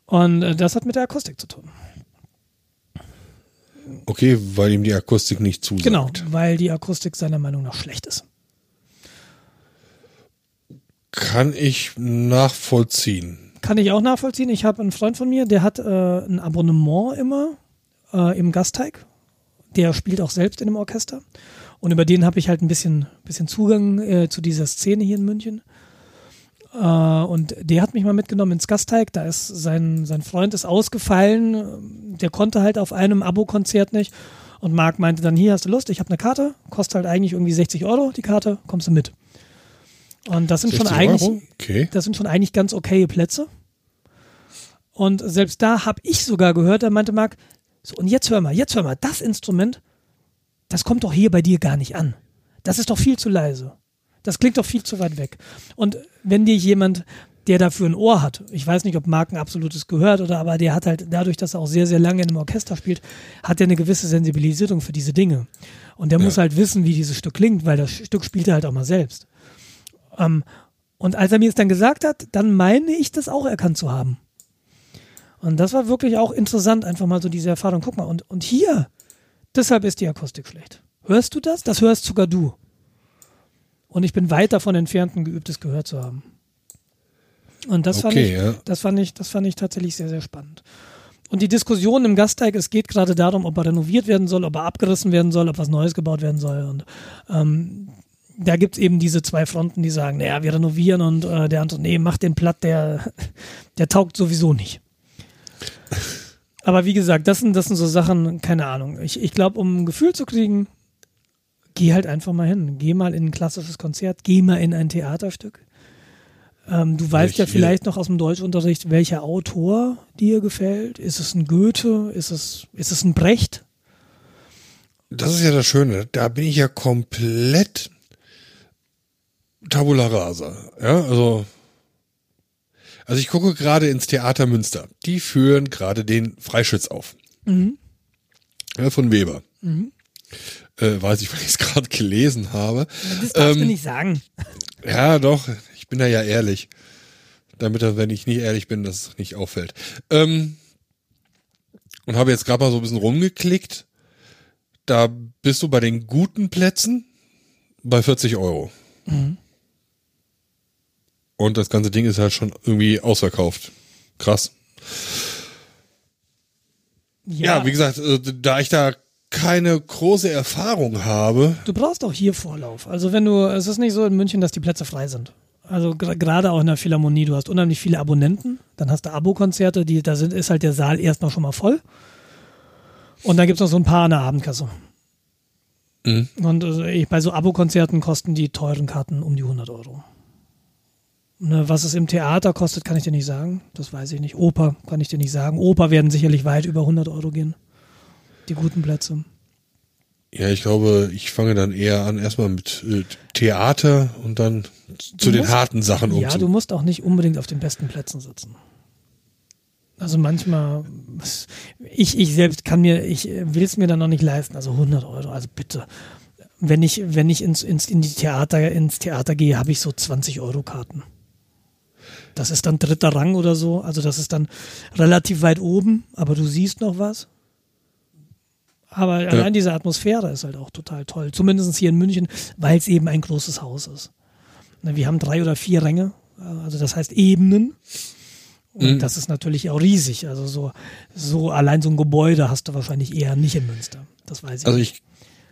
Und äh, das hat mit der Akustik zu tun. Okay, weil ihm die Akustik nicht zusagt. Genau, weil die Akustik seiner Meinung nach schlecht ist. Kann ich nachvollziehen. Kann ich auch nachvollziehen. Ich habe einen Freund von mir, der hat äh, ein Abonnement immer äh, im Gasteig. Der spielt auch selbst in einem Orchester. Und über den habe ich halt ein bisschen, bisschen Zugang äh, zu dieser Szene hier in München. Äh, und der hat mich mal mitgenommen ins Gasteig. Da ist sein, sein Freund ist ausgefallen. Der konnte halt auf einem Abo-Konzert nicht. Und Marc meinte dann, hier hast du Lust, ich habe eine Karte, kostet halt eigentlich irgendwie 60 Euro die Karte, kommst du mit. Und das sind schon eigentlich, okay. das sind schon eigentlich ganz okaye Plätze. Und selbst da habe ich sogar gehört, da meinte Marc, so und jetzt hör mal, jetzt hör mal, das Instrument, das kommt doch hier bei dir gar nicht an. Das ist doch viel zu leise. Das klingt doch viel zu weit weg. Und wenn dir jemand, der dafür ein Ohr hat, ich weiß nicht, ob Mark ein absolutes gehört oder aber der hat halt dadurch, dass er auch sehr, sehr lange in einem Orchester spielt, hat er eine gewisse Sensibilisierung für diese Dinge. Und der ja. muss halt wissen, wie dieses Stück klingt, weil das Stück spielt er halt auch mal selbst. Ähm, und als er mir es dann gesagt hat, dann meine ich das auch erkannt zu haben. Und das war wirklich auch interessant, einfach mal so diese Erfahrung. Guck mal, und, und hier, Deshalb ist die Akustik schlecht. Hörst du das? Das hörst sogar du. Und ich bin weit davon entfernt, ein geübtes Gehör zu haben. Und das, okay, fand ich, ja. das, fand ich, das fand ich tatsächlich sehr, sehr spannend. Und die Diskussion im Gasteig, es geht gerade darum, ob er renoviert werden soll, ob er abgerissen werden soll, ob was Neues gebaut werden soll. Und ähm, da gibt es eben diese zwei Fronten, die sagen, naja, wir renovieren und äh, der andere, nee, mach den platt, der, der taugt sowieso nicht. Aber wie gesagt, das sind, das sind so Sachen, keine Ahnung. Ich, ich glaube, um ein Gefühl zu kriegen, geh halt einfach mal hin. Geh mal in ein klassisches Konzert, geh mal in ein Theaterstück. Ähm, du weißt ich, ja vielleicht noch aus dem Deutschunterricht, welcher Autor dir gefällt. Ist es ein Goethe? Ist es, ist es ein Brecht? Das ist ja das Schöne. Da bin ich ja komplett Tabula rasa. Ja, also also ich gucke gerade ins Theater Münster. Die führen gerade den Freischütz auf. Mhm. Ja, von Weber. Mhm. Äh, weiß ich, weil ich es gerade gelesen habe. Das darfst ähm, du nicht sagen. Ja, doch. Ich bin da ja ehrlich. Damit, wenn ich nicht ehrlich bin, dass es nicht auffällt. Ähm, und habe jetzt gerade mal so ein bisschen rumgeklickt. Da bist du bei den guten Plätzen bei 40 Euro. Mhm. Und das ganze Ding ist halt schon irgendwie ausverkauft. Krass. Ja, ja wie gesagt, äh, da ich da keine große Erfahrung habe. Du brauchst auch hier Vorlauf. Also wenn du, es ist nicht so in München, dass die Plätze frei sind. Also gerade auch in der Philharmonie, du hast unheimlich viele Abonnenten, dann hast du Abo-Konzerte, die, da sind, ist halt der Saal erstmal schon mal voll. Und dann gibt es noch so ein paar an der Abendkasse. Mhm. Und also ich, bei so Abo-Konzerten kosten die teuren Karten um die 100 Euro. Ne, was es im Theater kostet, kann ich dir nicht sagen. Das weiß ich nicht. Oper kann ich dir nicht sagen. Oper werden sicherlich weit über 100 Euro gehen. Die guten Plätze. Ja, ich glaube, ich fange dann eher an erstmal mit äh, Theater und dann zu den musst- harten Sachen um. Ja, du musst auch nicht unbedingt auf den besten Plätzen sitzen. Also manchmal, ich, ich selbst kann mir, ich will es mir dann noch nicht leisten, also 100 Euro, also bitte. Wenn ich, wenn ich ins, ins, in die Theater, ins Theater gehe, habe ich so 20 Euro Karten. Das ist dann dritter Rang oder so, also das ist dann relativ weit oben, aber du siehst noch was. Aber allein diese Atmosphäre ist halt auch total toll. Zumindest hier in München, weil es eben ein großes Haus ist. Ne, Wir haben drei oder vier Ränge, also das heißt Ebenen. Und Mhm. das ist natürlich auch riesig. Also so, so allein so ein Gebäude hast du wahrscheinlich eher nicht in Münster. Das weiß ich. Also ich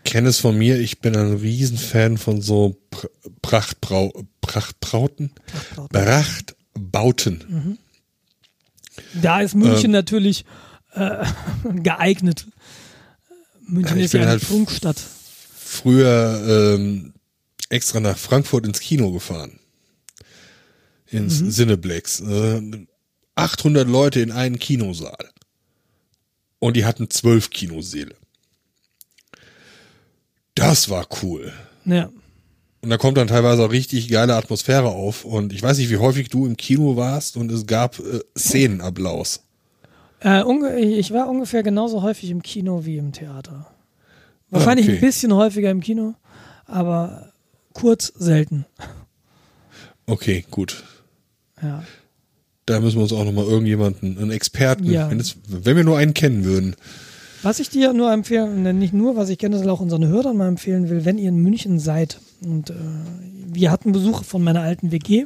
kenne es von mir, ich bin ein Riesenfan von so Pr Prachtbrau Prachtbrauten, Prachtbrauten. Prachtbauten. da ist Ähm. München natürlich äh, geeignet. München Ja, ist ja eine halt- Prunkstadt. Früher ähm, extra nach Frankfurt ins Kino gefahren. Ins Mhm. Cineplex. Äh, 800 Leute in einen Kinosaal. Und die hatten zwölf Kinosäle. Das war cool. Ja. Und da kommt dann teilweise auch richtig geile Atmosphäre auf. Und ich weiß nicht, wie häufig du im Kino warst und es gab äh, Szenenapplaus. Äh, ich war ungefähr genauso häufig im Kino wie im Theater. Wahrscheinlich Ah, okay. ein bisschen häufiger im Kino, aber kurz selten. Okay, gut. Ja. Da müssen wir uns auch nochmal irgendjemanden, einen Experten, Ja. wenn, es, wenn wir nur einen kennen würden. Was ich dir nur empfehlen, ne, nicht nur, was ich generell auch unseren Hörern mal empfehlen will, wenn ihr in München seid und äh, wir hatten Besuche von meiner alten WG,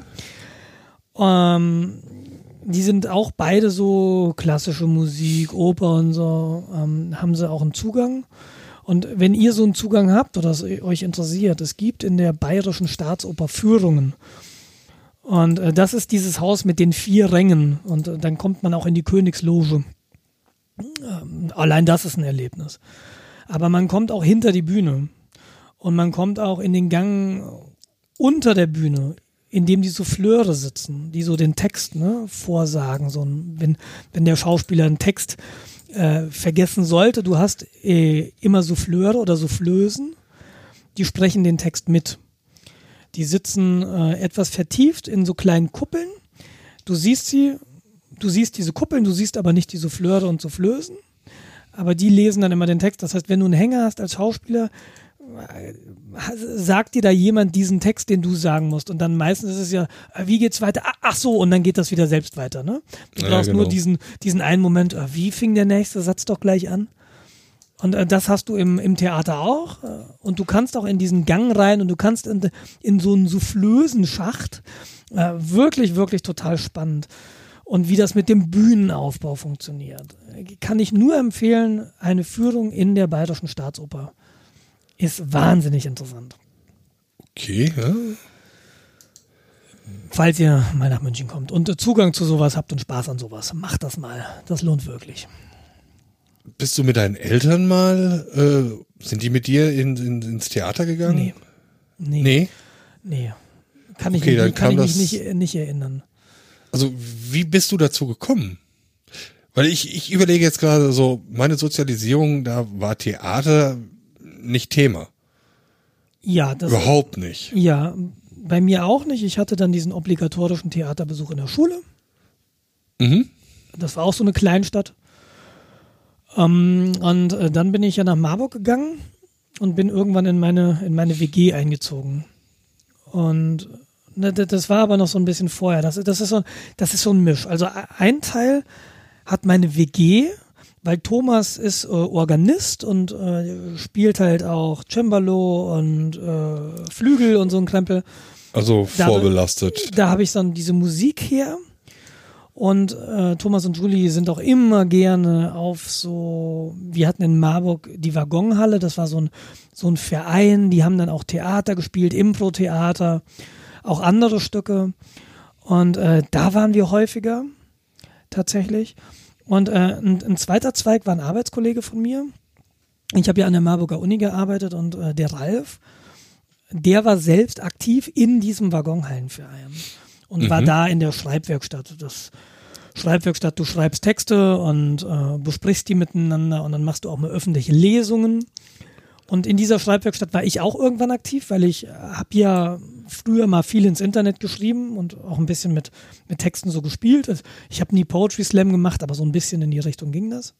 ähm, die sind auch beide so klassische Musik, Oper und so, ähm, haben sie auch einen Zugang. Und wenn ihr so einen Zugang habt oder es euch interessiert, es gibt in der Bayerischen Staatsoper Führungen. Und äh, das ist dieses Haus mit den vier Rängen. Und äh, dann kommt man auch in die Königsloge. Ähm, allein das ist ein Erlebnis. Aber man kommt auch hinter die Bühne. Und man kommt auch in den Gang unter der Bühne, in dem die Souffleure sitzen, die so den Text ne, vorsagen. So ein, wenn, wenn der Schauspieler einen Text äh, vergessen sollte, du hast äh, immer Souffleure oder Soufflösen, die sprechen den Text mit. Die sitzen äh, etwas vertieft in so kleinen Kuppeln. Du siehst sie, du siehst diese Kuppeln, du siehst aber nicht die Souffleure und Soufflösen. Aber die lesen dann immer den Text. Das heißt, wenn du einen Hänger hast als Schauspieler, sagt dir da jemand diesen Text, den du sagen musst. Und dann meistens ist es ja, äh, wie geht's weiter? Ah, Ach so, und dann geht das wieder selbst weiter. Ne? Du Ja, brauchst genau. nur diesen, diesen einen Moment, äh, wie fing der nächste Satz doch gleich an? Und äh, das hast du im, im Theater auch. Äh, und du kannst auch in diesen Gang rein und du kannst in, in so einen soufflösen Schacht. Äh, wirklich, wirklich total spannend. Und wie das mit dem Bühnenaufbau funktioniert. Äh, Kann ich nur empfehlen, eine Führung in der Bayerischen Staatsoper. Ist wahnsinnig interessant. Okay, ja. Falls ihr mal nach München kommt und Zugang zu sowas habt und Spaß an sowas, macht das mal. Das lohnt wirklich. Bist du mit deinen Eltern mal, äh, sind die mit dir in, in, ins Theater gegangen? Nee. Nee. Nee? Nee. Kann ich, Okay, mich, dann kann ich mich nicht, nicht erinnern. Also, wie bist du dazu gekommen? Weil ich, ich überlege jetzt gerade so, meine Sozialisierung, da war Theater nicht Thema. Ja, das, Überhaupt nicht. ja, bei mir auch nicht. Ich hatte dann diesen obligatorischen Theaterbesuch in der Schule. Mhm. Das war auch so eine Kleinstadt. Ähm, und äh, dann bin ich ja nach Marburg gegangen und bin irgendwann in meine, in meine WG eingezogen. Und ne, das war aber noch so ein bisschen vorher. Das, das, ist so, das ist so ein Misch. Also e- ein Teil hat meine WG, weil Thomas ist äh, Organist und äh, spielt halt auch Cembalo und äh, Flügel und so ein Krempel. Also Da- vorbelastet. Da habe ich dann diese Musik her. Und äh, Thomas und Julie sind auch immer gerne auf so, wir hatten in Marburg die Waggonhalle, das war so ein, so ein Verein, die haben dann auch Theater gespielt, Impro-Theater, auch andere Stücke. Und äh, da waren wir häufiger, tatsächlich. Und äh, ein, ein zweiter Zweig war ein Arbeitskollege von mir. Ich habe ja an der Marburger Uni gearbeitet und äh, der Ralf, der war selbst aktiv in diesem Waggonhallenverein. und mhm. war da in der Schreibwerkstatt. Das Schreibwerkstatt, du schreibst Texte und äh, besprichst die miteinander und dann machst du auch mal öffentliche Lesungen. Und in dieser Schreibwerkstatt war ich auch irgendwann aktiv, weil ich habe ja früher mal viel ins Internet geschrieben und auch ein bisschen mit, mit Texten so gespielt. Also ich habe nie Poetry Slam gemacht, aber so ein bisschen in die Richtung ging das.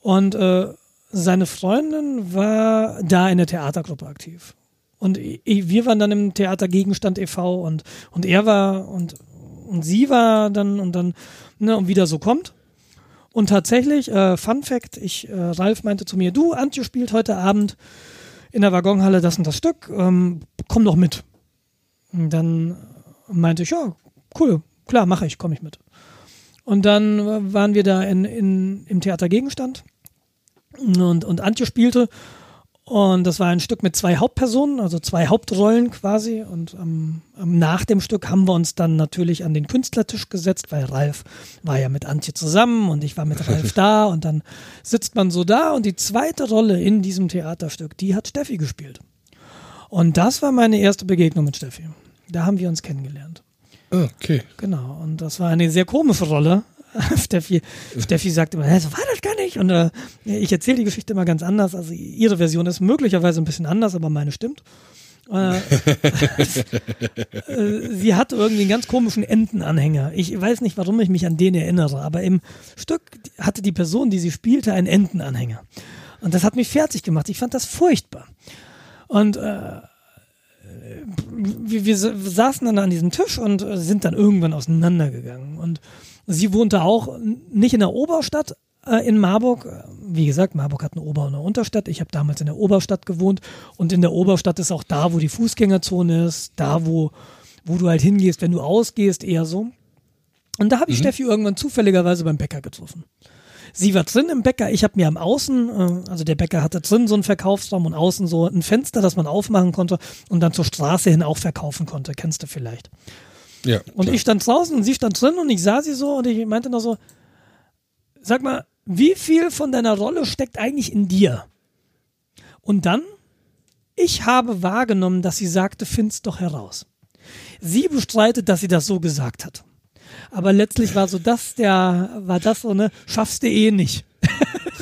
Und äh, seine Freundin war da in der Theatergruppe aktiv. Und wir waren dann im Theater Gegenstand e.V. und, und er war und, und sie war dann und dann, ne, und wieder so kommt. Und tatsächlich, äh, Fun Fact, ich, äh, Ralf meinte zu mir, du, Antje spielt heute Abend in der Waggonhalle das und das Stück, ähm, komm doch mit. Und dann meinte ich, ja, cool, klar, mache ich, komme ich mit. Und dann waren wir da in, in, im Theater Gegenstand und, und Antje spielte und das war ein Stück mit zwei Hauptpersonen, also zwei Hauptrollen quasi. Und ähm, nach dem Stück haben wir uns dann natürlich an den Künstlertisch gesetzt, weil Ralf war ja mit Antje zusammen und ich war mit Ralf da. Und dann sitzt man so da und die zweite Rolle in diesem Theaterstück, die hat Steffi gespielt. Und das war meine erste Begegnung mit Steffi. Da haben wir uns kennengelernt. Okay. Genau. Und das war eine sehr komische Rolle, Steffi, Steffi sagt immer, so war das gar nicht. Und äh, ich erzähle die Geschichte immer ganz anders. Also ihre Version ist möglicherweise ein bisschen anders, aber meine stimmt. Äh, äh, sie hat irgendwie einen ganz komischen Entenanhänger. Ich weiß nicht, warum ich mich an den erinnere, aber im Stück hatte die Person, die sie spielte, einen Entenanhänger. Und das hat mich fertig gemacht. Ich fand das furchtbar. Und äh, wir, wir saßen dann an diesem Tisch und sind dann irgendwann auseinandergegangen. Und Sie wohnte auch nicht in der Oberstadt äh, in Marburg. Wie gesagt, Marburg hat eine Ober- und eine Unterstadt. Ich habe damals in der Oberstadt gewohnt und in der Oberstadt ist auch da, wo die Fußgängerzone ist, da, wo, wo du halt hingehst, wenn du ausgehst, eher so. Und da habe ich mhm. Steffi irgendwann zufälligerweise beim Bäcker getroffen. Sie war drin im Bäcker, ich habe mir am Außen, äh, also der Bäcker hatte drin so einen Verkaufsraum und außen so ein Fenster, das man aufmachen konnte und dann zur Straße hin auch verkaufen konnte. Kennst du vielleicht. Ja, und klar. ich stand draußen und sie stand drin und ich sah sie so und ich meinte noch so, sag mal, wie viel von deiner Rolle steckt eigentlich in dir? Und dann, ich habe wahrgenommen, dass sie sagte, find's doch heraus. Sie bestreitet, dass sie das so gesagt hat. Aber letztlich war so das der, war das so, ne, schaffst du eh nicht.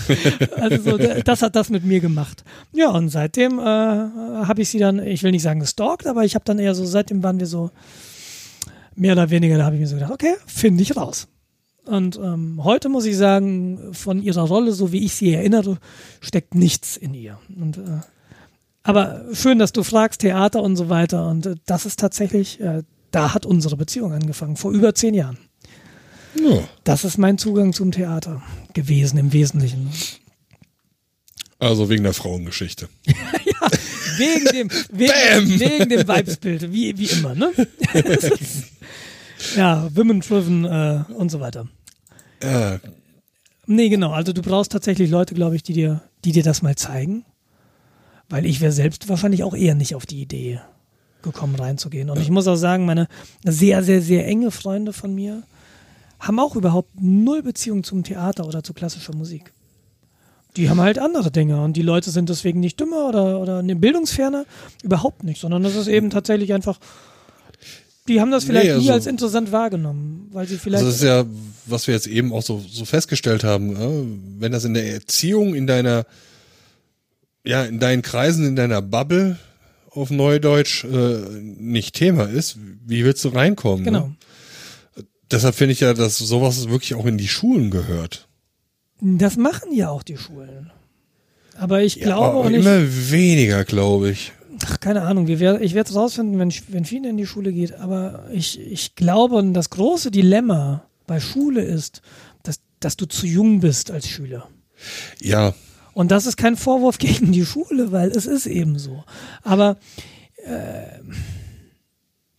also so, das hat das mit mir gemacht. Ja, und seitdem äh, habe ich sie dann, ich will nicht sagen gestalkt, aber ich habe dann eher so, seitdem waren wir so, mehr oder weniger, da habe ich mir so gedacht, okay, finde ich raus. Und ähm, heute muss ich sagen, von ihrer Rolle, so wie ich sie erinnere, steckt nichts in ihr. Und, äh, aber schön, dass du fragst, Theater und so weiter. Und äh, das ist tatsächlich, äh, da hat unsere Beziehung angefangen, vor über zehn Jahren. Ja. Das ist mein Zugang zum Theater gewesen, im Wesentlichen. Also wegen der Frauengeschichte. ja, wegen dem, wegen, wegen dem Vibesbild, wie, wie immer, ne? ja, Women Driven äh, und so weiter. Äh. Nee, genau. Also du brauchst tatsächlich Leute, glaube ich, die dir, die dir das mal zeigen. Weil ich wäre selbst wahrscheinlich auch eher nicht auf die Idee gekommen, reinzugehen. Und ich muss auch sagen, meine sehr, sehr, sehr enge Freunde von mir haben auch überhaupt null Beziehung zum Theater oder zu klassischer Musik. Die haben halt andere Dinge und die Leute sind deswegen nicht dümmer oder, oder eine Bildungsferne. Überhaupt nicht, sondern das ist eben tatsächlich einfach, die haben das vielleicht nee, also, nie als interessant wahrgenommen, weil sie vielleicht. Also das ist ja, was wir jetzt eben auch so, so festgestellt haben, ne? wenn das in der Erziehung, in deiner, ja, in deinen Kreisen, in deiner Bubble auf Neudeutsch äh, nicht Thema ist, wie willst du reinkommen? Ne? Genau. Ne? Deshalb finde ich ja, dass sowas wirklich auch in die Schulen gehört. Das machen ja auch die Schulen. Aber ich glaube ja, auch nicht. Immer weniger, glaube ich. Ach, keine Ahnung. ich werde es rausfinden, wenn, wenn Fien in die Schule geht. Aber ich, ich glaube, das große Dilemma bei Schule ist, dass, dass du zu jung bist als Schüler. Ja. Und das ist kein Vorwurf gegen die Schule, weil es ist eben so. Aber äh,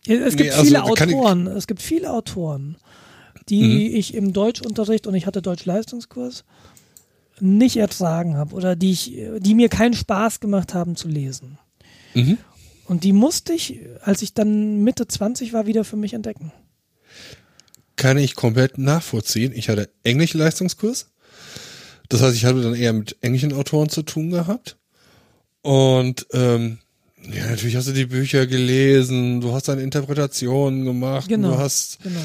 es gibt nee, also, viele Autoren. Es gibt viele Autoren die mhm. ich im Deutschunterricht und ich hatte Deutsch-Leistungskurs nicht ertragen habe oder die ich, die mir keinen Spaß gemacht haben zu lesen. Mhm. Und die musste ich, als ich dann Mitte 20 war, wieder für mich entdecken. Kann ich komplett nachvollziehen. Ich hatte Englisch-Leistungskurs. Das heißt, ich hatte dann eher mit englischen Autoren zu tun gehabt. Und ähm, Ja, natürlich hast du die Bücher gelesen, du hast deine Interpretationen gemacht, Genau. du hast Genau.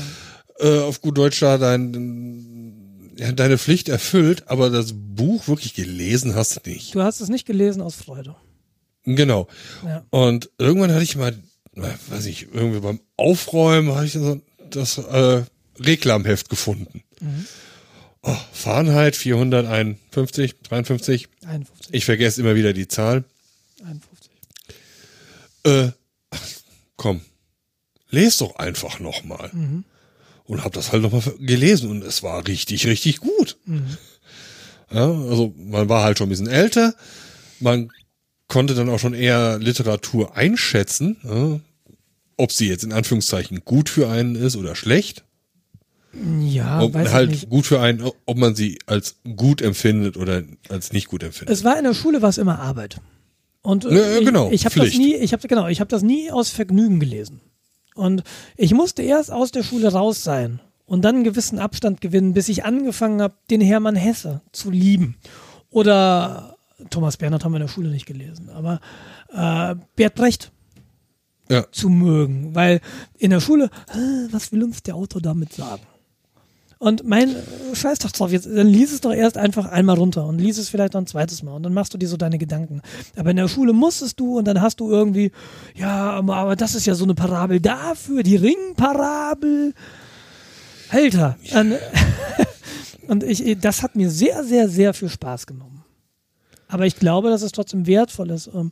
äh, auf gut Deutsch da dein, ja, deine Pflicht erfüllt, aber das Buch wirklich gelesen hast du nicht. Du hast es nicht gelesen aus Freude. Genau. Ja. Und irgendwann hatte ich mal, weiß ich, irgendwie beim Aufräumen hatte ich so das äh, Reklamheft gefunden. Oh, Fahrenheit 451, 53. 51. Ich vergesse immer wieder die Zahl. 51. Äh, komm, les doch einfach nochmal. Und hab das halt nochmal gelesen und es war richtig, richtig gut. Ja, also man war halt schon ein bisschen älter, man konnte dann auch schon eher Literatur einschätzen, ja, ob sie jetzt in Anführungszeichen gut für einen ist oder schlecht. Ja, ob weiß halt ich nicht. gut für einen, ob man sie als gut empfindet oder als nicht gut empfindet. Es war in der Schule war es immer Arbeit. Und äh, Ja, genau, ich, ich habe das nie, ich habe genau, ich habe das nie aus Vergnügen gelesen. Und ich musste erst aus der Schule raus sein und dann einen gewissen Abstand gewinnen, bis ich angefangen habe, den Hermann Hesse zu lieben. Oder Thomas Bernhard haben wir in der Schule nicht gelesen, aber äh, Bert Brecht Ja. zu mögen, weil in der Schule, was will uns der Autor damit sagen? Und mein äh, Scheiß doch drauf, jetzt, dann lies es doch erst einfach einmal runter und lies es vielleicht noch ein zweites Mal und dann machst du dir so deine Gedanken. Aber in der Schule musstest du und dann hast du irgendwie, ja, aber, das ist ja so eine Parabel dafür, die Ringparabel. Alter. Und, und ich, das hat mir sehr, sehr, sehr viel Spaß genommen. Aber ich glaube, dass es trotzdem wertvoll ist, um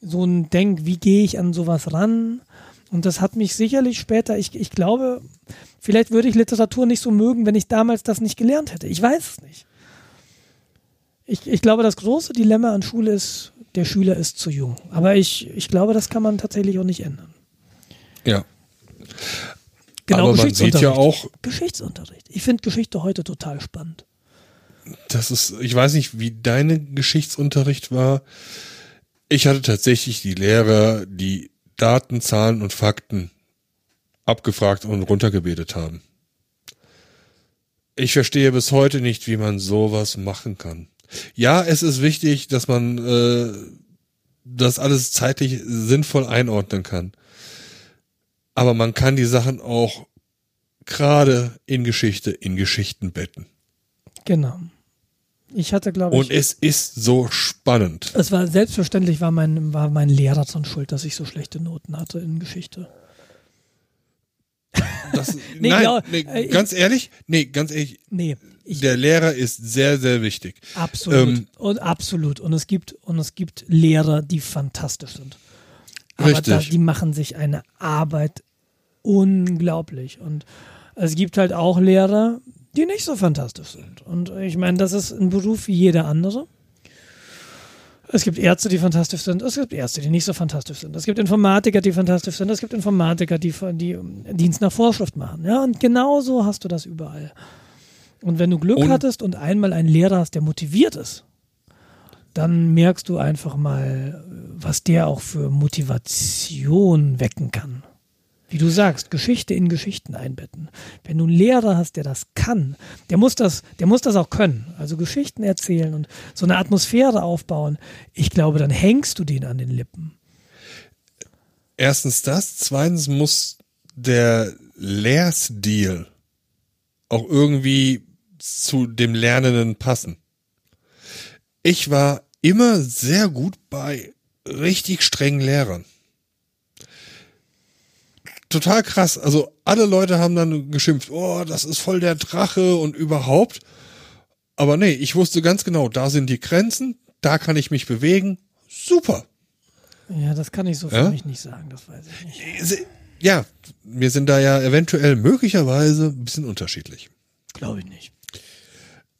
so ein Denk, wie gehe ich an sowas ran? Und das hat mich sicherlich später, ich, ich glaube, vielleicht würde ich Literatur nicht so mögen, wenn ich damals das nicht gelernt hätte. Ich weiß es nicht. Ich, ich glaube, das große Dilemma an Schule ist, der Schüler ist zu jung. Aber ich, ich glaube, das kann man tatsächlich auch nicht ändern. Ja. Genau, Aber man sieht ja auch, Geschichtsunterricht. Ich finde Geschichte heute total spannend. Das ist, ich weiß nicht, wie deine Geschichtsunterricht war. Ich hatte tatsächlich die Lehrer, die Daten, Zahlen und Fakten abgefragt und runtergebetet haben. Ich verstehe bis heute nicht, wie man sowas machen kann. Ja, es ist wichtig, dass man äh, das alles zeitlich sinnvoll einordnen kann. Aber man kann die Sachen auch gerade in Geschichte in Geschichten betten. Genau. Ich hatte, glaube ich, Und es ist so spannend. es war selbstverständlich war mein, war mein Lehrer dran schuld, dass ich so schlechte Noten hatte in Geschichte. Das, Nee, nein, glaub- nee, äh, ich- ganz ehrlich, nee, ganz ehrlich, Nee, ich, der Lehrer ist sehr, sehr wichtig. absolut. ähm, und absolut. Und es gibt, und es gibt Lehrer, die fantastisch sind. Aber Richtig. Da, die machen sich eine Arbeit unglaublich. Und es gibt halt auch Lehrer, die nicht so fantastisch sind. Und ich meine, das ist ein Beruf wie jeder andere. Es gibt Ärzte, die fantastisch sind. Es gibt Ärzte, die nicht so fantastisch sind. Es gibt Informatiker, die fantastisch sind. Es gibt Informatiker, die, die Dienst nach Vorschrift machen. Ja, und genauso hast du das überall. Und wenn du Glück Und- hattest und einmal einen Lehrer hast, der motiviert ist, dann merkst du einfach mal, was der auch für Motivation wecken kann. Wie du sagst, Geschichte in Geschichten einbetten. Wenn du einen Lehrer hast, der das kann, der muss das, der muss das auch können. Also Geschichten erzählen und so eine Atmosphäre aufbauen. Ich glaube, dann hängst du den an den Lippen. Erstens das, zweitens muss der Lehrstil auch irgendwie zu dem Lernenden passen. Ich war immer sehr gut bei richtig strengen Lehrern. Total krass. Also alle Leute haben dann geschimpft, oh, das ist voll der Drache und überhaupt. Aber nee, ich wusste ganz genau, da sind die Grenzen, da kann ich mich bewegen. Super. Ja, das kann ich so für Ja? mich nicht sagen, das weiß ich nicht. Se- Ja, wir sind da ja eventuell möglicherweise ein bisschen unterschiedlich. Glaube ich nicht.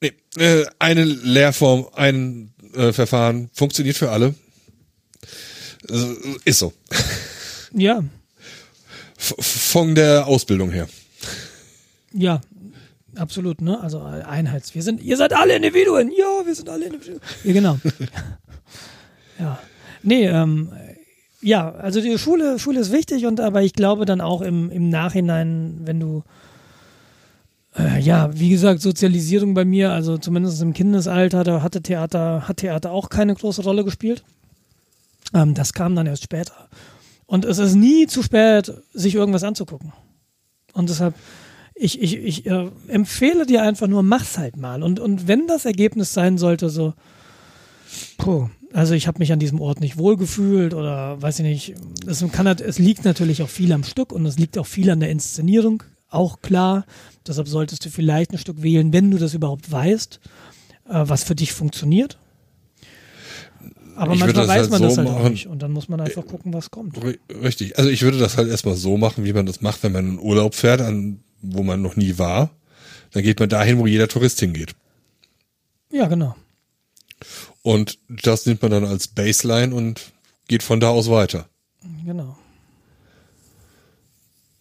Nee, äh, eine Lehrform, ein äh, Verfahren funktioniert für alle. Also, ist so. Ja, von der Ausbildung her. ja, absolut, ne? Also Einheits. Wir sind, ihr seid alle Individuen. Ja, wir sind alle Individuen. Ja, genau. ja. Nee, ähm, ja, also die Schule, Schule ist wichtig und aber ich glaube dann auch im, im Nachhinein, wenn du äh, ja, wie gesagt, Sozialisierung bei mir, also zumindest im Kindesalter, da hatte Theater, hat Theater auch keine große Rolle gespielt. Ähm, das kam dann erst später. Und es ist nie zu spät, sich irgendwas anzugucken. Und deshalb, ich, ich, ich äh, empfehle dir einfach nur, mach's halt mal. Und, und wenn das Ergebnis sein sollte, so, puh, also ich habe mich an diesem Ort nicht wohlgefühlt oder weiß ich nicht, es, kann, es liegt natürlich auch viel am Stück und es liegt auch viel an der Inszenierung, auch klar. Deshalb solltest du vielleicht ein Stück wählen, wenn du das überhaupt weißt, äh, was für dich funktioniert. Aber manchmal weiß halt man so das halt auch machen. nicht und dann muss man einfach gucken, was kommt. Ri- Richtig. Also ich würde das halt erstmal so machen, wie man das macht, wenn man in Urlaub fährt, an, wo man noch nie war. Dann geht man dahin, wo jeder Tourist hingeht. Ja, genau. Und das nimmt man dann als Baseline und geht von da aus weiter. Genau.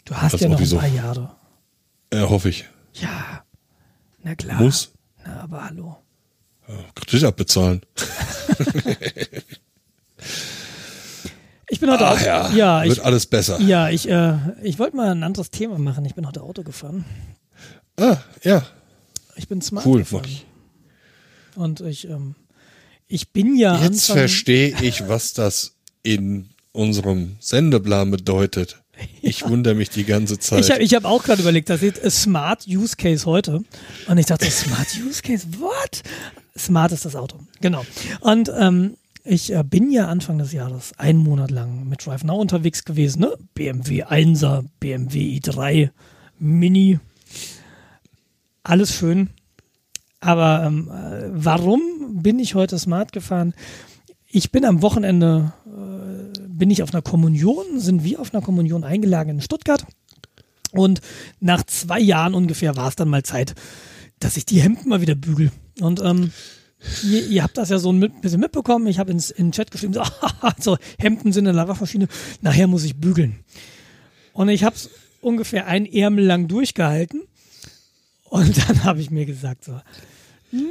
Du hast Das ja noch ein paar Jahre. Äh, hoffe ich. Ja, na klar. Muss. Na, aber hallo. Kredit abbezahlen. Ich bin heute Ach auch, ja, ja, wird ich, alles besser. ja, ich, äh, ich wollte mal ein anderes Thema machen. Ich bin heute Auto gefahren. Ah, ja, Ich bin smart cool. gefahren. Ich. Und ich, ähm, ich bin ja Jetzt verstehe ich, was das in unserem Sendeplan bedeutet. Ich wundere mich die ganze Zeit. Ich habe hab auch gerade überlegt, da steht äh, Smart Use Case heute. Und ich dachte, Smart Use Case, what? Smart ist das Auto, genau. Und ähm, ich äh, bin ja Anfang des Jahres einen Monat lang mit Drive Now unterwegs gewesen, ne? BMW 1er, BMW i3, Mini, alles schön. Aber ähm, äh, warum bin ich heute Smart gefahren? Ich bin am Wochenende, äh, bin ich auf einer Kommunion, sind wir auf einer Kommunion eingeladen in Stuttgart. Und nach zwei Jahren ungefähr war es dann mal Zeit, dass ich die Hemden mal wieder bügel. Und ähm, ihr, ihr habt das ja so ein mit- bisschen mitbekommen. Ich habe ins in den Chat geschrieben, so, so Hemden sind in der Waschmaschine. Nachher muss ich bügeln. Und ich habe es ungefähr ein Ärmel lang durchgehalten. Und dann habe ich mir gesagt, so, ne,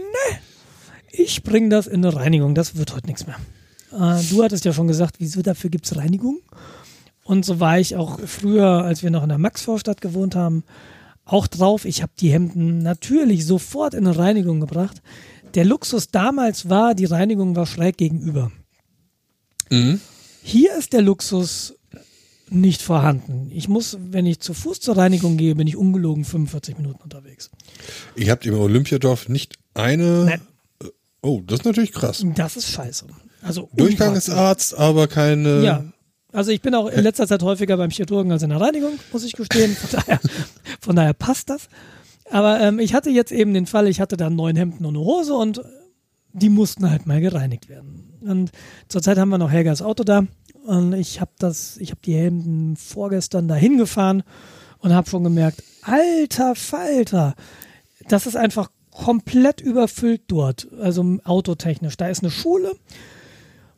ich bringe das in eine Reinigung. Das wird heute nichts mehr. Äh, du hattest ja schon gesagt, wieso dafür gibt's Reinigung? Und so war ich auch früher, als wir noch in der Maxvorstadt gewohnt haben, auch drauf. Ich habe die Hemden natürlich sofort in eine Reinigung gebracht. Der Luxus damals war, die Reinigung war schräg gegenüber. Mhm. Hier ist der Luxus nicht vorhanden. Ich muss, wenn ich zu Fuß zur Reinigung gehe, bin ich ungelogen 45 Minuten unterwegs. Ihr habt im Olympiadorf nicht eine. Nein. Oh, das ist natürlich krass. Das ist scheiße. Also Durchgangsarzt, aber keine. Ja. Also ich bin auch in letzter Zeit häufiger beim Chirurgen als in der Reinigung, muss ich gestehen. Von daher, von daher passt das. Aber ähm, ich hatte jetzt eben den Fall, ich hatte da neun Hemden und eine Hose und die mussten halt mal gereinigt werden. Und zurzeit haben wir noch Helgas Auto da und ich habe das, ich habe die Hemden vorgestern dahin gefahren und habe schon gemerkt, alter Falter, das ist einfach komplett überfüllt dort, also autotechnisch. Da ist eine Schule.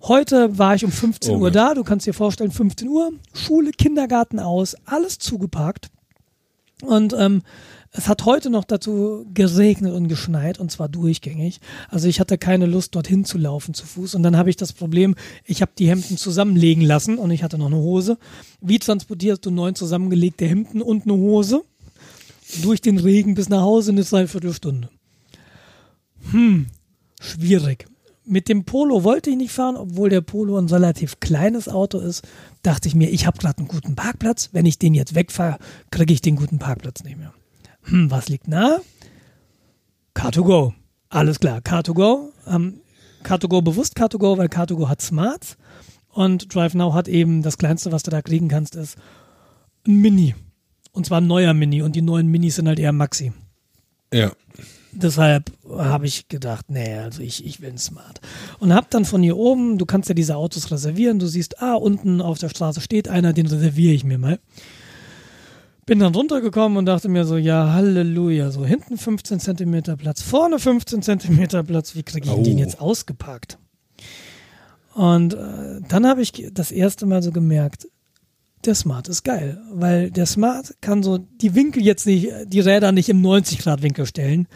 Heute war ich um 15 Oh Uhr da, du kannst dir vorstellen, 15 Uhr, Schule, Kindergarten aus, alles zugeparkt. Und ähm, es hat heute noch dazu geregnet und geschneit und zwar durchgängig. Also ich hatte keine Lust, dorthin zu laufen zu Fuß. Und dann habe ich das Problem, ich habe die Hemden zusammenlegen lassen und ich hatte noch eine Hose. Wie transportierst du neun zusammengelegte Hemden und eine Hose durch den Regen bis nach Hause eine Dreiviertelstunde? Hm, schwierig. Mit dem Polo wollte ich nicht fahren, obwohl der Polo ein relativ kleines Auto ist. Dachte ich mir, ich habe gerade einen guten Parkplatz. Wenn ich den jetzt wegfahre, kriege ich den guten Parkplatz nicht mehr. Hm, was liegt nahe? Car2Go. Alles klar, Car2Go. Ähm, Car2Go bewusst Car2Go, weil Car2Go hat Smarts und DriveNow hat eben das kleinste, was du da kriegen kannst, ist ein Mini. Und zwar ein neuer Mini und die neuen Minis sind halt eher Maxi. Ja. Deshalb habe ich gedacht, nee, also ich, ich will ein Smart. Und habe dann von hier oben, du kannst ja diese Autos reservieren, du siehst, ah, unten auf der Straße steht einer, den reserviere ich mir mal. Bin dann runtergekommen und dachte mir so, ja, Halleluja, so hinten 15 Zentimeter Platz, vorne 15 Zentimeter Platz, wie kriege ich den Oh. jetzt ausgepackt? Und äh, dann habe ich das erste Mal so gemerkt, der Smart ist geil, weil der Smart kann so die Winkel jetzt nicht, die Räder nicht im 90-Grad-Winkel stellen,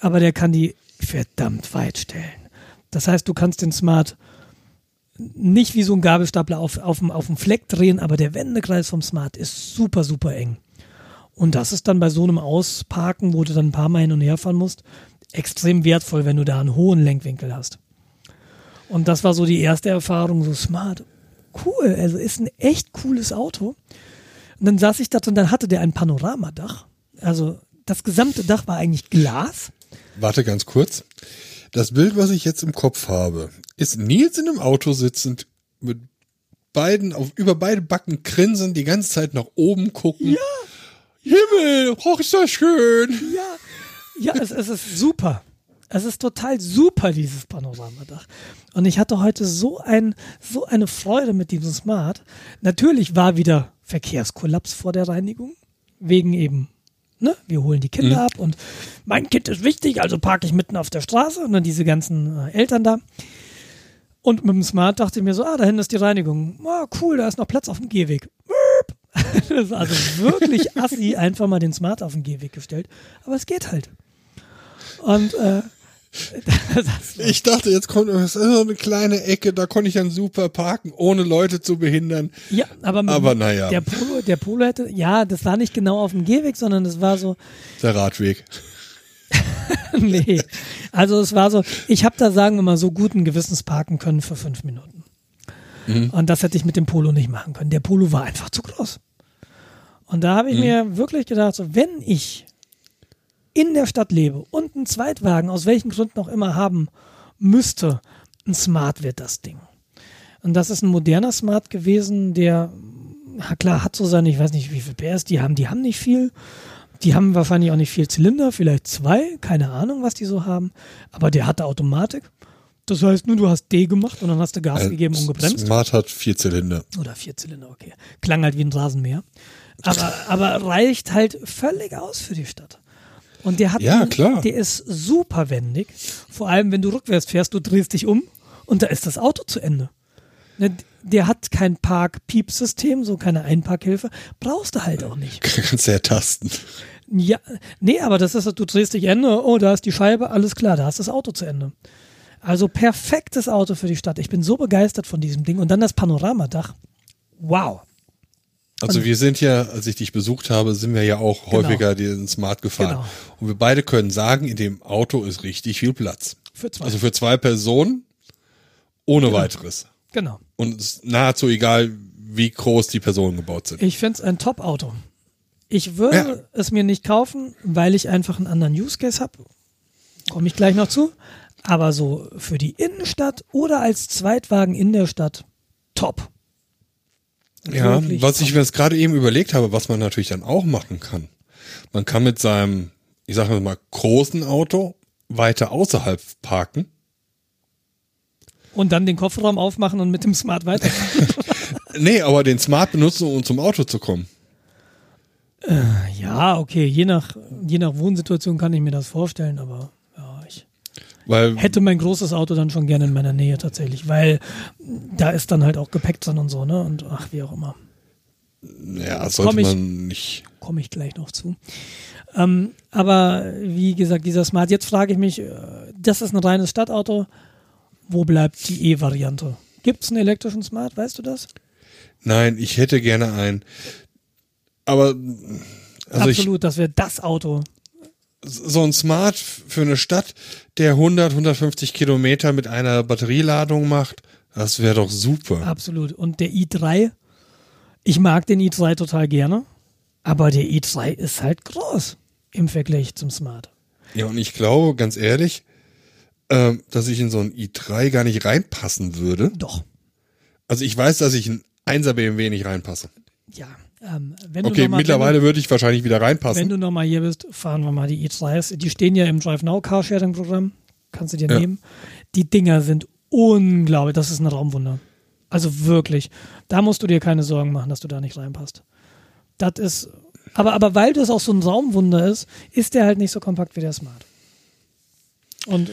aber der kann die verdammt weit stellen. Das heißt, du kannst den Smart nicht wie so ein Gabelstapler auf, auf, auf dem Fleck drehen, aber der Wendekreis vom Smart ist super, super eng. Und das ist dann bei so einem Ausparken, wo du dann ein paar Mal hin und her fahren musst, extrem wertvoll, wenn du da einen hohen Lenkwinkel hast. Und das war so die erste Erfahrung, so smart. Cool, also ist ein echt cooles Auto. Und dann saß ich da und dann hatte der ein Panoramadach. Also das gesamte Dach war eigentlich Glas. Warte ganz kurz. Das Bild, was ich jetzt im Kopf habe, ist Nils in einem Auto sitzend mit beiden auf über beide Backen grinsen, die ganze Zeit nach oben gucken. Ja. Himmel, oh, ist das schön. Ja, ja, es, es ist super. Es ist total super, dieses Panoramadach. Und ich hatte heute so, ein, so eine Freude mit diesem Smart. Natürlich war wieder Verkehrskollaps vor der Reinigung, wegen eben, ne, wir holen die Kinder Mhm. ab und mein Kind ist wichtig, also parke ich mitten auf der Straße und dann diese ganzen äh, Eltern da. Und mit dem Smart dachte ich mir so, ah, da hinten ist die Reinigung. Ah, cool, da ist noch Platz auf dem Gehweg. Das ist also wirklich assi, einfach mal den Smart auf den Gehweg gestellt. Aber es geht halt. Und äh, Ich dachte, jetzt kommt das ist so eine kleine Ecke, da konnte ich dann super parken, ohne Leute zu behindern. ja, aber, Aber naja. der Polo, der Polo hätte, ja, das war nicht genau auf dem Gehweg, sondern das war so, Der Radweg. nee. Also es war so, ich habe da, sagen wir mal, so guten Gewissens parken können für fünf Minuten. Und das hätte ich mit dem Polo nicht machen können. Der Polo war einfach zu groß. Und da habe ich mir wirklich gedacht, so, wenn ich in der Stadt lebe und einen Zweitwagen, aus welchen Gründen auch immer haben müsste, ein Smart wird das Ding. Und das ist ein moderner Smart gewesen, der, klar, hat so seine, ich weiß nicht, wie viel PS die haben, die haben nicht viel. Die haben wahrscheinlich auch nicht viel Zylinder, vielleicht zwei, keine Ahnung, was die so haben. Aber der hatte Automatik. Das heißt nur, du hast D gemacht und dann hast du Gas gegeben und gebremst. Smart hat vier Zylinder. Oder vier Zylinder, okay. Klang halt wie ein Rasenmäher. Aber, aber reicht halt völlig aus für die Stadt. Und der hat, Ja, einen- klar. der ist super wendig. Vor allem, wenn du rückwärts fährst, du drehst dich um und da ist das Auto zu Ende. Ne, Der hat kein Park-Piep-System, so keine Einparkhilfe. Brauchst du halt auch nicht. Kannst du ja tasten. Ja, nee, aber das ist, du drehst dich Ende, oh, da ist die Scheibe, alles klar, da hast das Auto zu Ende. Also perfektes Auto für die Stadt. Ich bin so begeistert von diesem Ding. Und dann das Panoramadach. Wow. Also wir sind ja, als ich dich besucht habe, sind wir ja auch Genau. häufiger den Smart gefahren. Genau. Und wir beide können sagen, in dem Auto ist richtig viel Platz. Für zwei. Also für zwei Personen ohne weiteres. genau. Und es ist nahezu egal, wie groß die Personen gebaut sind. Ich finde es ein Top-Auto. Ich würde Ja. es mir nicht kaufen, weil ich einfach einen anderen Use Case habe. Komme ich gleich noch zu. Aber so für die Innenstadt oder als Zweitwagen in der Stadt, top. Ja, was ich mir jetzt gerade eben überlegt habe, was man natürlich dann auch machen kann. Man kann mit seinem, ich sage mal, großen Auto weiter außerhalb parken. Und dann den Kofferraum aufmachen und mit dem Smart weiterfahren. Nee, aber den Smart benutzen, um zum Auto zu kommen. ja, okay, je nach, je nach Wohnsituation kann ich mir das vorstellen, aber Weil hätte mein großes Auto dann schon gerne in meiner Nähe tatsächlich, weil da ist dann halt auch Gepäck drin und so, ne? Und ach, wie auch immer. ja, sollte komm ich- man nicht. komme ich gleich noch zu. Ähm, aber wie gesagt, dieser Smart, jetzt frage ich mich, äh, das ist ein reines Stadtauto. Wo bleibt die E-Variante? Gibt es einen elektrischen Smart, weißt du das? Nein, ich hätte gerne einen. Aber also ich, Absolut, das wäre das Auto. So ein Smart für eine Stadt, der 100, 150 Kilometer mit einer Batterieladung macht, das wäre doch super. Absolut. Und der i3, ich mag den i3 total gerne, aber der i3 ist halt groß im Vergleich zum Smart. Ja, und ich glaube, ganz ehrlich, ähm, dass ich in so ein i3 gar nicht reinpassen würde. Doch. Also ich weiß, dass ich in 1er BMW nicht reinpasse. Ja. Ähm, du Okay, mal, mittlerweile würde ich wahrscheinlich wieder du, reinpassen. wenn du noch mal hier bist, fahren wir mal die i3s. Die stehen ja im Drive Now Carsharing Programm. Kannst du dir Ja. nehmen. Die Dinger sind unglaublich. Das ist ein Raumwunder. Also wirklich. Da musst du dir keine Sorgen machen, dass du da nicht reinpasst. Das ist, aber, aber weil das auch so ein Raumwunder ist, ist der halt nicht so kompakt wie der Smart. Und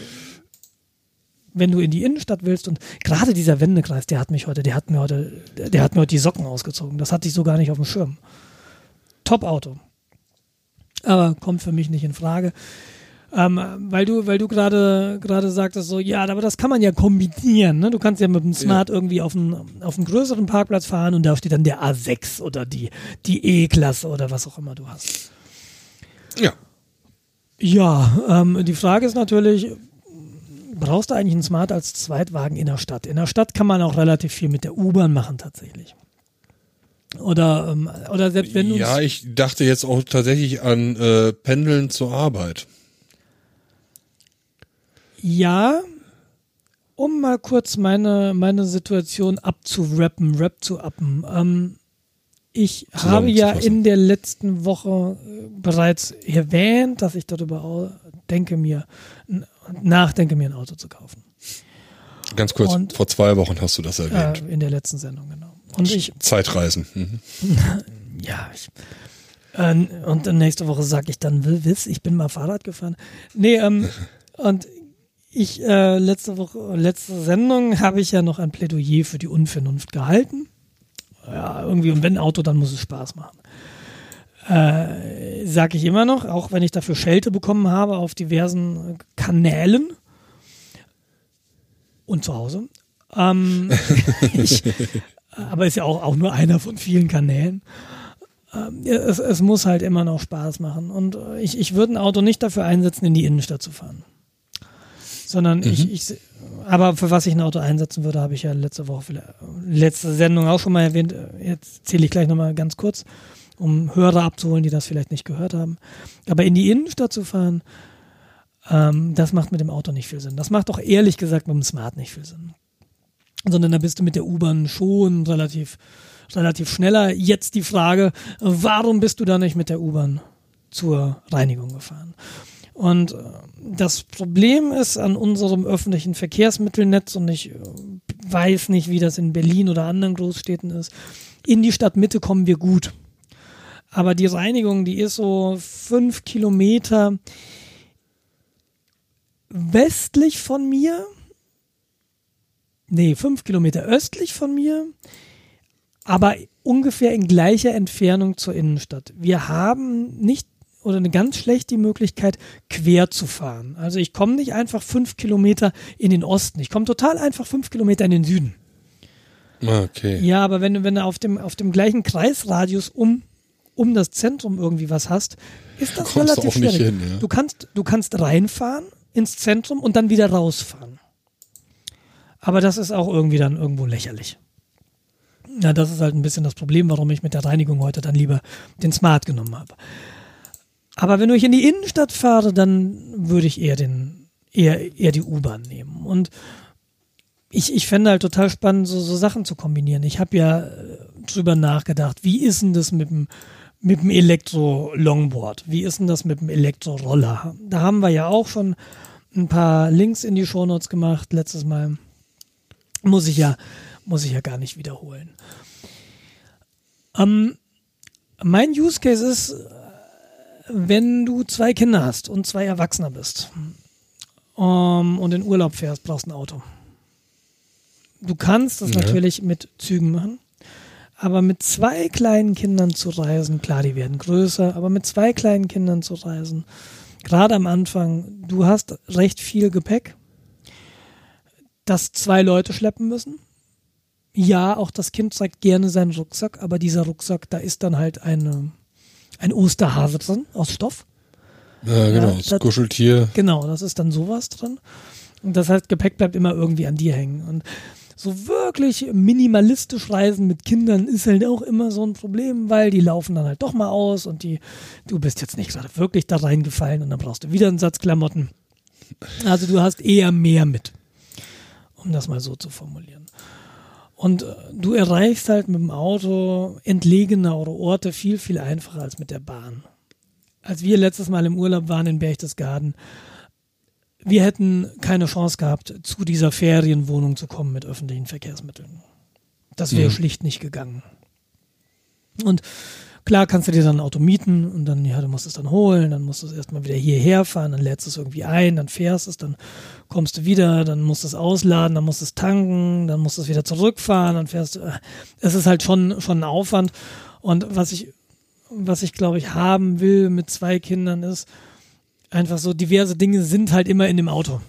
wenn du in die Innenstadt willst und gerade dieser Wendekreis, der hat mich heute, der hat mir heute, der hat mir heute die Socken ausgezogen. Das hatte ich so gar nicht auf dem Schirm. Top-Auto. Aber kommt für mich nicht in Frage. Ähm, weil du, weil du gerade gerade sagtest so, ja, aber das kann man ja kombinieren. Ne? Du kannst ja mit dem Smart irgendwie auf einen, auf einen größeren Parkplatz fahren und da steht dann der A6 oder die, die E-Klasse oder was auch immer du hast. Ja. Ja, ähm, die Frage ist natürlich, brauchst du eigentlich einen Smart als Zweitwagen in der Stadt. In der Stadt kann man auch relativ viel mit der U-Bahn machen tatsächlich. Oder, ähm, oder selbst wenn du. Ja, ich dachte jetzt auch tatsächlich an äh, Pendeln zur Arbeit. Ja, um mal kurz meine, meine Situation abzurappen, rap zu appen. Ähm, ich habe ja in der letzten Woche äh, bereits erwähnt, dass ich darüber denke, mir nachdenke, mir ein Auto zu kaufen. Ganz kurz, Und, vor zwei Wochen hast du das erwähnt. Äh, in der letzten Sendung, genau. Und ich, Zeitreisen. Mhm. ja, ich, äh, und nächste Woche sage ich dann, Wiss, ich bin mal Fahrrad gefahren. Nee, ähm, und ich, äh, letzte Woche, letzte Sendung habe ich ja noch ein Plädoyer für die Unvernunft gehalten. Ja, irgendwie, und wenn ein Auto, dann muss es Spaß machen. Äh, sage ich immer noch, auch wenn ich dafür Schelte bekommen habe auf diversen Kanälen und zu Hause. Ähm, ich, aber ist ja auch, auch nur einer von vielen Kanälen. Ähm, es, es muss halt immer noch Spaß machen. Und äh, ich, ich würde ein Auto nicht dafür einsetzen, in die Innenstadt zu fahren. Sondern mhm. ich, ich, aber für was ich ein Auto einsetzen würde, habe ich ja letzte Woche, letzte Sendung auch schon mal erwähnt. Jetzt zähle ich gleich nochmal ganz kurz, um Hörer abzuholen, die das vielleicht nicht gehört haben. Aber in die Innenstadt zu fahren, ähm, das macht mit dem Auto nicht viel Sinn. Das macht auch ehrlich gesagt mit dem Smart nicht viel Sinn sondern da bist du mit der U-Bahn schon relativ, relativ schneller. Jetzt die Frage, warum bist du da nicht mit der U-Bahn zur Reinigung gefahren? Und äh, das Problem ist an unserem öffentlichen Verkehrsmittelnetz, und ich äh, weiß nicht, wie das in Berlin oder anderen Großstädten ist, in die Stadtmitte kommen wir gut. Aber die Reinigung, die ist so fünf Kilometer westlich von mir nee, fünf Kilometer östlich von mir, aber ungefähr in gleicher Entfernung zur Innenstadt. Wir haben nicht oder eine ganz schlecht die Möglichkeit, quer zu fahren. Also ich komme nicht einfach fünf Kilometer in den Osten. Ich komme total einfach fünf Kilometer in den Süden. Okay. Ja, aber wenn du, wenn du auf dem, auf dem gleichen Kreisradius um, um das Zentrum irgendwie was hast, ist das relativ schwierig. Hin, ja. Du kannst, du kannst reinfahren ins Zentrum und dann wieder rausfahren. Aber das ist auch irgendwie dann irgendwo lächerlich. Ja, das ist halt ein bisschen das Problem, warum ich mit der Reinigung heute dann lieber den Smart genommen habe. Aber wenn ich in die Innenstadt fahre, dann würde ich eher den, eher, eher die U-Bahn nehmen. Und ich, ich fände halt total spannend, so, so Sachen zu kombinieren. Ich habe ja äh, drüber nachgedacht, wie ist denn das mit dem, mit dem Elektro-Longboard? Wie ist denn das mit dem Elektro-Roller? Da haben wir ja auch schon ein paar Links in die Shownotes gemacht letztes Mal. Muss ich ja, muss ich ja gar nicht wiederholen. Ähm, mein Use Case ist, wenn du zwei Kinder hast und zwei Erwachsene bist um, und in Urlaub fährst, brauchst du ein Auto. Du kannst das ja. natürlich mit Zügen machen, aber mit zwei kleinen Kindern zu reisen, klar, die werden größer, aber mit zwei kleinen Kindern zu reisen, gerade am Anfang, du hast recht viel Gepäck dass zwei Leute schleppen müssen. Ja, auch das Kind zeigt gerne seinen Rucksack, aber dieser Rucksack, da ist dann halt eine, ein Osterhase drin aus Stoff. Ja, genau, ja, das Kuscheltier. Genau, das ist dann sowas drin. Und das heißt, Gepäck bleibt immer irgendwie an dir hängen. Und so wirklich minimalistisch reisen mit Kindern ist halt auch immer so ein Problem, weil die laufen dann halt doch mal aus und die, du bist jetzt nicht gerade wirklich da reingefallen und dann brauchst du wieder einen Satz Klamotten. Also du hast eher mehr mit um das mal so zu formulieren. Und äh, du erreichst halt mit dem Auto entlegenere Orte viel, viel einfacher als mit der Bahn. Als wir letztes Mal im Urlaub waren in Berchtesgaden, wir hätten keine Chance gehabt, zu dieser Ferienwohnung zu kommen mit öffentlichen Verkehrsmitteln. Das wäre mhm. schlicht nicht gegangen. Und Klar kannst du dir dann ein Auto mieten und dann, ja, du musst es dann holen, dann musst du es erstmal wieder hierher fahren, dann lädst du es irgendwie ein, dann fährst es, dann kommst du wieder, dann musst du es ausladen, dann musst du es tanken, dann musst du es wieder zurückfahren, dann fährst du. Äh, es ist halt schon, schon ein Aufwand. Und was ich, was ich glaube ich haben will mit zwei Kindern ist, einfach so diverse Dinge sind halt immer in dem Auto.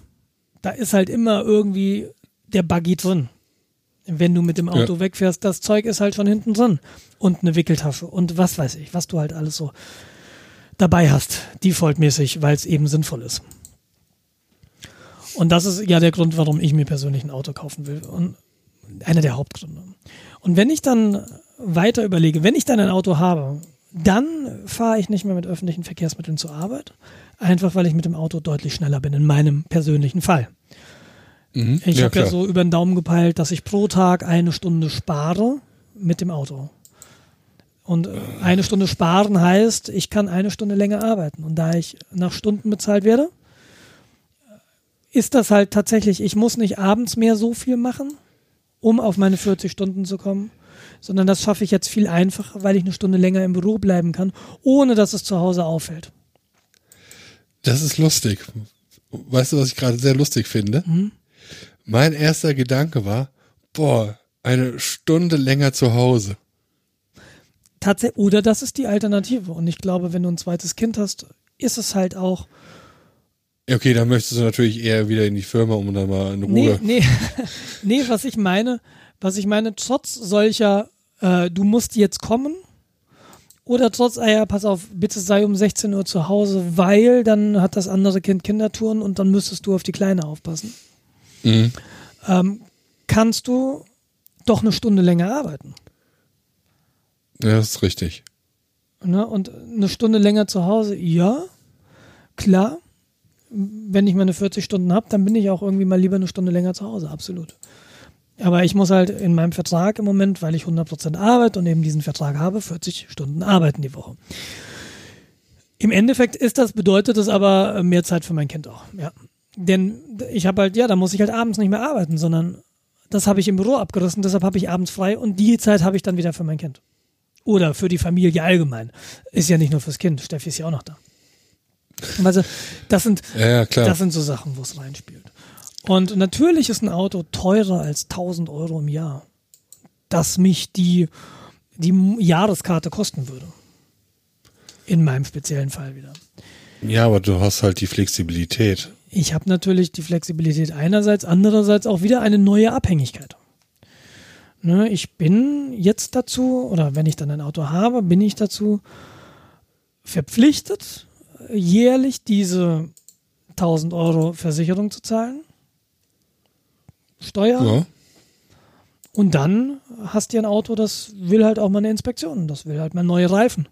Da ist halt immer irgendwie der Buggy drin wenn du mit dem Auto ja. wegfährst, das Zeug ist halt schon hinten drin. Und eine Wickeltasche und was weiß ich, was du halt alles so dabei hast, defaultmäßig, weil es eben sinnvoll ist. Und das ist ja der Grund, warum ich mir persönlich ein Auto kaufen will. Und einer der Hauptgründe. Und wenn ich dann weiter überlege, wenn ich dann ein Auto habe, dann fahre ich nicht mehr mit öffentlichen Verkehrsmitteln zur Arbeit, einfach weil ich mit dem Auto deutlich schneller bin, in meinem persönlichen Fall. Mhm. Ich Ja, habe ja so über den Daumen gepeilt, dass ich pro Tag eine Stunde spare mit dem Auto. Und äh, eine Stunde sparen heißt, ich kann eine Stunde länger arbeiten. Und da ich nach Stunden bezahlt werde, ist das halt tatsächlich, ich muss nicht abends mehr so viel machen, um auf meine 40 Stunden zu kommen, sondern das schaffe ich jetzt viel einfacher, weil ich eine Stunde länger im Büro bleiben kann, ohne dass es zu Hause auffällt. Das ist lustig. Weißt du, was ich gerade sehr lustig finde? Mein erster Gedanke war, boah, eine Stunde länger zu Hause. Tatsächlich, oder das ist die Alternative. Und ich glaube, wenn du ein zweites Kind hast, ist es halt auch, Okay, dann möchtest du natürlich eher wieder in die Firma, um dann mal in Nee, Ruhe. nee, nee, was ich meine, was ich meine, trotz solcher, äh, du musst jetzt kommen oder trotz, ah ja, pass auf, bitte sei um 16 Uhr zu Hause, weil dann hat das andere Kind Kindertouren und dann müsstest du auf die Kleine aufpassen. Mhm. Ähm, kannst du doch eine Stunde länger arbeiten. Ja, das ist richtig. Ne? Und eine Stunde länger zu Hause, ja, klar. Wenn ich meine 40 Stunden habe, dann bin ich auch irgendwie mal lieber eine Stunde länger zu Hause, absolut. Aber ich muss halt in meinem Vertrag im Moment, weil ich 100% arbeite und eben diesen Vertrag habe, 40 Stunden arbeiten die Woche. Im Endeffekt ist das, bedeutet es aber äh, mehr Zeit für mein Kind auch, ja. Denn ich habe halt, ja, da muss ich halt abends nicht mehr arbeiten, sondern das habe ich im Büro abgerissen, deshalb habe ich abends frei und die Zeit habe ich dann wieder für mein Kind. Oder für die Familie allgemein. Ist ja nicht nur fürs Kind, Steffi ist ja auch noch da. Also, das sind, Ja, ja, das sind so Sachen, wo es reinspielt. Und natürlich ist ein Auto teurer als 1000 Euro im Jahr, dass mich die, die Jahreskarte kosten würde. In meinem speziellen Fall wieder. ja, aber du hast halt die Flexibilität. Ich habe natürlich die Flexibilität einerseits, andererseits auch wieder eine neue Abhängigkeit. Ne, ich bin jetzt dazu, oder wenn ich dann ein Auto habe, bin ich dazu verpflichtet, jährlich diese 1000 Euro Versicherung zu zahlen. Steuer. Ja. Und dann hast du ein Auto, das will halt auch mal eine Inspektion. Das will halt mal neue Reifen.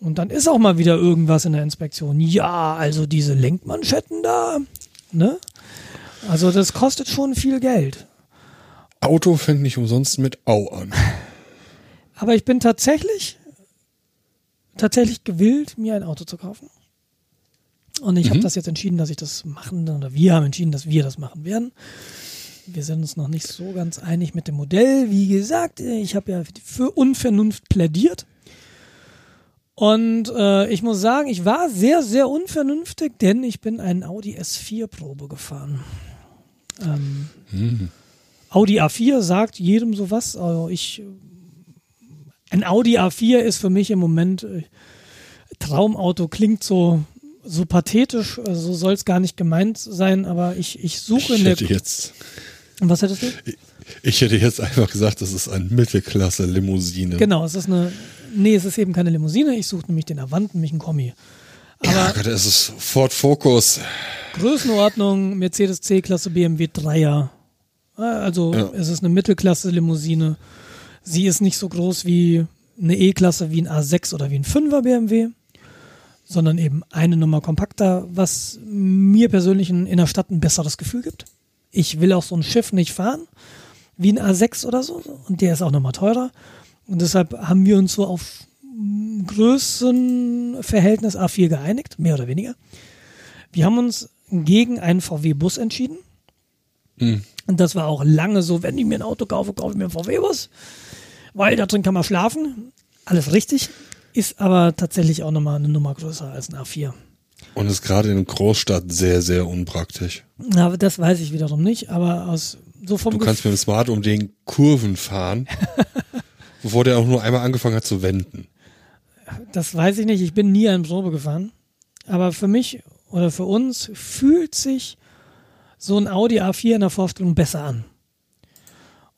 Und dann ist auch mal wieder irgendwas in der Inspektion. Ja, also diese Lenkmanschetten da, ne? Also das kostet schon viel Geld. Auto fängt nicht umsonst mit Au an. Aber ich bin tatsächlich, tatsächlich gewillt, mir ein Auto zu kaufen. Und ich habe das jetzt entschieden, dass ich das machen, oder wir haben entschieden, dass wir das machen werden. Wir sind uns noch nicht so ganz einig mit dem Modell. Wie gesagt, ich habe ja für Unvernunft plädiert. Und äh, ich muss sagen, ich war sehr, sehr unvernünftig, denn ich bin einen Audi S4-Probe gefahren. Ähm, Audi A4 sagt jedem sowas. Also ich, ein Audi A4 ist für mich im Moment äh, Traumauto, klingt so, so pathetisch, äh, so soll es gar nicht gemeint sein, aber ich, ich suche Ich in der. hätte jetzt, Was hättest du? ich hätte jetzt einfach gesagt, das ist eine Mittelklasse-Limousine. Genau, es ist eine. Nee, es ist eben keine Limousine. Ich suche nämlich den Avant, nämlich einen Kombi. Ja, Gott, es ist Ford Focus. Größenordnung Mercedes C-Klasse BMW 3er. Also Ja. es ist eine Mittelklasse-Limousine. Sie ist nicht so groß wie eine E-Klasse, wie ein A6 oder wie ein 5er BMW, sondern eben eine Nummer kompakter, was mir persönlich in, in der Stadt ein besseres Gefühl gibt. Ich will auch so ein Schiff nicht fahren, wie ein A6 oder so, und der ist auch nochmal teurer. Und deshalb haben wir uns so auf mm, Größenverhältnis A4 geeinigt, mehr oder weniger. Wir haben uns gegen einen VW-Bus entschieden. Hm. Und das war auch lange so, wenn ich mir ein Auto kaufe, kaufe ich mir einen VW-Bus, weil da drin kann man schlafen. Alles richtig, ist aber tatsächlich auch nochmal eine Nummer größer als ein A4. Und ist gerade in Großstadt sehr, sehr unpraktisch. Aber das weiß ich wiederum nicht, aber aus so vom Du kannst mit dem Smart um den Kurven fahren, bevor der auch nur einmal angefangen hat zu wenden. Das weiß ich nicht. Ich bin nie ein Probe gefahren. Aber für mich oder für uns fühlt sich so ein Audi A4 in der Vorstellung besser an.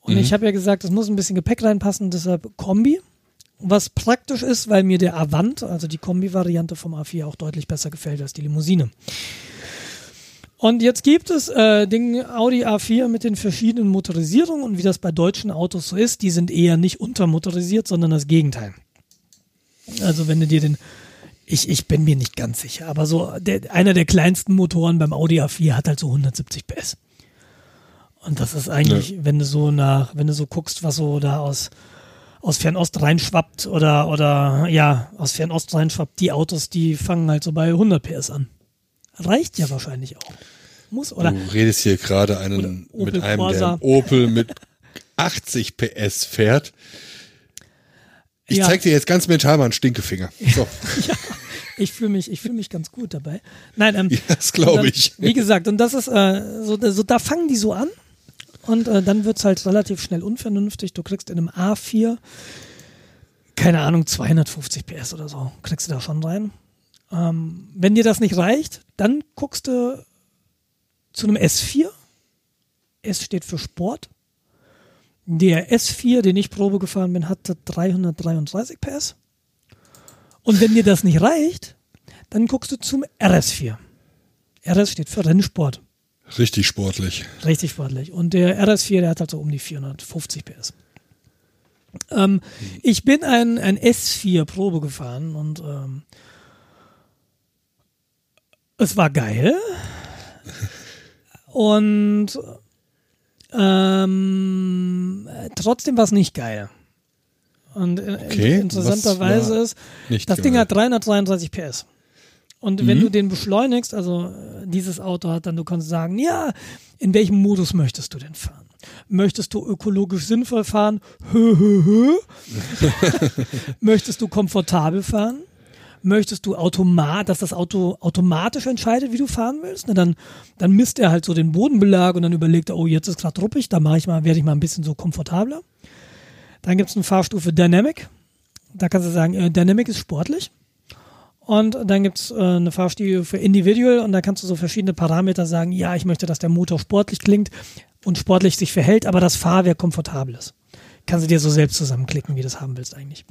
Und ich habe ja gesagt, es muss ein bisschen Gepäck reinpassen, deshalb Kombi. Was praktisch ist, weil mir der Avant, also die Kombi-Variante vom A4, auch deutlich besser gefällt als die Limousine. Und jetzt gibt es äh, den Audi A4 mit den verschiedenen Motorisierungen und wie das bei deutschen Autos so ist, die sind eher nicht untermotorisiert, sondern das Gegenteil. Also wenn du dir den, ich, ich bin mir nicht ganz sicher, aber so der, einer der kleinsten Motoren beim Audi A4 hat halt so 170 PS. Und das ist eigentlich, ja. wenn du so nach, wenn du so guckst, was so da aus, aus Fernost reinschwappt oder, oder ja, aus Fernost reinschwappt, die Autos, die fangen halt so bei 100 PS an. Reicht ja wahrscheinlich auch. Muss, oder? Du redest hier gerade einen, mit einem, Corsa. der Opel mit 80 PS fährt. Ich ja. zeig dir jetzt ganz mental mal einen Stinkefinger. So. ja, ich fühle mich, ich fühle mich ganz gut dabei. Nein, ähm, ja, das glaube ich. Wie gesagt, und das ist äh, so, so, da fangen die so an und äh, dann wird's halt relativ schnell unvernünftig. Du kriegst in einem A4 keine Ahnung 250 PS oder so, kriegst du da schon rein. Ähm, wenn dir das nicht reicht, dann guckst du zu einem S4. S steht für Sport. Der S4, den ich Probe gefahren bin, hatte 333 PS. Und wenn dir das nicht reicht, dann guckst du zum RS4. RS steht für Rennsport. Richtig sportlich. Richtig sportlich. Und der RS4, der hat halt so um die 450 PS. Ähm, mhm. Ich bin ein, ein S4 Probe gefahren und ähm, es war geil. Und ähm, trotzdem war es nicht geil. Und okay, interessanterweise ist, das geil. Ding hat 333 PS. Und wenn mhm. du den beschleunigst, also äh, dieses Auto hat dann, du kannst sagen, ja, in welchem Modus möchtest du denn fahren? Möchtest du ökologisch sinnvoll fahren? Hö, hö, hö. möchtest du komfortabel fahren? möchtest du automat, dass das Auto automatisch entscheidet, wie du fahren willst. Ne, dann, dann misst er halt so den Bodenbelag und dann überlegt er, oh, jetzt ist gerade ruppig, da mache ich mal, werde ich mal ein bisschen so komfortabler. Dann gibt es eine Fahrstufe Dynamic. Da kannst du sagen, äh, Dynamic ist sportlich. Und dann gibt es äh, eine Fahrstufe Individual und da kannst du so verschiedene Parameter sagen, ja, ich möchte, dass der Motor sportlich klingt und sportlich sich verhält, aber das Fahrwerk komfortabel ist. Kannst du dir so selbst zusammenklicken, wie du das haben willst eigentlich.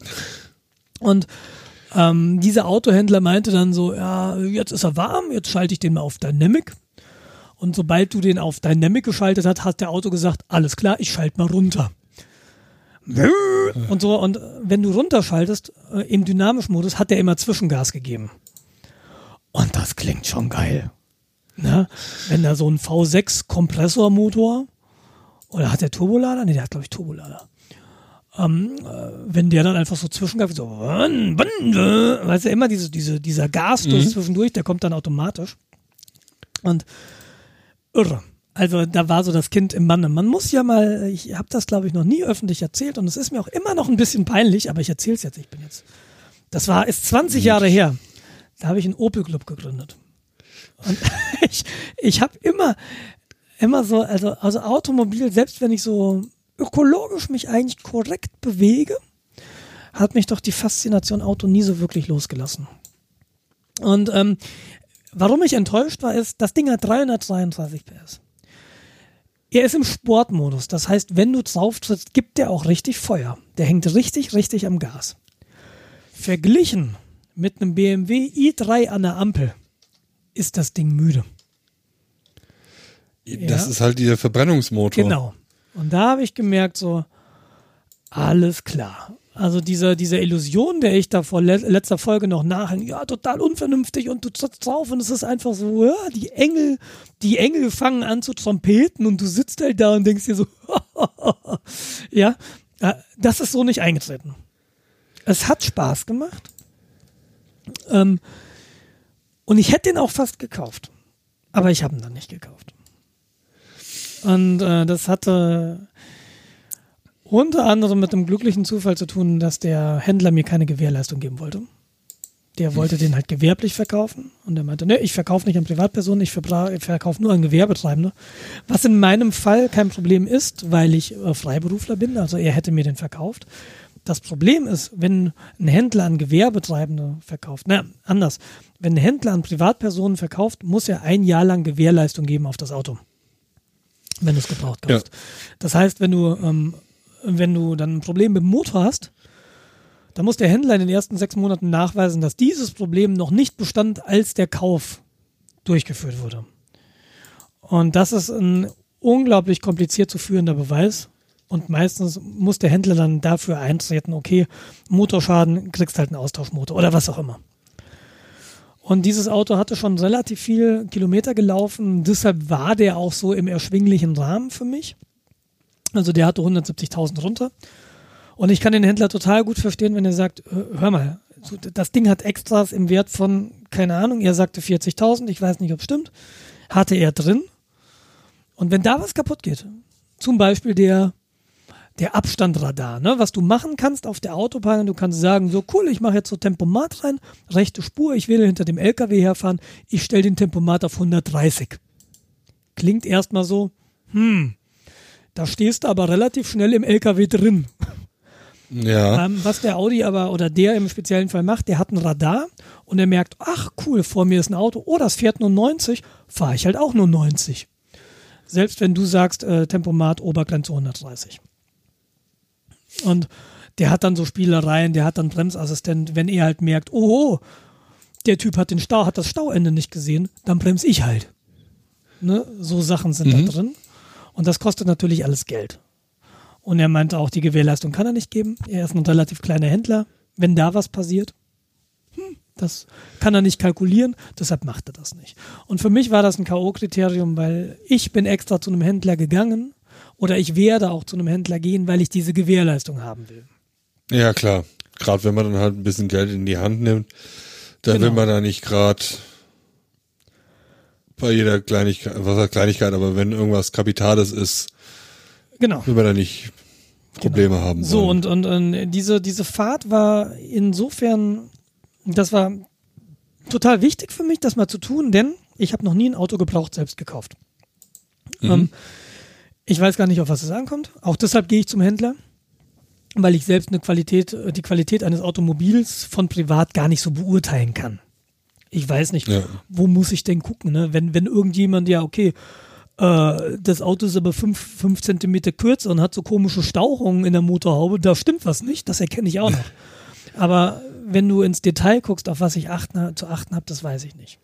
Und ähm, dieser Autohändler meinte dann so, ja, jetzt ist er warm, jetzt schalte ich den mal auf Dynamic. Und sobald du den auf Dynamic geschaltet hast, hat der Auto gesagt, alles klar, ich schalte mal runter. Und so, und wenn du runterschaltest, äh, im dynamischen Modus, hat der immer Zwischengas gegeben. Und das klingt schon geil. Ne? Wenn da so ein V6 Kompressormotor, oder hat der Turbolader? Ne, der hat, glaube ich, Turbolader ähm, äh, wenn der dann einfach so zwischengreift, so, weißt du, immer diese, diese, dieser Gasstoß mhm. zwischendurch, der kommt dann automatisch. Und irre. Also da war so das Kind im Manne. Man muss ja mal, ich habe das glaube ich noch nie öffentlich erzählt und es ist mir auch immer noch ein bisschen peinlich, aber ich erzähle es jetzt. Ich bin jetzt, das war ist 20 Jahre her. Da habe ich einen Opel Club gegründet und ich, ich habe immer, immer so, also also Automobil, selbst wenn ich so ökologisch mich eigentlich korrekt bewege, hat mich doch die Faszination Auto nie so wirklich losgelassen. Und ähm, warum ich enttäuscht war, ist, das Ding hat 332 PS. Er ist im Sportmodus, das heißt, wenn du drauf trittst, gibt der auch richtig Feuer. Der hängt richtig, richtig am Gas. Verglichen mit einem BMW i3 an der Ampel ist das Ding müde. Das ja. ist halt der Verbrennungsmotor. Genau. Und da habe ich gemerkt, so, alles klar. Also diese, diese Illusion, der ich da vor le letzter Folge noch nachhänge, ja, total unvernünftig und du trittst drauf und es ist einfach so, ja, die Engel, die Engel fangen an zu trompeten und du sitzt halt da und denkst dir so, ja, äh, das ist so nicht eingetreten. Es hat Spaß gemacht. Ähm, und ich hätte den auch fast gekauft. Aber ich habe ihn dann nicht gekauft. Und äh, das hatte unter anderem mit dem glücklichen Zufall zu tun, dass der Händler mir keine Gewährleistung geben wollte. Der wollte den halt gewerblich verkaufen und er meinte, ne, ich verkaufe nicht an Privatpersonen, ich verkaufe nur an Gewerbetreibende. Was in meinem Fall kein Problem ist, weil ich äh, Freiberufler bin, also er hätte mir den verkauft. Das Problem ist, wenn ein Händler an Gewerbetreibende verkauft, na, anders, wenn ein Händler an Privatpersonen verkauft, muss er ein Jahr lang Gewährleistung geben auf das Auto wenn du es gebraucht kaufst. Ja. Das heißt, wenn du, ähm, wenn du dann ein Problem mit dem Motor hast, dann muss der Händler in den ersten sechs Monaten nachweisen, dass dieses Problem noch nicht bestand, als der Kauf durchgeführt wurde. Und das ist ein unglaublich kompliziert zu führender Beweis. Und meistens muss der Händler dann dafür eintreten, okay, Motorschaden, kriegst halt einen Austauschmotor oder was auch immer. Und dieses Auto hatte schon relativ viel Kilometer gelaufen, deshalb war der auch so im erschwinglichen Rahmen für mich. Also der hatte 170.000 runter. Und ich kann den Händler total gut verstehen, wenn er sagt, hör mal, das Ding hat Extras im Wert von, keine Ahnung, er sagte 40.000, ich weiß nicht, ob es stimmt, hatte er drin. Und wenn da was kaputt geht, zum Beispiel der, der Abstandradar, ne, was du machen kannst auf der Autobahn, du kannst sagen, so cool, ich mache jetzt so Tempomat rein, rechte Spur, ich will hinter dem LKW herfahren, ich stelle den Tempomat auf 130. Klingt erstmal so, hm, da stehst du aber relativ schnell im LKW drin. Ja. Ähm, was der Audi aber oder der im speziellen Fall macht, der hat ein Radar und er merkt, ach cool, vor mir ist ein Auto, oh, das fährt nur 90, fahre ich halt auch nur 90. Selbst wenn du sagst, äh, Tempomat Obergrenze 130. Und der hat dann so Spielereien, der hat dann Bremsassistent, wenn er halt merkt, oh, der Typ hat den Stau, hat das Stauende nicht gesehen, dann bremse ich halt. Ne? So Sachen sind mhm. da drin. Und das kostet natürlich alles Geld. Und er meinte auch, die Gewährleistung kann er nicht geben. Er ist ein relativ kleiner Händler. Wenn da was passiert, hm, das kann er nicht kalkulieren, deshalb macht er das nicht. Und für mich war das ein K.O.-Kriterium, weil ich bin extra zu einem Händler gegangen oder ich werde auch zu einem Händler gehen, weil ich diese Gewährleistung haben will. Ja, klar. Gerade wenn man dann halt ein bisschen Geld in die Hand nimmt, dann genau. will man da nicht gerade bei jeder Kleinigkeit, was heißt Kleinigkeit, aber wenn irgendwas Kapitales ist, genau. will man da nicht Probleme genau. haben. Wollen. So, und, und, und diese, diese Fahrt war insofern, das war total wichtig für mich, das mal zu tun, denn ich habe noch nie ein Auto gebraucht selbst gekauft. Mhm. Ähm, ich weiß gar nicht, auf was es ankommt. Auch deshalb gehe ich zum Händler, weil ich selbst eine Qualität, die Qualität eines Automobils von privat gar nicht so beurteilen kann. Ich weiß nicht, ja. wo muss ich denn gucken, ne? Wenn, wenn irgendjemand, ja, okay, äh, das Auto ist aber fünf, fünf Zentimeter kürzer und hat so komische Stauchungen in der Motorhaube, da stimmt was nicht, das erkenne ich auch noch. aber wenn du ins Detail guckst, auf was ich achten, zu achten habe, das weiß ich nicht.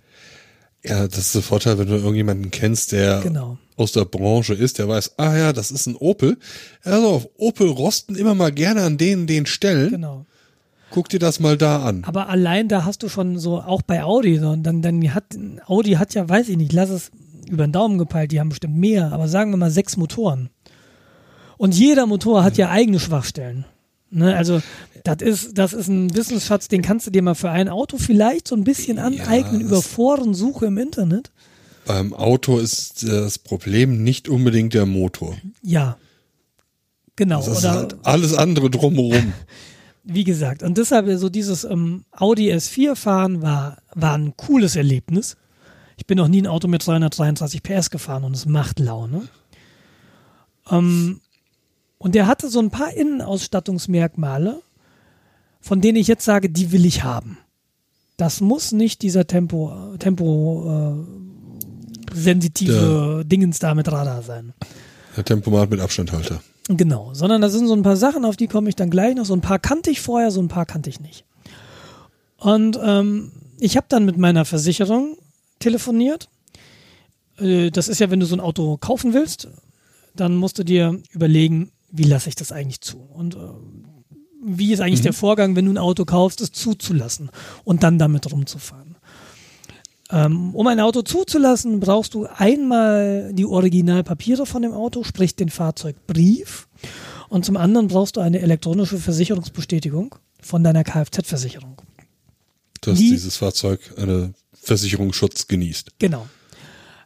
Ja, das ist der Vorteil, wenn du irgendjemanden kennst, der genau. aus der Branche ist, der weiß, ah ja, das ist ein Opel. Also Opel rosten immer mal gerne an denen den Stellen. Genau. Guck dir das mal da an. Aber allein da hast du schon so, auch bei Audi, so, dann, dann hat, Audi hat ja, weiß ich nicht, lass es über den Daumen gepeilt, die haben bestimmt mehr, aber sagen wir mal sechs Motoren. Und jeder Motor hat ja eigene Schwachstellen. Ne, also das ist, das ist ein Wissensschatz, den kannst du dir mal für ein Auto vielleicht so ein bisschen aneignen ja, über Forensuche im Internet. Beim Auto ist das Problem nicht unbedingt der Motor. Ja. Genau. Das ist oder, halt alles andere drumherum. wie gesagt, und deshalb so dieses ähm, Audi S4 fahren war, war ein cooles Erlebnis. Ich bin noch nie ein Auto mit 333 PS gefahren und es macht Laune. Ähm, und der hatte so ein paar Innenausstattungsmerkmale, von denen ich jetzt sage, die will ich haben. Das muss nicht dieser Tempo, Tempo äh, sensitive der, Dingens da mit Radar sein. Der Tempomat mit Abstandhalter. Genau, sondern da sind so ein paar Sachen, auf die komme ich dann gleich noch. So ein paar kannte ich vorher, so ein paar kannte ich nicht. Und ähm, ich habe dann mit meiner Versicherung telefoniert. Äh, das ist ja, wenn du so ein Auto kaufen willst, dann musst du dir überlegen, wie lasse ich das eigentlich zu? Und äh, wie ist eigentlich mhm. der Vorgang, wenn du ein Auto kaufst, es zuzulassen und dann damit rumzufahren? Ähm, um ein Auto zuzulassen, brauchst du einmal die Originalpapiere von dem Auto, sprich den Fahrzeugbrief. Und zum anderen brauchst du eine elektronische Versicherungsbestätigung von deiner Kfz-Versicherung. Dass die, dieses Fahrzeug einen Versicherungsschutz genießt. Genau.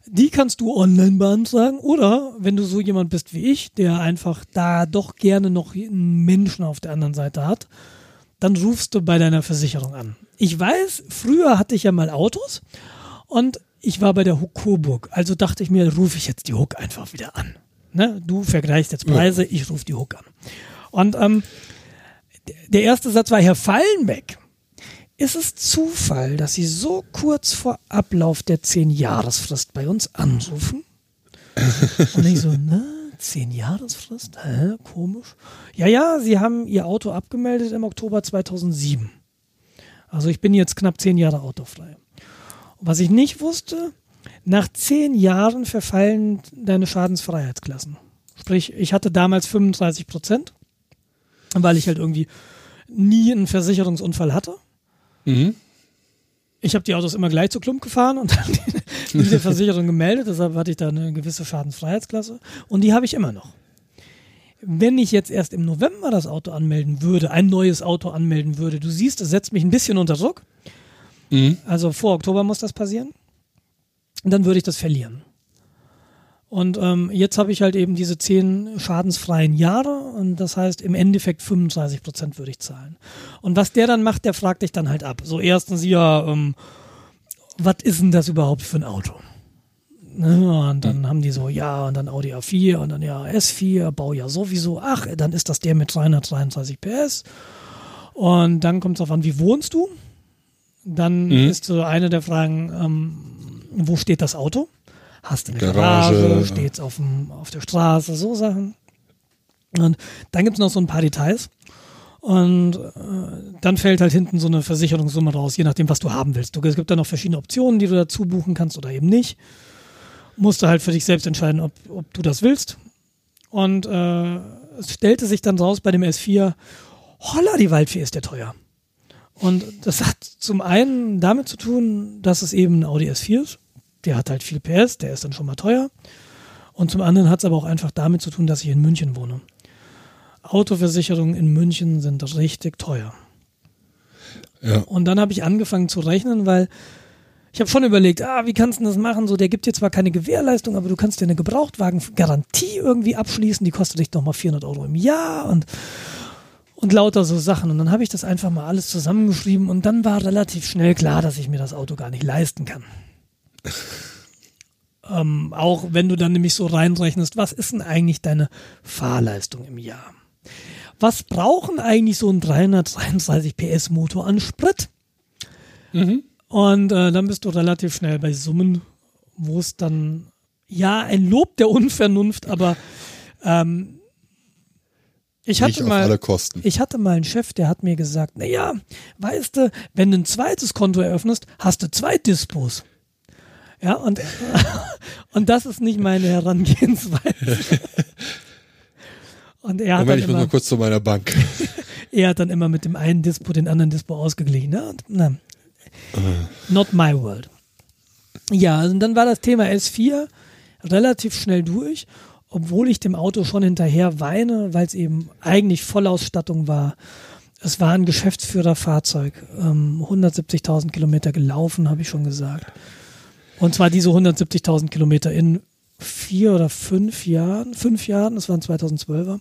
Die kannst du online beantragen oder wenn du so jemand bist wie ich, der einfach da doch gerne noch einen Menschen auf der anderen Seite hat, dann rufst du bei deiner Versicherung an. Ich weiß, früher hatte ich ja mal Autos und ich war bei der Huck Coburg. Also dachte ich mir, rufe ich jetzt die Huck einfach wieder an. Ne? Du vergleichst jetzt Preise, ja. ich rufe die Huck an. Und ähm, der erste Satz war, Herr Fallenbeck, ist es Zufall, dass Sie so kurz vor Ablauf der 10-Jahresfrist bei uns anrufen? Und ich so, ne? Zehn Jahresfrist? Hä? Komisch. Ja, ja, Sie haben Ihr Auto abgemeldet im Oktober 2007. Also ich bin jetzt knapp zehn Jahre autofrei. Was ich nicht wusste, Nach zehn Jahren verfallen deine Schadensfreiheitsklassen. Sprich, ich hatte damals 35 Prozent, weil ich halt irgendwie nie einen Versicherungsunfall hatte. Mhm. Ich habe die Autos immer gleich zu Klump gefahren und dann der Versicherung gemeldet, deshalb hatte ich da eine gewisse Schadensfreiheitsklasse und die habe ich immer noch. Wenn ich jetzt erst im November das Auto anmelden würde, ein neues Auto anmelden würde, du siehst, es setzt mich ein bisschen unter Druck. Mhm. Also vor Oktober muss das passieren. Und dann würde ich das verlieren. Und ähm, jetzt habe ich halt eben diese zehn schadensfreien Jahre und das heißt im Endeffekt 35 Prozent würde ich zahlen. Und was der dann macht, der fragt dich dann halt ab. So erstens ja, ähm, was ist denn das überhaupt für ein Auto? Ne, und dann haben die so, ja, und dann Audi A4 und dann ja S4, Baujahr sowieso. Ach, dann ist das der mit 333 PS. Und dann kommt es darauf an, wie wohnst du? Dann Mhm. ist so eine der Fragen, ähm, wo steht das Auto? Hast du eine Garage, Garage? Steht es auf, dem- auf der Straße? So Sachen. Und dann gibt es noch so ein paar Details. Und äh, dann fällt halt hinten so eine Versicherungssumme raus, je nachdem, was du haben willst. Du, es gibt dann noch verschiedene Optionen, die du dazu buchen kannst oder eben nicht. Musst du halt für dich selbst entscheiden, ob, ob du das willst. Und äh, es stellte sich dann raus bei dem S4, holla, die Waldfee ist der teuer. Und das hat zum einen damit zu tun, dass es eben ein Audi S4 ist. Der hat halt viel PS, der ist dann schon mal teuer. Und zum anderen hat es aber auch einfach damit zu tun, dass ich in München wohne. Autoversicherungen in München sind richtig teuer. Ja. Und dann habe ich angefangen zu rechnen, weil ich habe schon überlegt, ah, wie kannst du das machen? So, der gibt dir zwar keine Gewährleistung, aber du kannst dir eine Gebrauchtwagengarantie irgendwie abschließen, die kostet dich nochmal 400 Euro im Jahr und, und lauter so Sachen. Und dann habe ich das einfach mal alles zusammengeschrieben und dann war relativ schnell klar, dass ich mir das Auto gar nicht leisten kann. ähm, auch wenn du dann nämlich so reinrechnest, was ist denn eigentlich deine Fahrleistung im Jahr? Was brauchen eigentlich so ein 333 PS Motor an Sprit? Mhm. Und äh, dann bist du relativ schnell bei Summen, wo es dann, ja, ein Lob der Unvernunft, aber ähm, ich hatte mal, ich hatte mal einen Chef, der hat mir gesagt, na ja, weißt du, wenn du ein zweites Konto eröffnest, hast du zwei Dispos. Ja, und, und das ist nicht meine Herangehensweise. Und er hat, Moment, dann ich muss immer, mal kurz zu meiner Bank. er hat dann immer mit dem einen Dispo den anderen Dispo ausgeglichen. Ne? Und, na, not my world. Ja, also dann war das Thema S4 relativ schnell durch, obwohl ich dem Auto schon hinterher weine, weil es eben eigentlich Vollausstattung war. Es war ein Geschäftsführerfahrzeug, ähm, 170.000 Kilometer gelaufen, habe ich schon gesagt. Und zwar diese 170.000 Kilometer in vier oder fünf Jahren, fünf Jahren, das waren 2012er.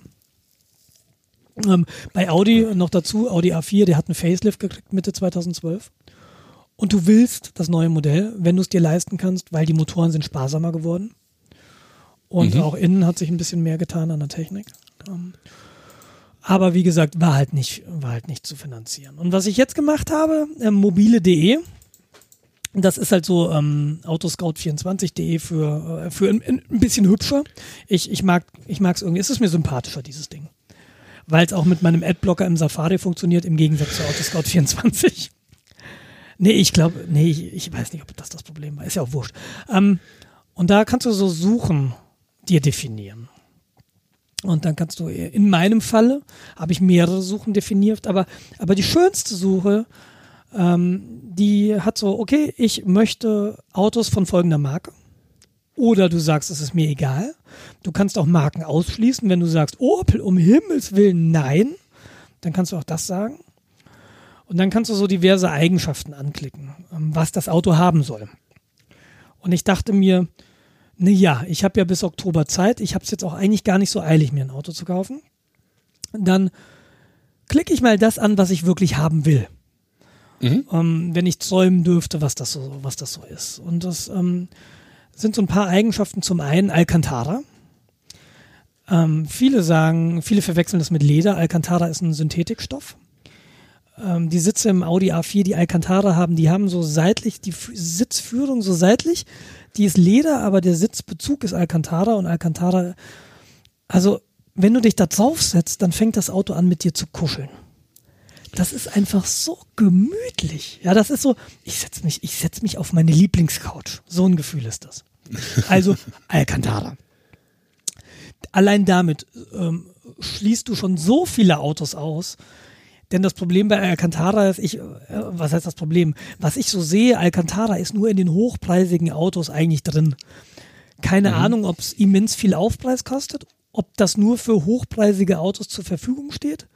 Ähm, bei Audi noch dazu, Audi A4, der hat einen Facelift gekriegt Mitte 2012. Und du willst das neue Modell, wenn du es dir leisten kannst, weil die Motoren sind sparsamer geworden. Und Mhm. auch innen hat sich ein bisschen mehr getan an der Technik. Ähm, aber wie gesagt, war halt nicht, war halt nicht zu finanzieren. Und was ich jetzt gemacht habe, ähm, mobile.de, das ist halt so ähm, Autoscout24.de für, äh, für ein, ein bisschen hübscher. Ich, ich mag ich mag's irgendwie, es ist mir sympathischer, dieses Ding. Weil es auch mit meinem Adblocker im Safari funktioniert, im Gegensatz zu Autoscout24. Nee, ich glaube, nee, ich, ich weiß nicht, ob das das Problem war. Ist ja auch wurscht. Ähm, und da kannst du so Suchen dir definieren. Und dann kannst du, in meinem Falle habe ich mehrere Suchen definiert, aber, aber die schönste Suche, ähm, die hat so, okay, ich möchte Autos von folgender Marke. Oder du sagst, es ist mir egal. Du kannst auch Marken ausschließen, wenn du sagst, Opel, um Himmels Willen, nein. Dann kannst du auch das sagen. Und dann kannst du so diverse Eigenschaften anklicken, ähm, was das Auto haben soll. Und ich dachte mir, na ja, ich habe ja bis Oktober Zeit. Ich habe es jetzt auch eigentlich gar nicht so eilig, mir ein Auto zu kaufen. Dann klicke ich mal das an, was ich wirklich haben will. Mhm. Ähm, wenn ich träumen dürfte, was das so, was das so ist. Und das ähm, sind so ein paar Eigenschaften. Zum einen Alcantara. Ähm, viele sagen, viele verwechseln das mit Leder. Alcantara ist ein Synthetikstoff. Ähm, die Sitze im Audi A4, die Alcantara haben, die haben so seitlich, die F Sitzführung so seitlich, die ist Leder, aber der Sitzbezug ist Alcantara und Alcantara, also wenn du dich da drauf setzt, dann fängt das Auto an mit dir zu kuscheln. das ist einfach so gemütlich. Ja, das ist so, ich setze mich, ich setz mich auf meine Lieblingscouch. So ein Gefühl ist das. Also Alcantara. Allein damit ähm, schließt du schon so viele Autos aus. Denn das Problem bei Alcantara ist, ich, äh, was heißt das Problem? Was ich so sehe, Alcantara ist nur in den hochpreisigen Autos eigentlich drin. Keine mhm. Ahnung, ob es immens viel Aufpreis kostet, ob das nur für hochpreisige Autos zur Verfügung steht.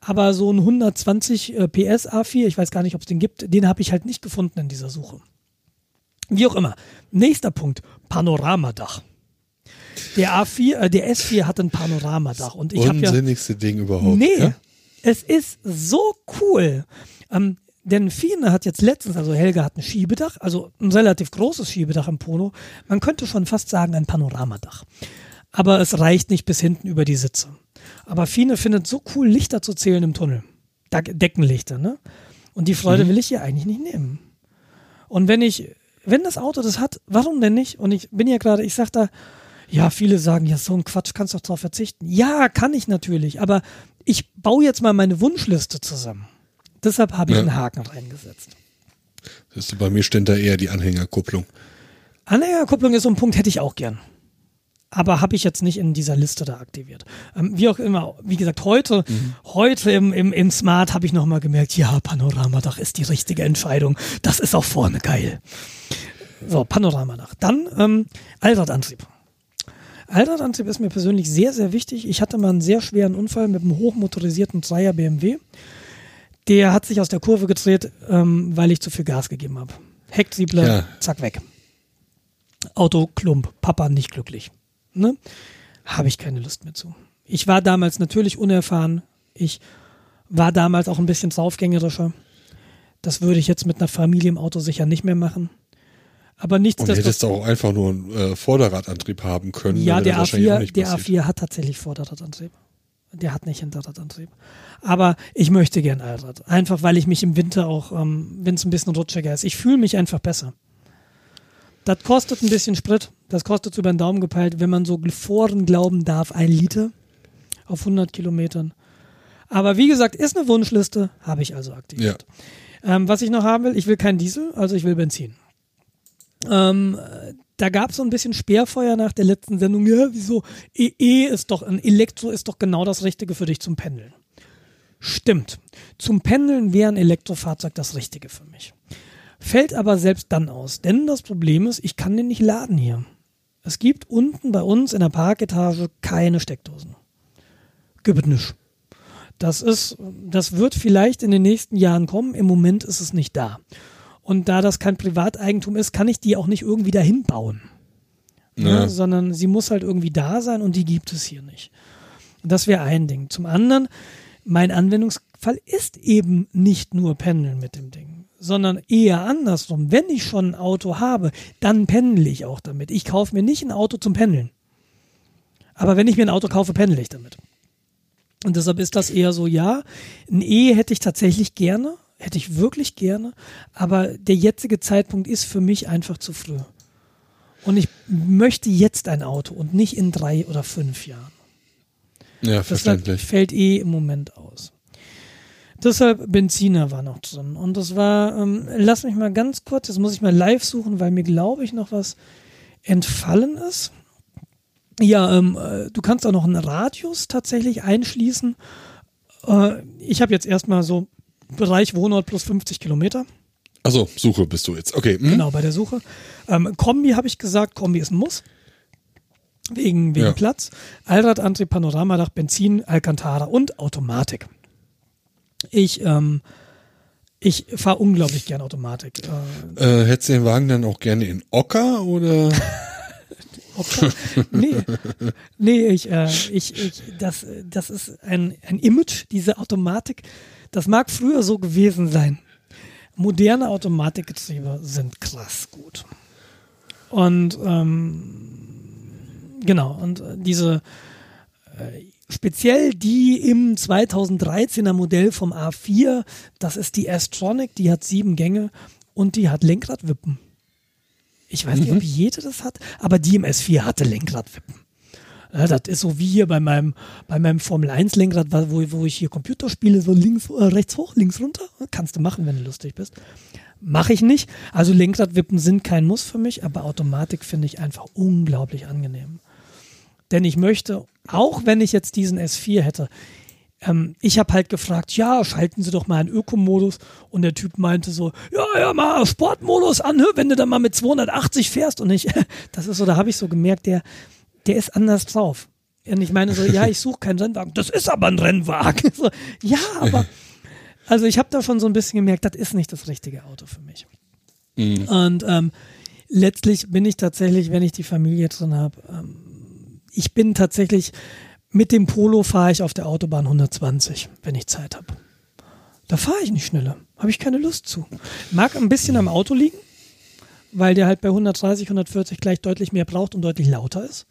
Aber so ein 120 äh, PS A4, ich weiß gar nicht, ob es den gibt, den habe ich halt nicht gefunden in dieser Suche. Wie auch immer. Nächster Punkt, Panoramadach. Der A4, äh, der S4 hat ein Panoramadach und ich habe ja unsinnigste Ding überhaupt. Nee, ja? Es ist so cool. Ähm, denn Fine hat jetzt letztens, also Helga hat ein Schiebedach, also ein relativ großes Schiebedach im Pono. Man könnte schon fast sagen ein Panoramadach. Aber es reicht nicht bis hinten über die Sitze. Aber Fine findet so cool, Lichter zu zählen im Tunnel. Deckenlichter, ne? Und die Freude mhm. will ich hier eigentlich nicht nehmen. Und wenn ich, wenn das Auto das hat, warum denn nicht? Und ich bin ja gerade, ich sag da, ja, viele sagen, ja, so ein Quatsch, kannst du doch drauf verzichten. Ja, kann ich natürlich, aber ich baue jetzt mal meine Wunschliste zusammen. Deshalb habe ich ja. einen Haken reingesetzt. Das ist, bei mir steht da eher die Anhängerkupplung. Anhängerkupplung ist so ein Punkt, hätte ich auch gern. Aber habe ich jetzt nicht in dieser Liste da aktiviert. Ähm, wie auch immer, wie gesagt, heute, mhm. heute im, im, im Smart habe ich nochmal gemerkt, ja, Panoramadach ist die richtige Entscheidung. Das ist auch vorne geil. So, Panoramadach. Dann ähm, Allradantrieb. Allradantrieb ist mir persönlich sehr, sehr wichtig. Ich hatte mal einen sehr schweren Unfall mit einem hochmotorisierten Dreier BMW. Der hat sich aus der Kurve gedreht, ähm, weil ich zu viel Gas gegeben habe. Hecktriebler, ja. zack, weg. Auto, Klump, Papa nicht glücklich. Ne? Habe ich keine Lust mehr zu. Ich war damals natürlich unerfahren. Ich war damals auch ein bisschen draufgängerischer. Das würde ich jetzt mit einer Familie im Auto sicher nicht mehr machen. Aber nichts, Und hättest du auch einfach nur einen äh, Vorderradantrieb haben können. Ja, der A4, der A4 hat tatsächlich Vorderradantrieb. Der hat nicht Hinterradantrieb. Aber ich möchte gern Allrad. Einfach weil ich mich im Winter auch, ähm, wenn es ein bisschen rutschiger ist, ich fühle mich einfach besser. Das kostet ein bisschen Sprit. Das kostet über den Daumen gepeilt, wenn man so Foren glauben darf, ein Liter auf 100 Kilometern. Aber wie gesagt, ist eine Wunschliste, habe ich also aktiviert. Ja. Ähm, was ich noch haben will, ich will kein Diesel, also ich will Benzin. Ähm, da gab es so ein bisschen Speerfeuer nach der letzten Sendung. Ja, wieso? EE e ist doch, ein Elektro ist doch genau das Richtige für dich zum Pendeln. Stimmt. Zum Pendeln wäre ein Elektrofahrzeug das Richtige für mich. Fällt aber selbst dann aus, denn das Problem ist, ich kann den nicht laden hier. Es gibt unten bei uns in der Parketage keine Steckdosen. Gibt nicht. Das ist, das wird vielleicht in den nächsten Jahren kommen. Im Moment ist es nicht da. Und da das kein Privateigentum ist, kann ich die auch nicht irgendwie dahin bauen. Ne? Ja. Sondern sie muss halt irgendwie da sein und die gibt es hier nicht. Das wäre ein Ding. Zum anderen, mein Anwendungsfall ist eben nicht nur Pendeln mit dem Ding, sondern eher andersrum. Wenn ich schon ein Auto habe, dann pendle ich auch damit. Ich kaufe mir nicht ein Auto zum Pendeln. Aber wenn ich mir ein Auto kaufe, pendle ich damit. Und deshalb ist das eher so, ja, ein E hätte ich tatsächlich gerne, Hätte ich wirklich gerne, aber der jetzige Zeitpunkt ist für mich einfach zu früh. Und ich möchte jetzt ein Auto und nicht in drei oder fünf Jahren. Ja, verständlich. Das fällt eh im Moment aus. Deshalb Benziner war noch drin. Und das war, ähm, lass mich mal ganz kurz, jetzt muss ich mal live suchen, weil mir, glaube ich, noch was entfallen ist. Ja, ähm, äh, du kannst auch noch einen Radius tatsächlich einschließen. Äh, ich habe jetzt erstmal so Bereich Wohnort plus 50 Kilometer. Also Suche bist du jetzt. Okay. Hm. Genau, bei der Suche. Ähm, Kombi habe ich gesagt, Kombi ist ein Muss. Wegen, wegen ja. Platz. Allradantrieb, Panoramadach, Benzin, Alcantara und Automatik. Ich, ähm, ich fahre unglaublich gern Automatik. Äh, äh, hättest du den Wagen dann auch gerne in Ocker oder? Ocker? nee, nee, ich, äh, ich, ich, das, das ist ein, ein Image, diese Automatik. Das mag früher so gewesen sein. Moderne Automatikgetriebe sind krass gut. Und ähm, genau, und diese äh, speziell die im 2013er Modell vom A4, das ist die S-Tronic, die hat sieben Gänge und die hat Lenkradwippen. Ich weiß mhm. nicht, ob jede das hat, aber die im S4 hatte Lenkradwippen. Ja, das ist so wie hier bei meinem, bei meinem Formel-1-Lenkrad, wo, wo ich hier Computer spiele, so links, äh, rechts hoch, links runter. Kannst du machen, wenn du lustig bist. Mache ich nicht. Also Lenkradwippen sind kein Muss für mich, aber Automatik finde ich einfach unglaublich angenehm. Denn ich möchte, auch wenn ich jetzt diesen S4 hätte, ähm, ich habe halt gefragt, ja, schalten Sie doch mal einen Ökomodus. Und der Typ meinte so, ja, ja, mal Sportmodus an, wenn du dann mal mit 280 fährst. Und ich, das ist so, da habe ich so gemerkt, der, der ist anders drauf. Und ich meine so, ja, ich suche keinen Rennwagen. Das ist aber ein Rennwagen. So, ja, aber, also ich habe da schon so ein bisschen gemerkt, das ist nicht das richtige Auto für mich. Mhm. Und ähm, letztlich bin ich tatsächlich, wenn ich die Familie drin habe, ähm, ich bin tatsächlich mit dem Polo fahre ich auf der Autobahn 120, wenn ich Zeit habe. Da fahre ich nicht schneller. Habe ich keine Lust zu. Mag ein bisschen am Auto liegen, weil der halt bei 130, 140 gleich deutlich mehr braucht und deutlich lauter ist.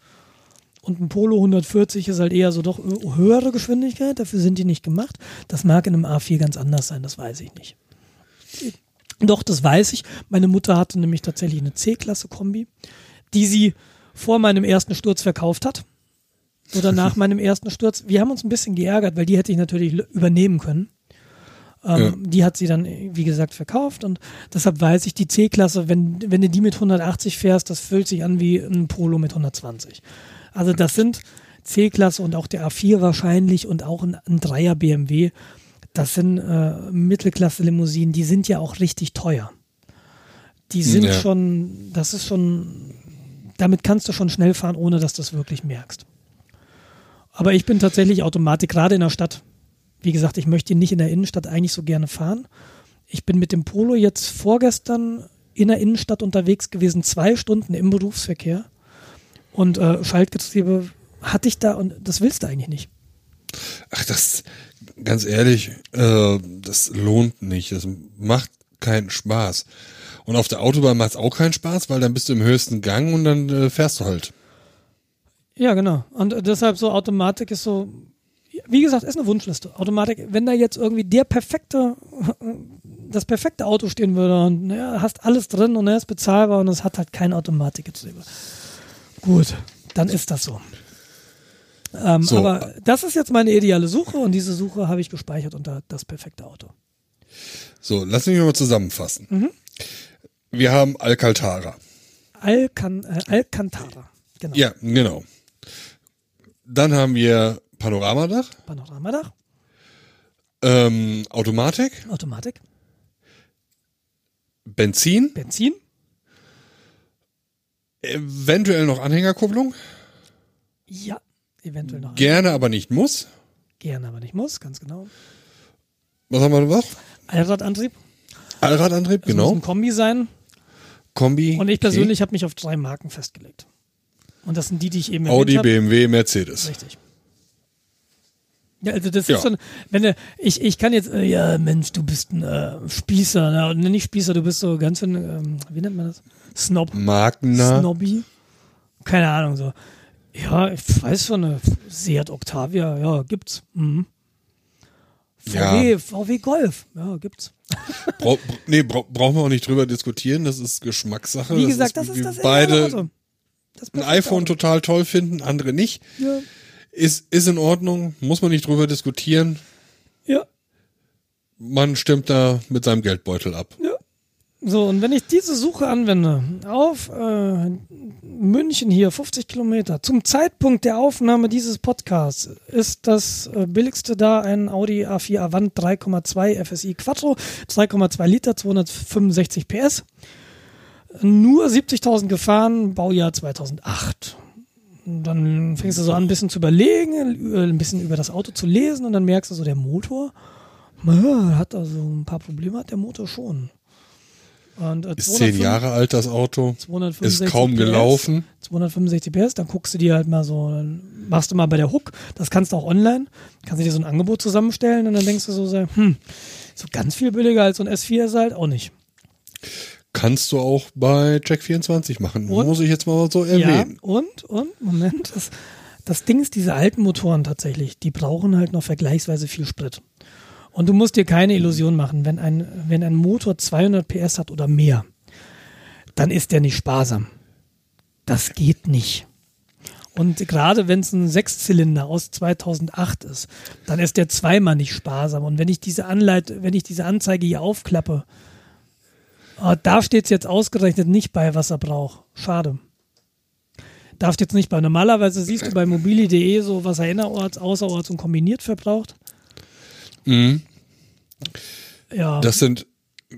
Und ein Polo 140 ist halt eher so doch höhere Geschwindigkeit, dafür sind die nicht gemacht. Das mag in einem A4 ganz anders sein, das weiß ich nicht. Doch, das weiß ich. Meine Mutter hatte nämlich tatsächlich eine C-Klasse-Kombi, die sie vor meinem ersten Sturz verkauft hat oder nach meinem ersten Sturz. Wir haben uns ein bisschen geärgert, weil die hätte ich natürlich übernehmen können. Ähm, ja. Die hat sie dann, wie gesagt, verkauft und deshalb weiß ich, die C-Klasse, wenn, wenn du die mit 180 fährst, das fühlt sich an wie ein Polo mit 120. Also das sind C-Klasse und auch der A4 wahrscheinlich und auch ein, ein Dreier BMW. Das sind äh, Mittelklasse-Limousinen, die sind ja auch richtig teuer. Die sind ja. schon, das ist schon, damit kannst du schon schnell fahren, ohne dass du es wirklich merkst. Aber ich bin tatsächlich Automatik, gerade in der Stadt. Wie gesagt, ich möchte nicht in der Innenstadt eigentlich so gerne fahren. Ich bin mit dem Polo jetzt vorgestern in der Innenstadt unterwegs gewesen, zwei Stunden im Berufsverkehr. Und äh, Schaltgetriebe hatte ich da und das willst du eigentlich nicht. Ach, das, ganz ehrlich, äh, das lohnt nicht. Das macht keinen Spaß. Und auf der Autobahn macht es auch keinen Spaß, weil dann bist du im höchsten Gang und dann äh, fährst du halt. Ja, genau. Und deshalb so Automatik ist so, wie gesagt, ist eine Wunschliste. Automatik, wenn da jetzt irgendwie der perfekte, das perfekte Auto stehen würde und ja, hast alles drin und er ist bezahlbar und es hat halt kein Automatikgetriebe. Gut, dann ist das so. Ähm, so. Aber das ist jetzt meine ideale Suche und diese Suche habe ich gespeichert unter das perfekte Auto. So, lass mich mal zusammenfassen. Mhm. Wir haben Alcantara. Alcan äh, Alcantara, genau. Ja, genau. Dann haben wir Panoramadach. Panoramadach. Ähm, Automatik. Automatik. Benzin. Benzin. Eventuell noch Anhängerkupplung. Ja, eventuell noch. Gerne, aber nicht muss. Gerne, aber nicht muss, ganz genau. Was haben wir noch? Allradantrieb. Allradantrieb, also genau. Muss ein Kombi sein. Kombi. Und ich persönlich okay. habe mich auf drei Marken festgelegt. Und das sind die, die ich eben Audi, BMW, Mercedes. Richtig. Ja, also das ja. ist so, wenn du, ich, ich kann jetzt, äh, ja Mensch, du bist ein äh, Spießer, ne? nicht Spießer, du bist so ganz ein, ähm, wie nennt man das? Snob. Magner. Snobby. Keine Ahnung, so. Ja, ich weiß schon, eine Seat Octavia, ja, gibt's. Mhm. VW, ja. VW Golf, ja, gibt's. Bra nee, bra brauchen wir auch nicht drüber diskutieren, das ist Geschmackssache. Wie gesagt, das ist, das ist das beide ein iPhone total toll finden, andere nicht. Ja. Ist, ist in Ordnung, muss man nicht drüber diskutieren. Ja. Man stimmt da mit seinem Geldbeutel ab. Ja. So, und wenn ich diese Suche anwende auf äh, München hier, 50 Kilometer, zum Zeitpunkt der Aufnahme dieses Podcasts ist das äh, billigste da ein Audi A4 Avant 3,2 FSI Quattro, 3,2 Liter, 265 PS. Nur 70.000 gefahren, Baujahr 2008. Dann fängst du so an, ein bisschen zu überlegen, ein bisschen über das Auto zu lesen und dann merkst du so, der Motor hat also ein paar Probleme, hat der Motor schon. Und, äh, ist zehn Jahre alt das Auto, ist kaum PS, gelaufen. 265 PS, dann guckst du dir halt mal so, dann machst du mal bei der Hook, das kannst du auch online, kannst du dir so ein Angebot zusammenstellen und dann denkst du so, hm, so ganz viel billiger als so ein S4 ist halt auch nicht. Kannst du auch bei Check24 machen, und? muss ich jetzt mal so erwähnen. Ja, und, und, Moment, das, das Ding ist, diese alten Motoren tatsächlich, die brauchen halt noch vergleichsweise viel Sprit. Und du musst dir keine Illusion machen, wenn ein, wenn ein Motor 200 PS hat oder mehr, dann ist der nicht sparsam. Das geht nicht. Und gerade wenn es ein Sechszylinder aus 2008 ist, dann ist der zweimal nicht sparsam. Und wenn ich diese Anleit, wenn ich diese Anzeige hier aufklappe, oh, da steht es jetzt ausgerechnet nicht bei, was er braucht. Schade. Darf jetzt nicht bei. Normalerweise siehst du bei mobili.de so, was er innerorts, außerorts und kombiniert verbraucht. Mhm. Ja. Das sind,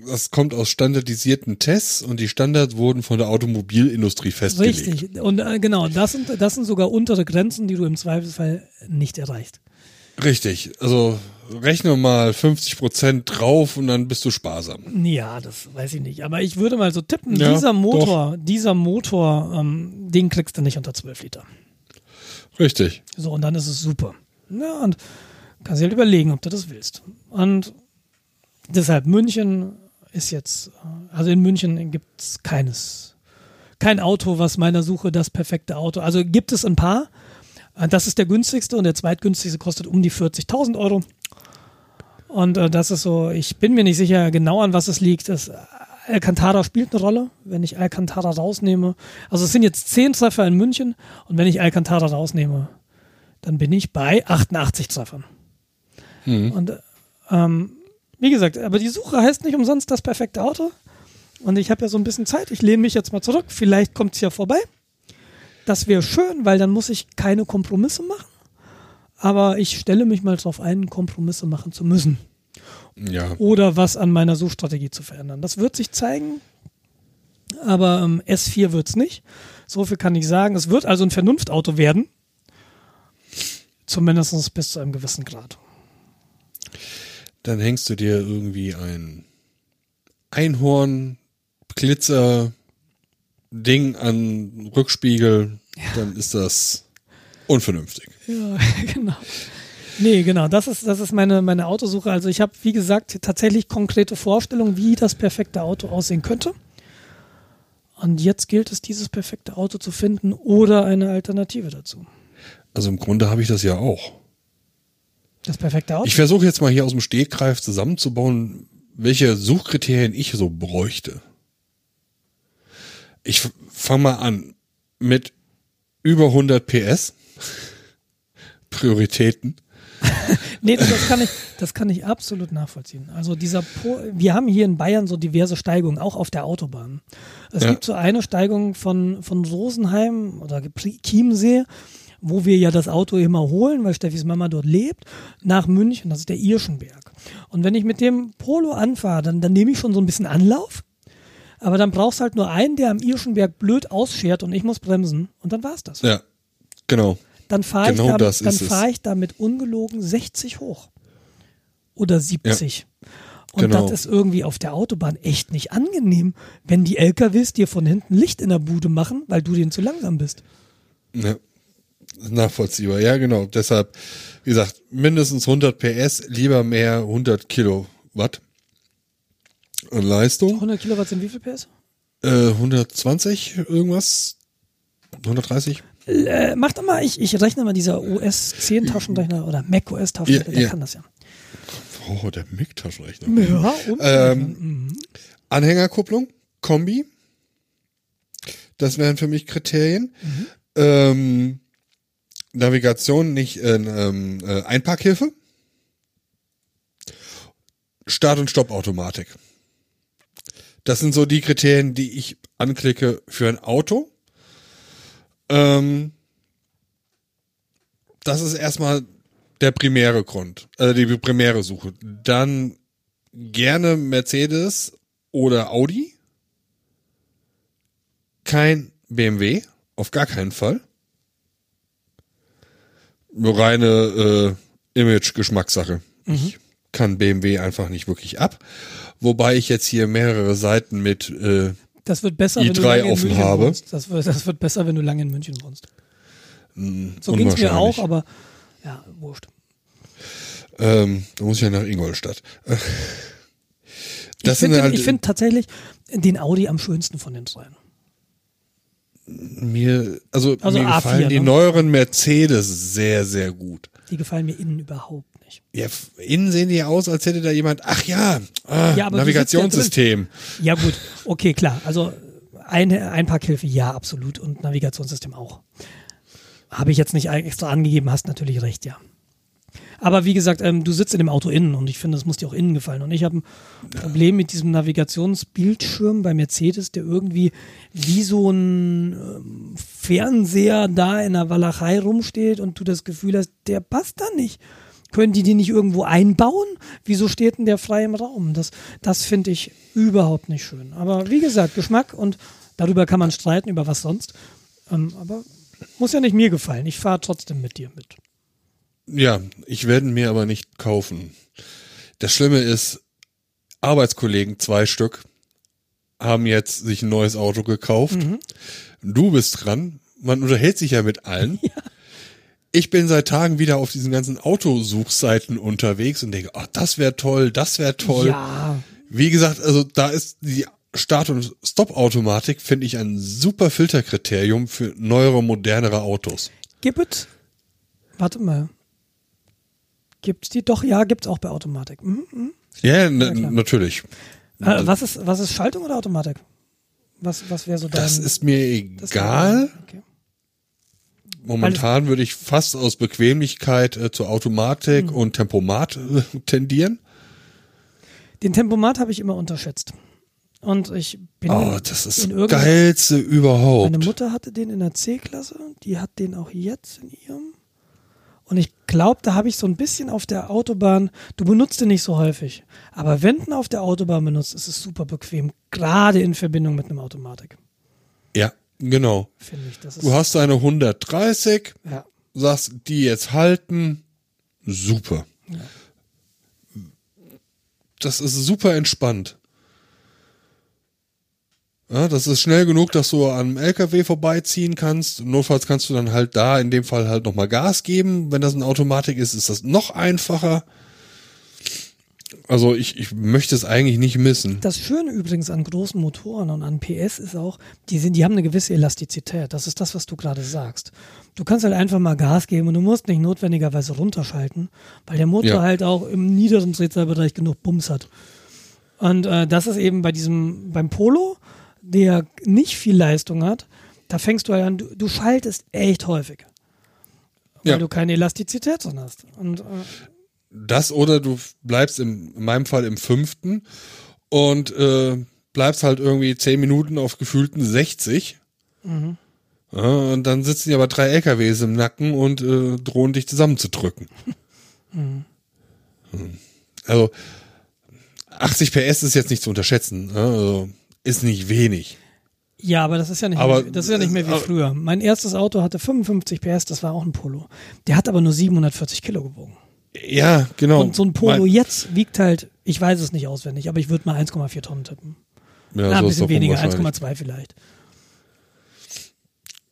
das kommt aus standardisierten Tests und die Standards wurden von der Automobilindustrie festgelegt. Richtig. Und äh, genau, das sind, das sind sogar untere Grenzen, die du im Zweifelsfall nicht erreichst. Richtig. Also rechne mal 50 Prozent drauf und dann bist du sparsam. Ja, das weiß ich nicht. Aber ich würde mal so tippen, Ja, dieser Motor, dieser Motor, ähm, den kriegst du nicht unter 12 Liter. Richtig. So, und dann ist es super. Ja, und kannst dir halt überlegen, ob du das willst. Und deshalb München ist jetzt, äh, also in München gibt es keines, kein Auto, was meiner Suche das perfekte Auto. Also gibt es ein paar. Äh, Das ist der günstigste und der zweitgünstigste kostet um die 40.000 Euro. Und äh, das ist so, ich bin mir nicht sicher genau an was es liegt. Das Alcantara spielt eine Rolle, wenn ich Alcantara rausnehme. Also es sind jetzt 10 Treffer in München und wenn ich Alcantara rausnehme, dann bin ich bei 88 Treffern. Und äh, ähm, wie gesagt, aber die Suche heißt nicht umsonst das perfekte Auto. Und ich habe ja so ein bisschen Zeit. Ich lehne mich jetzt mal zurück. Vielleicht kommt es ja vorbei. Das wäre schön, weil dann muss ich keine Kompromisse machen. Aber ich stelle mich mal darauf ein, Kompromisse machen zu müssen. Ja. Oder was an meiner Suchstrategie zu verändern. Das wird sich zeigen. Aber ähm, S4 wird es nicht. So viel kann ich sagen. Es wird also ein Vernunftauto werden. Zumindest bis zu einem gewissen Grad. Dann hängst du dir irgendwie ein Einhorn, Glitzer, Ding an Rückspiegel, dann ist das unvernünftig. Ja, genau. Nee, genau, das ist, das ist meine, meine Autosuche. Also ich habe, wie gesagt, tatsächlich konkrete Vorstellungen, wie das perfekte Auto aussehen könnte. Und jetzt gilt es, dieses perfekte Auto zu finden oder eine Alternative dazu. Also im Grunde habe ich das ja auch. Das perfekte Auto? Ich versuche jetzt mal hier aus dem Stegreif zusammenzubauen, welche Suchkriterien ich so bräuchte. Ich fange mal an mit über 100 PS. Prioritäten. Nee, das kann ich, das kann ich absolut nachvollziehen. Also dieser, po wir haben hier in Bayern so diverse Steigungen, auch auf der Autobahn. Es Ja. gibt so eine Steigung von, von Rosenheim oder Chiemsee, wo wir ja das Auto immer holen, weil Steffis Mama dort lebt, nach München, das ist der Irschenberg. Und wenn ich mit dem Polo anfahre, dann, dann nehme ich schon so ein bisschen Anlauf. Aber dann brauchst halt nur einen, der am Irschenberg blöd ausschert und ich muss bremsen. Und dann war's das. Ja, genau. Dann fahre Genau ich, damit- dann fahr ich damit ungelogen 60 hoch. Oder 70. Und Genau. das ist irgendwie auf der Autobahn echt nicht angenehm, wenn die LKWs dir von hinten Licht in der Bude machen, weil du denen zu langsam bist. Ja. Nachvollziehbar, ja genau. Deshalb, wie gesagt, mindestens 100 PS, lieber mehr 100 Kilowatt an Leistung. 100 Kilowatt sind wie viel PS? Äh, 120 irgendwas? 130? Äh, mach doch mal, ich, ich rechne mal dieser OS 10 Taschenrechner oder Mac OS Taschenrechner, Ja, der ja. kann das ja. Oh, der MIG-Taschenrechner. Ja, und Ähm, Anhängerkupplung, Kombi. Das wären für mich Kriterien. Ähm, Navigation, nicht äh, äh, Einparkhilfe. Start- und Stoppautomatik. Das sind so die Kriterien, die ich anklicke für ein Auto. Ähm, das ist erstmal der primäre Grund, äh, die primäre Suche. Dann gerne Mercedes oder Audi. Kein BMW, auf gar keinen Fall. Nur reine äh, Image-Geschmackssache. Ich kann BMW einfach nicht wirklich ab. Wobei ich jetzt hier mehrere Seiten mit äh, das wird besser, wenn du i3 lange in München habe. wohnst. Das wird, das wird besser, wenn du lange in München wohnst. So ging es mir auch, aber ja, wurscht. ähm, da muss ich ja nach Ingolstadt. Ich Das sind finde halt ich find tatsächlich den Audi am schönsten von den dreien. mir, also, Also mir A4, gefallen die ne? neueren Mercedes sehr, sehr gut. Die gefallen mir innen überhaupt nicht. Ja, innen sehen die aus, als hätte da jemand, ach ja, ah, Ja, Navigationssystem. Ja gut, okay, klar. Also eine Einparkhilfe, ja, absolut. Und Navigationssystem auch. Habe ich jetzt nicht extra angegeben, hast natürlich recht, ja. Aber wie gesagt, ähm, du sitzt in dem Auto innen und ich finde, das muss dir auch innen gefallen. Und ich habe ein ja. Problem mit diesem Navigationsbildschirm bei Mercedes, der irgendwie wie so ein ähm, Fernseher da in der Walachei rumsteht und du das Gefühl hast, der passt da nicht. Können die die nicht irgendwo einbauen? Wieso steht denn der frei im Raum? Das, das finde ich überhaupt nicht schön. Aber wie gesagt, Geschmack und darüber kann man streiten, über was sonst. Ähm, aber muss ja nicht mir gefallen. Ich fahre trotzdem mit dir mit. Ja, ich werde mir aber nicht kaufen. Das Schlimme ist, Arbeitskollegen, zwei Stück, haben jetzt sich ein neues Auto gekauft. Mhm. Du bist dran. Man unterhält sich ja mit allen. Ja. Ich bin seit Tagen wieder auf diesen ganzen Autosuchseiten unterwegs und denke, ach, das wäre toll, das wäre toll. Ja. Wie gesagt, also da ist die Start- und Stop-Automatik, finde ich, ein super Filterkriterium für neuere, modernere Autos. Gibt Warte mal. Gibt's die? Doch, ja, gibt's auch bei Automatik. Mhm, mh. Ja, ja natürlich. Äh, was ist, was ist Schaltung oder Automatik? Was, was wäre so dein, Das ist mir egal. Okay. Momentan würde ich fast aus Bequemlichkeit äh, zur Automatik mhm. und Tempomat äh, tendieren. Den Tempomat habe ich immer unterschätzt. Und ich bin oh, das ist das geilste überhaupt. Meine Mutter hatte den in der C-Klasse, die hat den auch jetzt in ihrem. Und ich glaube, da habe ich so ein bisschen auf der Autobahn, du benutzt den nicht so häufig, aber wenn du auf der Autobahn benutzt, ist es super bequem, gerade in Verbindung mit einem Automatik. Ja, genau. Finde ich. Das ist du hast deine 130, ja. sagst, die jetzt halten, super. Ja. Das ist super entspannt. Ja, das ist schnell genug, dass du am LKW vorbeiziehen kannst. Notfalls kannst du dann halt da in dem Fall halt nochmal Gas geben. Wenn das eine Automatik ist, ist das noch einfacher. Also ich, ich möchte es eigentlich nicht missen. Das Schöne übrigens an großen Motoren und an PS ist auch, die sind, die haben eine gewisse Elastizität. Das ist das, was du gerade sagst. Du kannst halt einfach mal Gas geben und du musst nicht notwendigerweise runterschalten, weil der Motor ja. halt auch im niederen Drehzahlbereich genug Bums hat. Und äh, das ist eben bei diesem, beim Polo, der nicht viel Leistung hat, da fängst du an, du, du schaltest echt häufig. Weil ja. du keine Elastizität drin hast. Und, äh, das oder du bleibst im, in meinem Fall im fünften und äh, bleibst halt irgendwie zehn Minuten auf gefühlten 60. Mhm. Ja, und dann sitzen ja aber drei LKWs im Nacken und äh, drohen dich zusammenzudrücken. Mhm. Hm. Also 80 PS ist jetzt nicht zu unterschätzen. Ne? Also ist nicht wenig. Ja, aber das ist ja nicht, aber, mehr, das ist ja nicht mehr wie früher. Mein erstes Auto hatte 55 PS, das war auch ein Polo. Der hat aber nur 740 Kilo gewogen. Ja, genau. Und so ein Polo mein, jetzt wiegt halt, ich weiß es nicht auswendig, aber ich würde mal 1,4 Tonnen tippen. Ja, Na, so ein bisschen weniger, 1,2 vielleicht.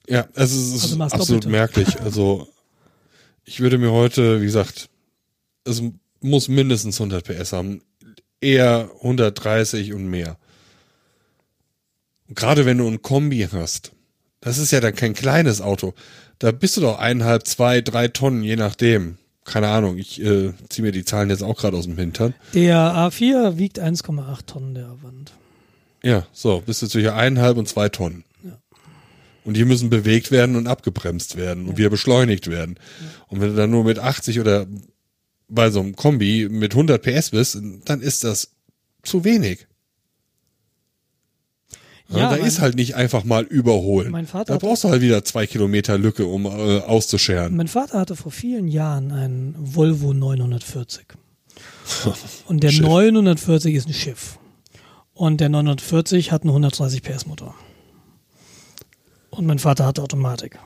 Ja, es ist, also absolut merklich. Also ich würde mir heute, wie gesagt, es muss mindestens 100 PS haben, eher 130 und mehr. Und gerade wenn du ein Kombi hast, das ist ja dann kein kleines Auto. Da bist du doch eineinhalb, zwei, drei Tonnen, je nachdem. Keine Ahnung, ich äh, ziehe mir die Zahlen jetzt auch gerade aus dem Hintern. Der A4 wiegt 1,8 Tonnen der Wand. Ja, so, bist du zwischen eineinhalb und zwei Tonnen. Ja. Und die müssen bewegt werden und abgebremst werden und wieder beschleunigt werden. Ja. Und wenn du dann nur mit 80 oder bei so einem Kombi mit 100 PS bist, dann ist das zu wenig. Ja, da ist halt nicht einfach mal überholen. Mein Vater da brauchst du halt wieder zwei Kilometer Lücke, um äh, auszuscheren. Mein Vater hatte vor vielen Jahren einen Volvo 940. Und der Schiff. 940 ist ein Schiff. Und der 940 hat einen 130 PS Motor. Und mein Vater hatte Automatik.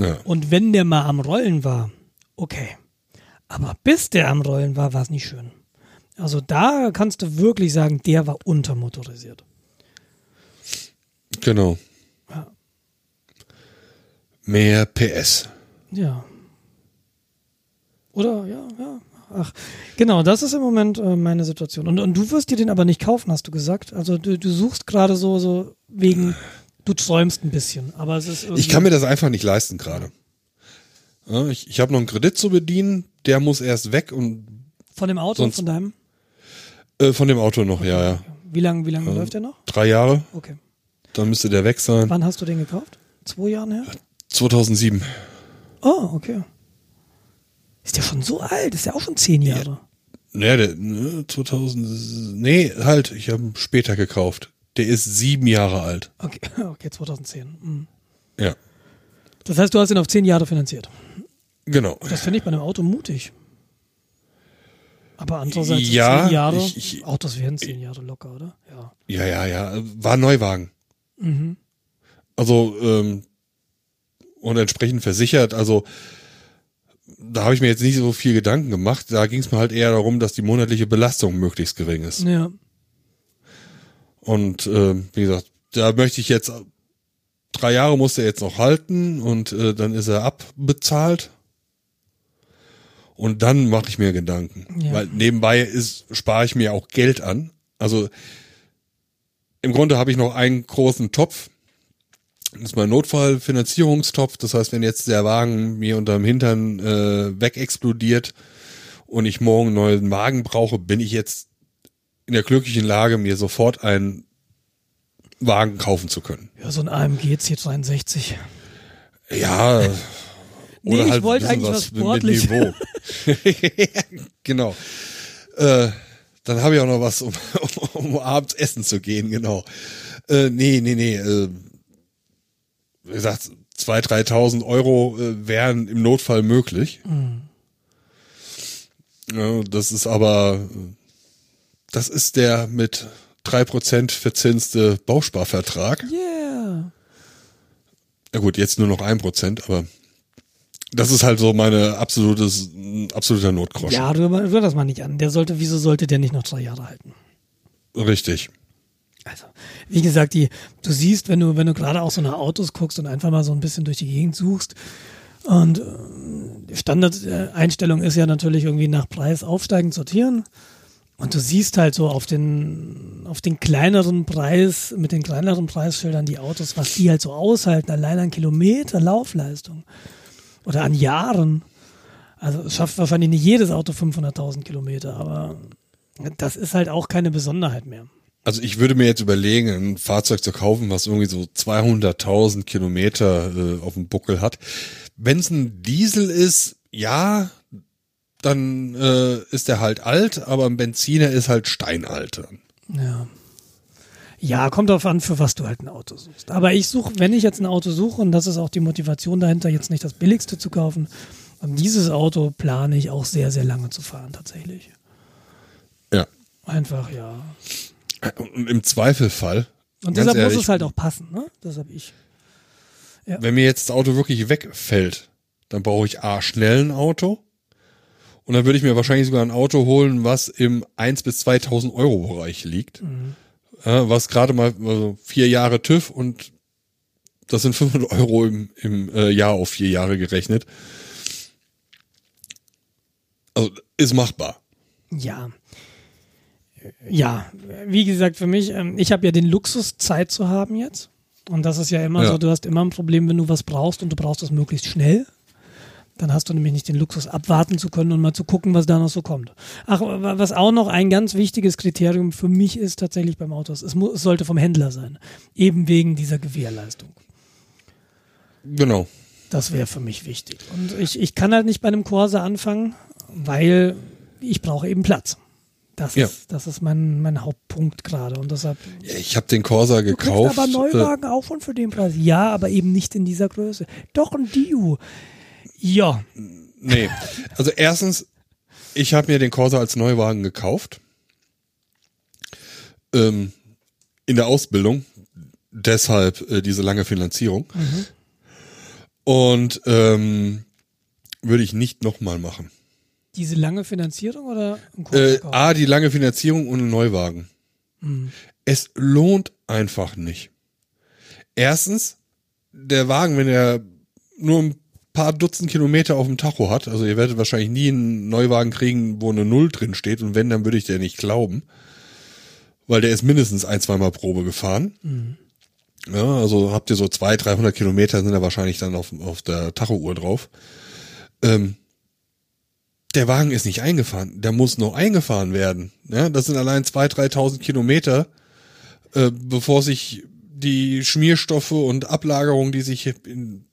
Ja. Und wenn der mal am Rollen war, okay. Aber bis der am Rollen war, war es nicht schön. Also da kannst du wirklich sagen, der war untermotorisiert. Genau. Ja. Mehr PS. Ja. Oder, ja, ja. Ach, genau, das ist im Moment äh, meine Situation. Und, und du wirst dir den aber nicht kaufen, hast du gesagt. Also du, du suchst gerade so, so wegen, du träumst ein bisschen. Aber es ist Ich kann mir das einfach nicht leisten gerade. Ja, ich ich habe noch einen Kredit zu bedienen, der muss erst weg und. Von dem Auto, sonst, von deinem? Äh, von dem Auto noch, okay. ja, ja. Wie lange wie lang äh, läuft der noch? Drei Jahre. Okay. Dann müsste der weg sein. Wann hast du den gekauft? Zwei Jahren her? 2007. Oh, okay. Ist der schon so alt? Ist der auch schon zehn Jahre? Ja, der, ne, 2000, nee, halt, ich habe ihn später gekauft. Der ist sieben Jahre alt. Okay, okay 2010. Mhm. Ja, Das heißt, du hast ihn auf zehn Jahre finanziert. genau. Das finde ich bei einem Auto mutig. Aber andererseits Ja, zehn Jahre, ich- ich- Autos werden zehn Jahre locker, oder? Ja. Ja, ja, ja, war ein Neuwagen. Mhm. Also, ähm, und entsprechend versichert, also, da habe ich mir jetzt nicht so viel Gedanken gemacht. Da ging es mir halt eher darum, dass die monatliche Belastung möglichst gering ist. Ja. Und ähm, wie gesagt, da möchte ich jetzt drei Jahre muss er jetzt noch halten und äh, dann ist er abbezahlt. Und dann mache ich mir Gedanken. Ja. Weil nebenbei ist, spare ich mir auch Geld an. Also im Grunde habe ich noch einen großen Topf. Das ist mein Notfallfinanzierungstopf. Das heißt, wenn jetzt der Wagen mir unterm Hintern äh, wegexplodiert und ich morgen einen neuen Wagen brauche, bin ich jetzt in der glücklichen Lage, mir sofort einen Wagen kaufen zu können. Ja, so ein AMG C63. Ja. Nee, ich wollte ein eigentlich was mit Sportliches. Genau. Äh, dann habe ich auch noch was, um, um, abends essen zu gehen, genau. Äh, nee, nee, nee. Äh, wie gesagt, 2.000, 3.000 Euro äh, wären im Notfall möglich. Mhm. Ja, das ist aber, das ist der mit 3% verzinste Bausparvertrag. Yeah. Ja gut, jetzt nur noch ein Prozent, aber das ist halt so meine absolutes, absoluter Notgroschen. Ja, rühr, rühr das mal nicht an. Der sollte, wieso sollte der nicht noch drei Jahre halten? Richtig. Also, wie gesagt, die, du siehst, wenn du, wenn du gerade auch so nach Autos guckst und einfach mal so ein bisschen durch die Gegend suchst und äh, die Standardeinstellung ist ja natürlich irgendwie nach Preis aufsteigend sortieren. Und du siehst halt so auf den, auf den kleineren Preis, mit den kleineren Preisschildern die Autos, was die halt so aushalten, allein an Kilometer Laufleistung oder an Jahren. Also es schafft wahrscheinlich nicht jedes Auto 500.000 Kilometer, aber das ist halt auch keine Besonderheit mehr. Also ich würde mir jetzt überlegen, ein Fahrzeug zu kaufen, was irgendwie so 200.000 Kilometer äh, auf dem Buckel hat. Wenn es ein Diesel ist, ja, dann äh, ist der halt alt, aber ein Benziner ist halt steinalt. Ja. Ja, kommt darauf an, für was du halt ein Auto suchst. Aber ich suche, wenn ich jetzt ein Auto suche, und das ist auch die Motivation dahinter, jetzt nicht das billigste zu kaufen, und dieses Auto plane ich auch sehr, sehr lange zu fahren, tatsächlich. Ja. Einfach, ja. Und im Zweifelfall, Und deshalb ehrlich, muss es halt auch passen, ne? Das habe ich. wenn mir jetzt das Auto wirklich wegfällt, dann brauche ich A, schnell ein Auto. Und dann würde ich mir wahrscheinlich sogar ein Auto holen, was im 1 bis 2000 Euro Bereich liegt. Ja, was gerade mal also vier Jahre TÜV und das sind 500 Euro im, im äh, Jahr auf vier Jahre gerechnet. Also ist machbar. Ja. Ja, wie gesagt, für mich, ähm, ich habe ja den Luxus, Zeit zu haben jetzt. Und das ist ja immer Ja. so, du hast immer ein Problem, wenn du was brauchst und du brauchst es möglichst schnell. Dann hast du nämlich nicht den Luxus, abwarten zu können und mal zu gucken, was da noch so kommt. Ach, wa- was auch noch ein ganz wichtiges Kriterium für mich ist tatsächlich beim Auto, es, mu- es sollte vom Händler sein. Eben wegen dieser Gewährleistung. Genau. Das wäre für mich wichtig. Und ich, ich kann halt nicht bei einem Corsa anfangen, weil ich brauche eben Platz. Das Ja. ist, das ist mein, mein Hauptpunkt gerade. Und deshalb. Ja, Ich habe den Corsa Du gekauft. aber äh, Neuwagen auch schon für den Preis. Ja, aber eben nicht in dieser Größe. Doch ein Dio. Ja. Nee. Also erstens, ich habe mir den Corsa als Neuwagen gekauft. Ähm, in der Ausbildung. Deshalb äh, diese lange Finanzierung. Und ähm, würde ich nicht nochmal machen. Diese lange Finanzierung oder Äh? A, die lange Finanzierung und ein Neuwagen. Es lohnt einfach nicht. Erstens, der Wagen, wenn er nur ein paar Dutzend Kilometer auf dem Tacho hat, also ihr werdet wahrscheinlich nie einen Neuwagen kriegen, wo eine Null drin steht und wenn, dann würde ich der nicht glauben. Weil der ist mindestens ein, zweimal Probe gefahren. Ja, also habt ihr so zwei, 300 Kilometer sind da wahrscheinlich dann auf, auf der Tacho-Uhr drauf. Ähm, der Wagen ist nicht eingefahren, der muss noch eingefahren werden. Ja, das sind allein 2.000, 3.000 Kilometer, äh, bevor sich die Schmierstoffe und Ablagerungen, die sich in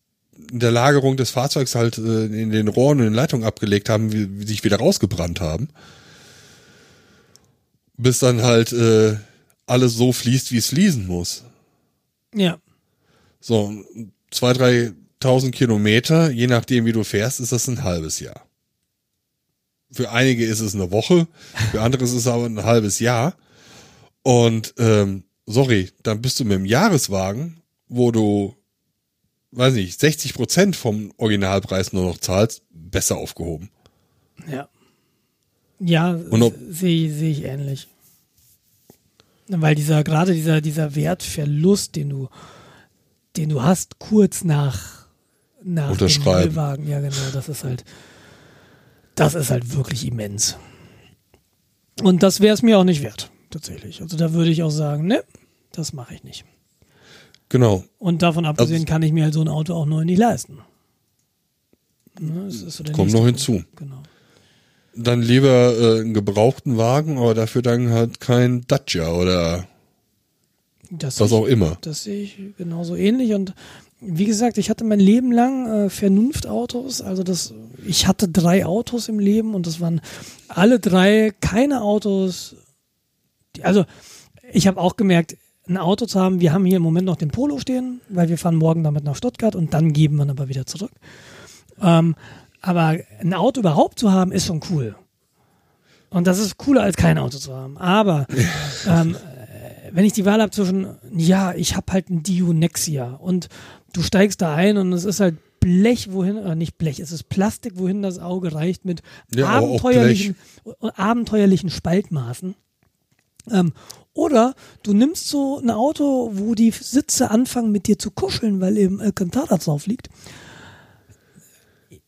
in der Lagerung des Fahrzeugs halt äh, in den Rohren und den Leitungen abgelegt haben, wie, wie sich wieder rausgebrannt haben. Bis dann halt äh, alles so fließt, wie es fließen muss. Ja. So, zwei, drei tausend Kilometer, je nachdem wie du fährst, ist das ein halbes Jahr. Für einige ist es eine Woche, für andere ist es aber ein halbes Jahr. Und ähm, sorry, dann bist du mit dem Jahreswagen, wo du, weiß nicht, 60 Prozent vom Originalpreis nur noch zahlst, besser aufgehoben. Ja. Ja, sehe seh ich ähnlich. Weil dieser, gerade dieser, dieser Wertverlust, den du, den du hast, kurz nach, nach dem Unterschreiben. Neuwagen, ja genau, das ist halt, das ist halt wirklich immens. Und das wäre es mir auch nicht wert, tatsächlich. Also da würde ich auch sagen, ne, das mache ich nicht. Genau. Und davon abgesehen Also- kann ich mir halt so ein Auto auch neu nicht leisten. Ne, so Kommt noch Punkt. hinzu. Genau. Dann lieber äh, einen gebrauchten Wagen, aber dafür dann halt kein Dacia oder Das was auch immer. Das sehe ich genauso ähnlich. Und wie gesagt, ich hatte mein Leben lang äh, Vernunftautos. Also das, ich hatte drei Autos im Leben und das waren alle drei keine Autos. Die, also ich habe auch gemerkt, ein Auto zu haben. Wir haben hier im Moment noch den Polo stehen, weil wir fahren morgen damit nach Stuttgart und dann geben wir ihn aber wieder zurück. Ähm, aber ein Auto überhaupt zu haben, ist schon cool. Und das ist cooler als kein Auto zu haben. Aber ähm, wenn ich die Wahl habe zwischen, ja, ich habe halt ein Dio Nexia und du steigst da ein und es ist halt Blech, wohin, äh, nicht Blech, es ist Plastik, wohin das Auge reicht mit Ja, abenteuerlichen, abenteuerlichen Spaltmaßen. Ähm, oder du nimmst so ein Auto, wo die Sitze anfangen mit dir zu kuscheln, weil eben Alcantara drauf liegt.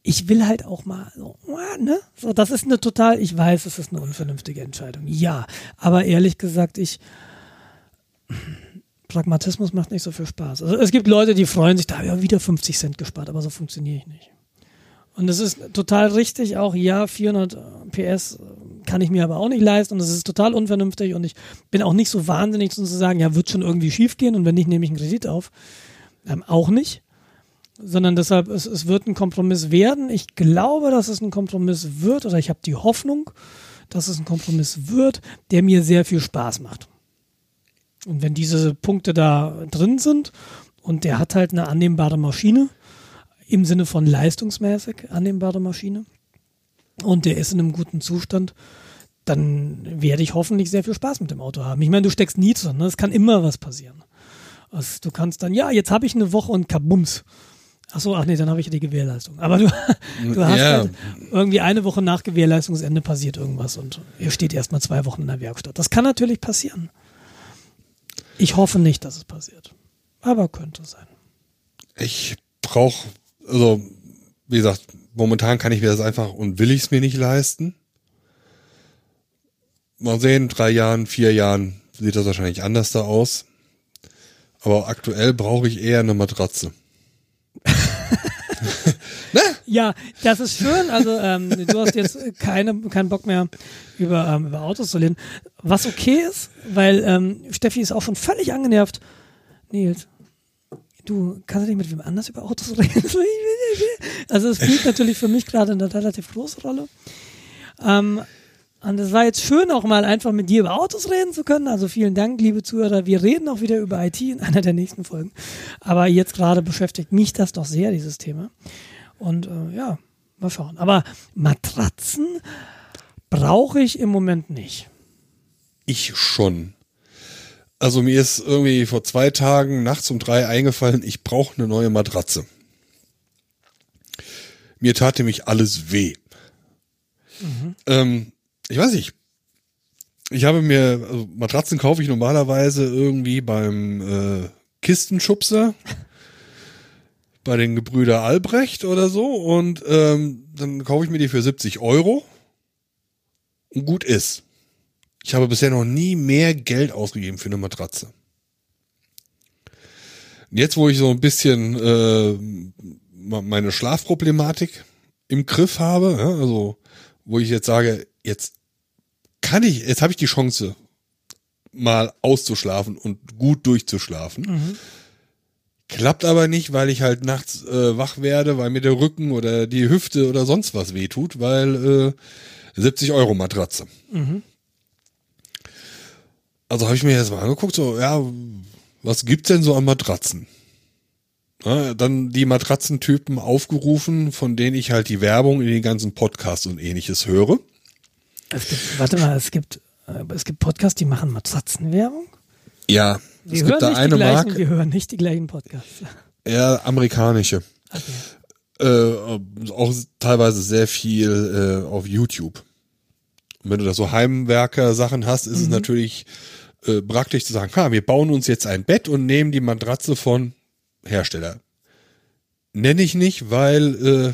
Ich will halt auch mal so, ne? So, das ist eine total, ich weiß, es ist eine unvernünftige Entscheidung. Ja, aber ehrlich gesagt, ich, Pragmatismus macht nicht so viel Spaß. Also es gibt Leute, die freuen sich, da habe ich ja wieder 50 Cent gespart, aber so funktioniere ich nicht. Und es ist total richtig, auch ja, 400 PS kann ich mir aber auch nicht leisten und es ist total unvernünftig und ich bin auch nicht so wahnsinnig zu sagen, ja, wird schon irgendwie schief gehen und wenn nicht, nehme ich einen Kredit auf. Ähm, auch nicht. Sondern deshalb, es, es wird ein Kompromiss werden. Ich glaube, dass es ein Kompromiss wird oder ich habe die Hoffnung, dass es ein Kompromiss wird, der mir sehr viel Spaß macht. Und wenn diese Punkte da drin sind und der hat halt eine annehmbare Maschine, im Sinne von leistungsmäßig annehmbare Maschine, und der ist in einem guten Zustand, dann werde ich hoffentlich sehr viel Spaß mit dem Auto haben. Ich meine, du steckst nie drin, ne? es kann immer was passieren. Also du kannst dann, ja, jetzt habe ich eine Woche und kabums. Ach so, ach nee, dann habe ich ja die Gewährleistung. Aber du, du hast Ja. halt irgendwie eine Woche nach Gewährleistungsende passiert irgendwas und ihr steht erstmal zwei Wochen in der Werkstatt. Das kann natürlich passieren. Ich hoffe nicht, dass es passiert. Aber könnte sein. Ich brauche, also wie gesagt, momentan kann ich mir das einfach und will ich es mir nicht leisten. Mal sehen, drei Jahren, vier Jahren sieht das wahrscheinlich anders da aus. Aber aktuell brauche ich eher eine Matratze. Ja, das ist schön. Also ähm, du hast jetzt keine, keinen Bock mehr über, ähm, über Autos zu reden. Was okay ist, weil ähm, Steffi ist auch schon völlig angenervt. Nils, du kannst ja nicht mit wem anders über Autos reden. Also es spielt natürlich für mich gerade eine relativ große Rolle. Ähm, und es war jetzt schön, auch mal einfach mit dir über Autos reden zu können. Also vielen Dank, liebe Zuhörer. Wir reden auch wieder über IT in einer der nächsten Folgen. Aber jetzt gerade beschäftigt mich das doch sehr, dieses Thema. Und äh, ja, mal schauen. Aber Matratzen brauche ich im Moment nicht. Ich schon. Also mir ist irgendwie vor zwei Tagen nachts um drei eingefallen, ich brauche eine neue Matratze. Mir tat nämlich alles weh. Ähm, ich weiß nicht. Ich habe mir, also Matratzen kaufe ich normalerweise irgendwie beim äh, Kistenschubser, bei den Gebrüder Albrecht oder so und ähm, dann kaufe ich mir die für 70 Euro und gut ist. Ich habe bisher noch nie mehr Geld ausgegeben für eine Matratze. Jetzt, wo ich so ein bisschen äh, meine Schlafproblematik im Griff habe, ja, also wo ich jetzt sage, jetzt kann ich, jetzt habe ich die Chance, mal auszuschlafen und gut durchzuschlafen, Klappt aber nicht, weil ich halt nachts äh, wach werde, weil mir der Rücken oder die Hüfte oder sonst was wehtut, weil äh, 70 Euro Matratze. Also habe ich mir jetzt mal angeguckt, so, ja, was gibt's denn so an Matratzen? Ja, dann die Matratzentypen aufgerufen, von denen ich halt die Werbung in den ganzen Podcasts und ähnliches höre. Es gibt, warte mal, es gibt, äh, es gibt Podcasts, die machen Matratzenwerbung. Ja, Wir es gibt da eine gleichen, Marke, wir hören nicht die gleichen Podcasts. eher amerikanische. Okay. äh, auch teilweise sehr viel äh, auf YouTube. Wenn du da so Heimwerker-Sachen hast, ist es natürlich äh, praktisch zu sagen, ha, wir bauen uns jetzt ein Bett und nehmen die Matratze von Hersteller. Nenne ich nicht, weil äh,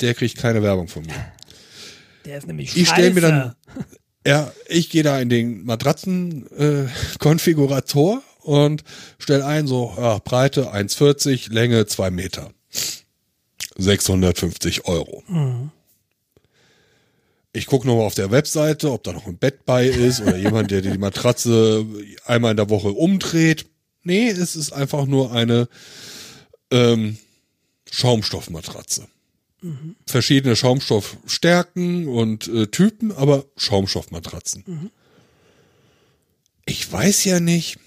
der kriegt keine Werbung von mir. Der ist nämlich Ich stelle mir dann, ja, ich gehe da in den Matratzen-Konfigurator und stelle ein, so, ja, Breite 1,40, Länge 2 Meter. 650 Euro. Ich gucke nochmal auf der Webseite, ob da noch ein Bett bei ist oder jemand, der die Matratze einmal in der Woche umdreht. Nee, es ist einfach nur eine ähm, Schaumstoffmatratze. Verschiedene Schaumstoffstärken und äh, Typen, aber Schaumstoffmatratzen. Ich weiß ja nicht,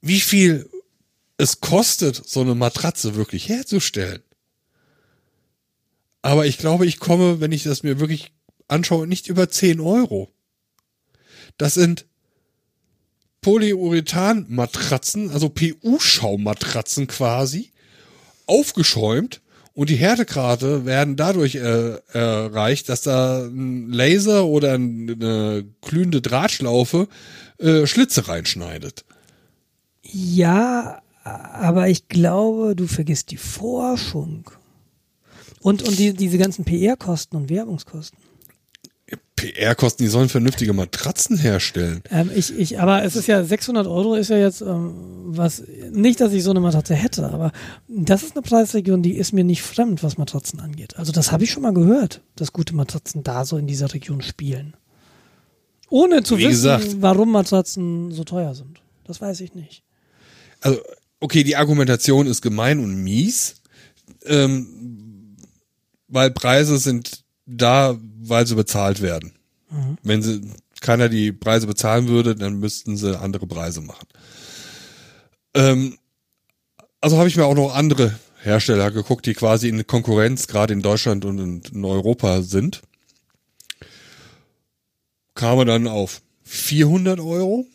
wie viel es kostet, so eine Matratze wirklich herzustellen. Aber ich glaube, ich komme, wenn ich das mir wirklich anschaue, nicht über 10 Euro. Das sind Polyurethan-Matratzen, also PU-Schaummatratzen quasi, aufgeschäumt und die Härtegrade werden dadurch äh, erreicht, dass da ein Laser oder eine glühende Drahtschlaufe äh, Schlitze reinschneidet. Ja, aber ich glaube, du vergisst die Forschung. Und, und die, diese ganzen PR-Kosten und Werbungskosten. PR-Kosten, die sollen vernünftige Matratzen herstellen. Ähm, ich, ich, aber es ist ja 600 Euro ist ja jetzt ähm, was, nicht, dass ich so eine Matratze hätte, aber das ist eine Preisregion, die ist mir nicht fremd, was Matratzen angeht. Also das habe ich schon mal gehört, dass gute Matratzen da so in dieser Region spielen. Ohne zu Wie wissen, gesagt. warum Matratzen so teuer sind. Das weiß ich nicht. Also, okay, die Argumentation ist gemein und mies, ähm, weil Preise sind da, weil sie bezahlt werden. Wenn sie keiner die Preise bezahlen würde, dann müssten sie andere Preise machen. Ähm, also habe ich mir auch noch andere Hersteller geguckt, die quasi in Konkurrenz gerade in Deutschland und in, Europa sind. Kamen dann auf 400 Euro,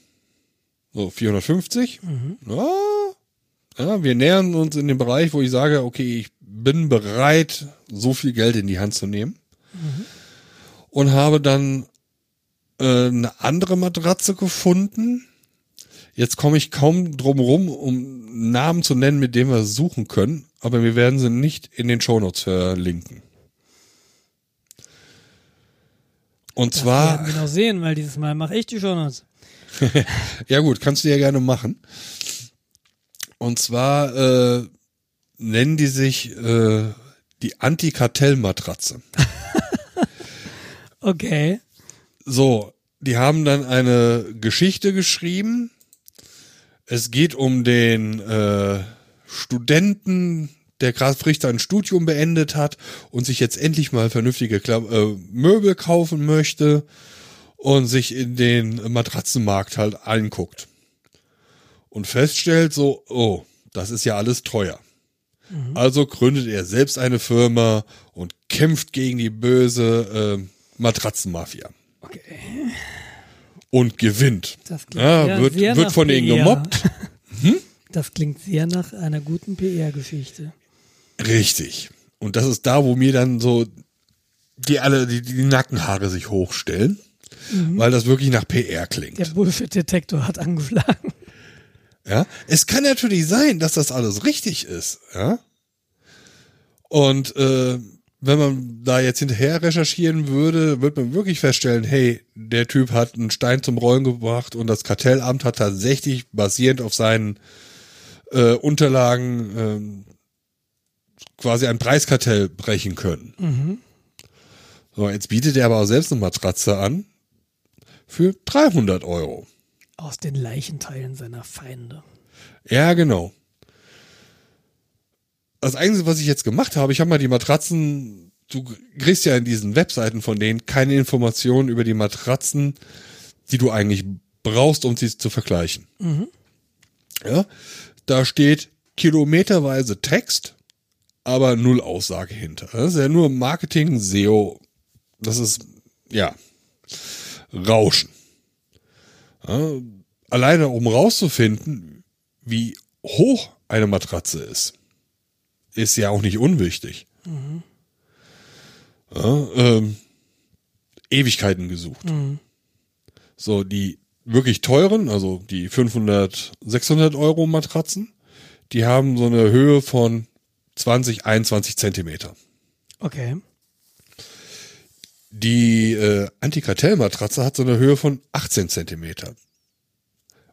so 450. Ja, ja, wir nähern uns in den Bereich, wo ich sage, okay, ich bin bereit, so viel Geld in die Hand zu nehmen. Und habe dann äh, eine andere Matratze gefunden. Jetzt komme ich kaum drum rum, um Namen zu nennen, mit denen wir suchen können, aber wir werden sie nicht in den Shownotes verlinken. Und Das zwar, werden wir noch sehen, weil dieses Mal mache ich die Shownotes. ja gut, kannst du ja gerne machen. Und zwar äh, nennen die sich äh, die Antikartellmatratze. Okay. So, die haben dann eine Geschichte geschrieben. Es geht um den äh, Studenten, der gerade frisch sein Studium beendet hat und sich jetzt endlich mal vernünftige Kla äh, Möbel kaufen möchte und sich in den Matratzenmarkt halt einguckt. Und feststellt so, oh, das ist ja alles teuer. Also gründet er selbst eine Firma und kämpft gegen die böse äh, Matratzenmafia. Okay. Und gewinnt. Das klingt Ja, sehr, wird, sehr wird von denen gemobbt. Das klingt sehr nach einer guten PR-Geschichte. Richtig. Und das ist da, wo mir dann so die alle, die, die Nackenhaare sich hochstellen, weil das wirklich nach PR klingt. Der Bullshit-Detektor hat angeschlagen. Ja, es kann natürlich sein, dass das alles richtig ist, ja. Und äh, wenn man da jetzt hinterher recherchieren würde, wird man wirklich feststellen, hey, der Typ hat einen Stein zum Rollen gebracht und das Kartellamt hat tatsächlich basierend auf seinen äh, Unterlagen ähm, quasi ein Preiskartell brechen können. So, jetzt bietet er aber auch selbst eine Matratze an für 300 Euro. Aus den Leichenteilen seiner Feinde. Ja, genau. Das Einzige, was ich jetzt gemacht habe, ich habe mal die Matratzen, du kriegst ja in diesen Webseiten von denen keine Informationen über die Matratzen, die du eigentlich brauchst, um sie zu vergleichen. Ja, da steht kilometerweise Text, aber null Aussage hinter. Das ist ja nur Marketing, SEO. Das ist, ja, Rauschen. Ja, alleine um rauszufinden, wie hoch eine Matratze ist, ist ja auch nicht unwichtig. Ja, ähm, Ewigkeiten gesucht. So, die wirklich teuren, also die 500, 600 Euro Matratzen, die haben so eine Höhe von 20, 21 Zentimeter. Okay. Die äh, Antikartellmatratze hat so eine Höhe von 18 Zentimeter.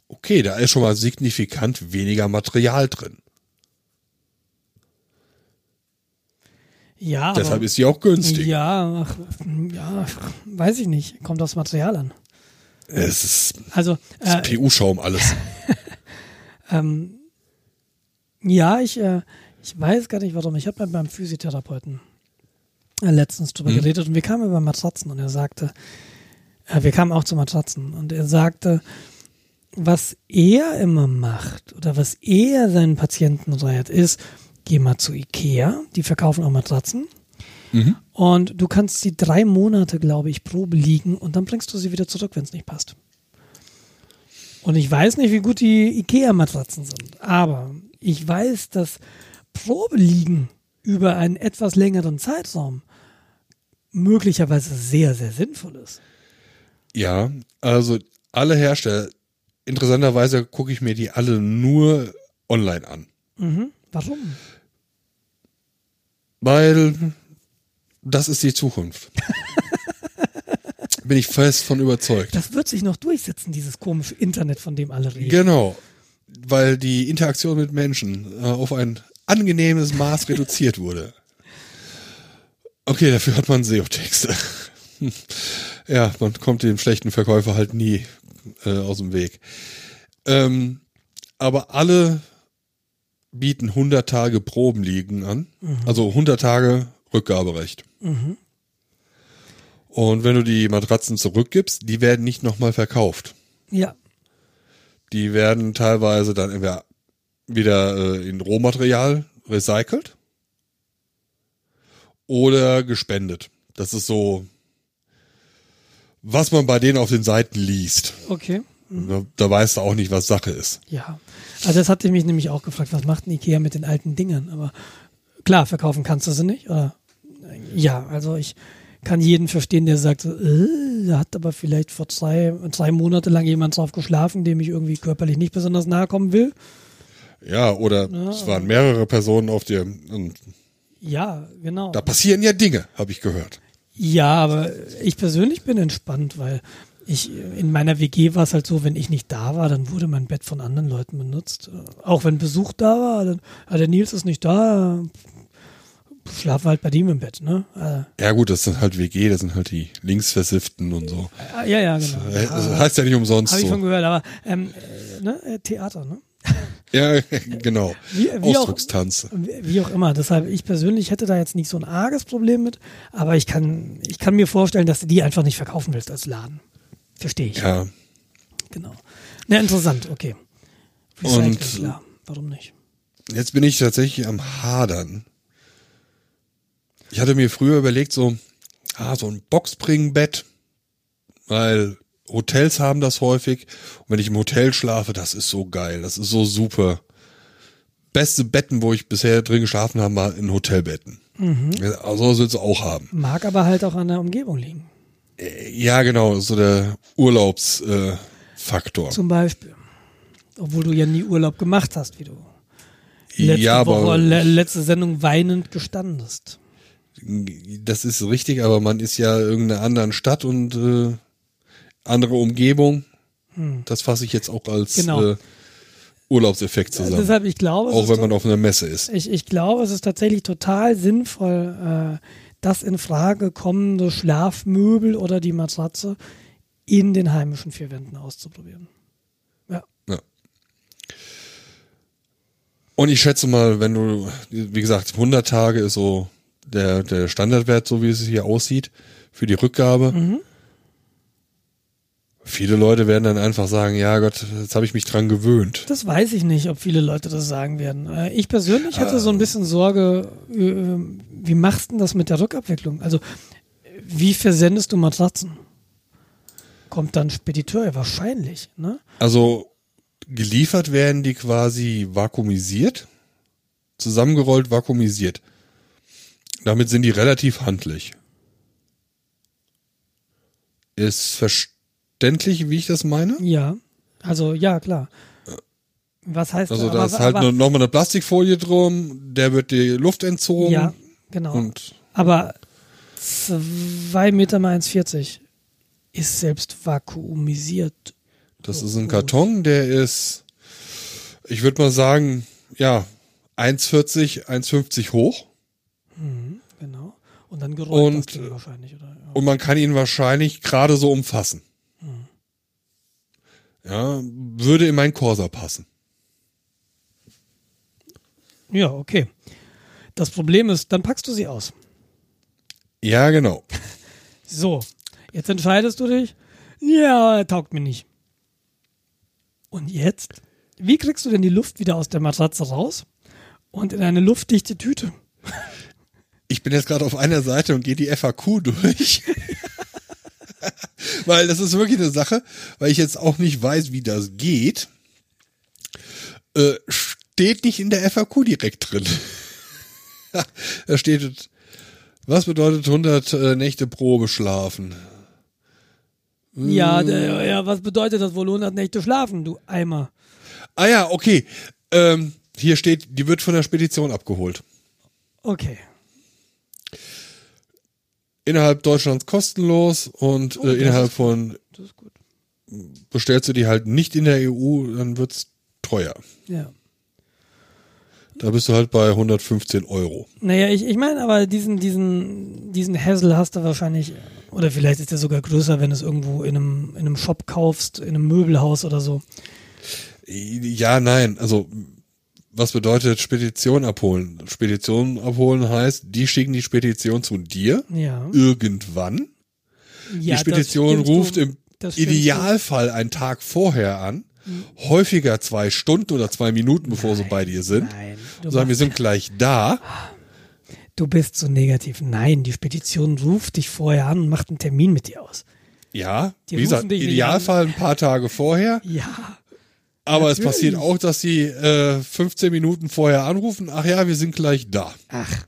Okay, da ist schon mal signifikant weniger Material drin. Ja, Deshalb aber, ist sie auch günstig. ja, ach, ja, weiß ich nicht. Kommt aufs Material an. Es ist Also, äh, PU-Schaum alles. ähm, ja, ich, äh, ich weiß gar nicht warum. Ich habe mit meinem Physiotherapeuten letztens drüber geredet und wir kamen über Matratzen und er sagte, äh, wir kamen auch zu Matratzen und er sagte, was er immer macht oder was er seinen Patienten rät, ist, geh mal zu Ikea, die verkaufen auch Matratzen. Und du kannst sie drei Monate, glaube ich, Probe liegen und dann bringst du sie wieder zurück, wenn es nicht passt. Und ich weiß nicht, wie gut die Ikea-Matratzen sind, aber ich weiß, dass Probe liegen über einen etwas längeren Zeitraum möglicherweise sehr, sehr sinnvoll ist. Ja, also alle Hersteller, interessanterweise gucke ich mir die alle nur online an. Warum? Weil das ist die Zukunft. Bin ich fest von überzeugt. Das wird sich noch durchsetzen, dieses komische Internet, von dem alle reden. Genau. Weil die Interaktion mit Menschen äh, auf ein angenehmes Maß reduziert wurde. Okay, dafür hat man SEO-Texte. ja, man kommt dem schlechten Verkäufer halt nie äh, aus dem Weg. Ähm, aber alle bieten 100 Tage Probenliegen an. Also 100 Tage Rückgaberecht. Und wenn du die Matratzen zurückgibst, die werden nicht nochmal verkauft. Ja, Die werden teilweise dann entweder wieder äh, in Rohmaterial recycelt oder gespendet. Das ist so, was man bei denen auf den Seiten liest. okay. Da, da weißt du auch nicht, was Sache ist. Ja. Also das hatte ich mich nämlich auch gefragt, was macht ein Ikea mit den alten Dingern? Aber klar, verkaufen kannst du sie nicht. Oder? Ja, also ich kann jeden verstehen, der sagt, äh, da hat aber vielleicht vor drei, drei Monate lang jemand drauf geschlafen, dem ich irgendwie körperlich nicht besonders nahe kommen will. Ja, oder es waren mehrere Personen auf dir. Ja, genau. da passieren ja Dinge, habe ich gehört. Ja, aber ich persönlich bin entspannt, weil ich in meiner WG war es halt so, wenn ich nicht da war, dann wurde mein Bett von anderen Leuten benutzt. Auch wenn Besuch da war, dann, ah, der Nils ist nicht da, schlafen halt bei ihm im Bett, ne? Äh, Ja gut, das sind halt WG, das sind halt die Linksversifften und so. ah, ja, ja, genau. Äh, Das heißt ja nicht umsonst Habe ich schon so. gehört, aber ähm, äh, ne? äh, Theater, ne? Ja, genau. Wie- wie auch- Ausdruckstanze. Wie wie auch immer. Deshalb, ich persönlich hätte da jetzt nicht so ein arges Problem mit, aber ich kann, ich kann mir vorstellen, dass du die einfach nicht verkaufen willst als Laden. Verstehe ich. Ja, Genau. Na, interessant, okay. Recycling, Und- klar. Warum nicht? jetzt bin ich tatsächlich am Hadern. Ich hatte mir früher überlegt, so, ah, so ein Boxspringbett, weil Hotels haben das häufig. Und wenn ich im Hotel schlafe, das ist so geil, das ist so super. Beste Betten, wo ich bisher drin geschlafen habe, war in Hotelbetten. Ja, Also soll es auch haben. Mag aber halt auch an der Umgebung liegen. Ja, genau, so der Urlaubsfaktor. Äh. Zum Beispiel. Obwohl du ja nie Urlaub gemacht hast, wie du letzte ja, Woche, le letzte Sendung weinend gestandest. das ist richtig, aber man ist ja in irgendeiner anderen Stadt und äh, andere Umgebung. Das fasse ich jetzt auch als Hm. Genau. äh, Urlaubseffekt zusammen. Deshalb, ich glaube, auch wenn man auf einer Messe ist. Ich, ich glaube, es ist tatsächlich total sinnvoll, äh, das in Frage kommende Schlafmöbel oder die Matratze in den heimischen vier Wänden auszuprobieren. Ja. Ja. Und ich schätze mal, wenn du, wie gesagt, 100 Tage ist so der, der Standardwert, so wie es hier aussieht, für die Rückgabe. Mhm. Viele Leute werden dann einfach sagen, ja Gott, jetzt habe ich mich dran gewöhnt. Das weiß ich nicht, ob viele Leute das sagen werden. Äh, Ich persönlich hatte so ein bisschen Sorge, äh, wie machst du denn das mit der Rückabwicklung? Also, wie versendest du Matratzen? Kommt dann Spediteur? Ja, wahrscheinlich, ne? Also geliefert werden die quasi vakuumisiert, zusammengerollt, vakuumisiert. Damit sind die relativ handlich. Ist verständlich, wie ich das meine? Ja. Also, ja, klar. Was heißt Also aber- da ist halt aber, nochmal eine Plastikfolie drum, der wird die Luft entzogen. Ja, genau. Und Aber 2 Meter mal 1,40 ist selbst vakuumisiert. das ist ein Karton, der ist, ich würde mal sagen, ja, 1,40, 1,50 hoch. Genau. Und dann gerollt Und, wahrscheinlich, oder? Und man kann ihn wahrscheinlich gerade so umfassen. Ja, würde in meinen Corsa passen. Ja, okay. Das Problem ist, dann packst du sie aus. Ja, genau. So, jetzt entscheidest du dich. Ja, taugt mir nicht. Und jetzt? Wie kriegst du denn die Luft wieder aus der Matratze raus und in eine luftdichte Tüte? Ich bin jetzt gerade auf einer Seite und gehe die FAQ durch. weil das ist wirklich eine Sache, weil ich jetzt auch nicht weiß, wie das geht. Äh, steht nicht in der FAQ direkt drin. da steht, was bedeutet 100 äh, Nächte Probe schlafen? Ja, der, ja, was bedeutet das wohl 100 Nächte schlafen, du Eimer? Ah ja, okay. Ähm, hier steht, die wird von der Spedition abgeholt. Okay. Innerhalb Deutschlands kostenlos und Oh, äh, innerhalb ist- von Das ist gut. bestellst du die halt nicht in der EU, dann wird's teuer. Ja. Da bist du halt bei 115 Euro. Naja, ich, ich meine, aber diesen, diesen, diesen Hassel hast du wahrscheinlich, oder vielleicht ist der sogar größer, wenn du es irgendwo in einem, in einem Shop kaufst, in einem Möbelhaus oder so. Ja, nein, also was bedeutet Spedition abholen? Spedition abholen heißt, die schicken die Spedition zu dir Ja. irgendwann. ja die Spedition ruft im. Idealfall einen Tag vorher an, häufiger zwei Stunden oder zwei Minuten, bevor sie bei dir sind. Nein, du, Sagen, wir sind gleich da. du bist so negativ. Nein, die Spedition ruft dich vorher an und macht einen Termin mit dir aus. Ja, Die wie gesagt, Idealfall ein paar Tage vorher. Ja. Aber es Natürlich. passiert auch, dass sie äh, 15 Minuten vorher anrufen. Ach ja, wir sind gleich da. Ach,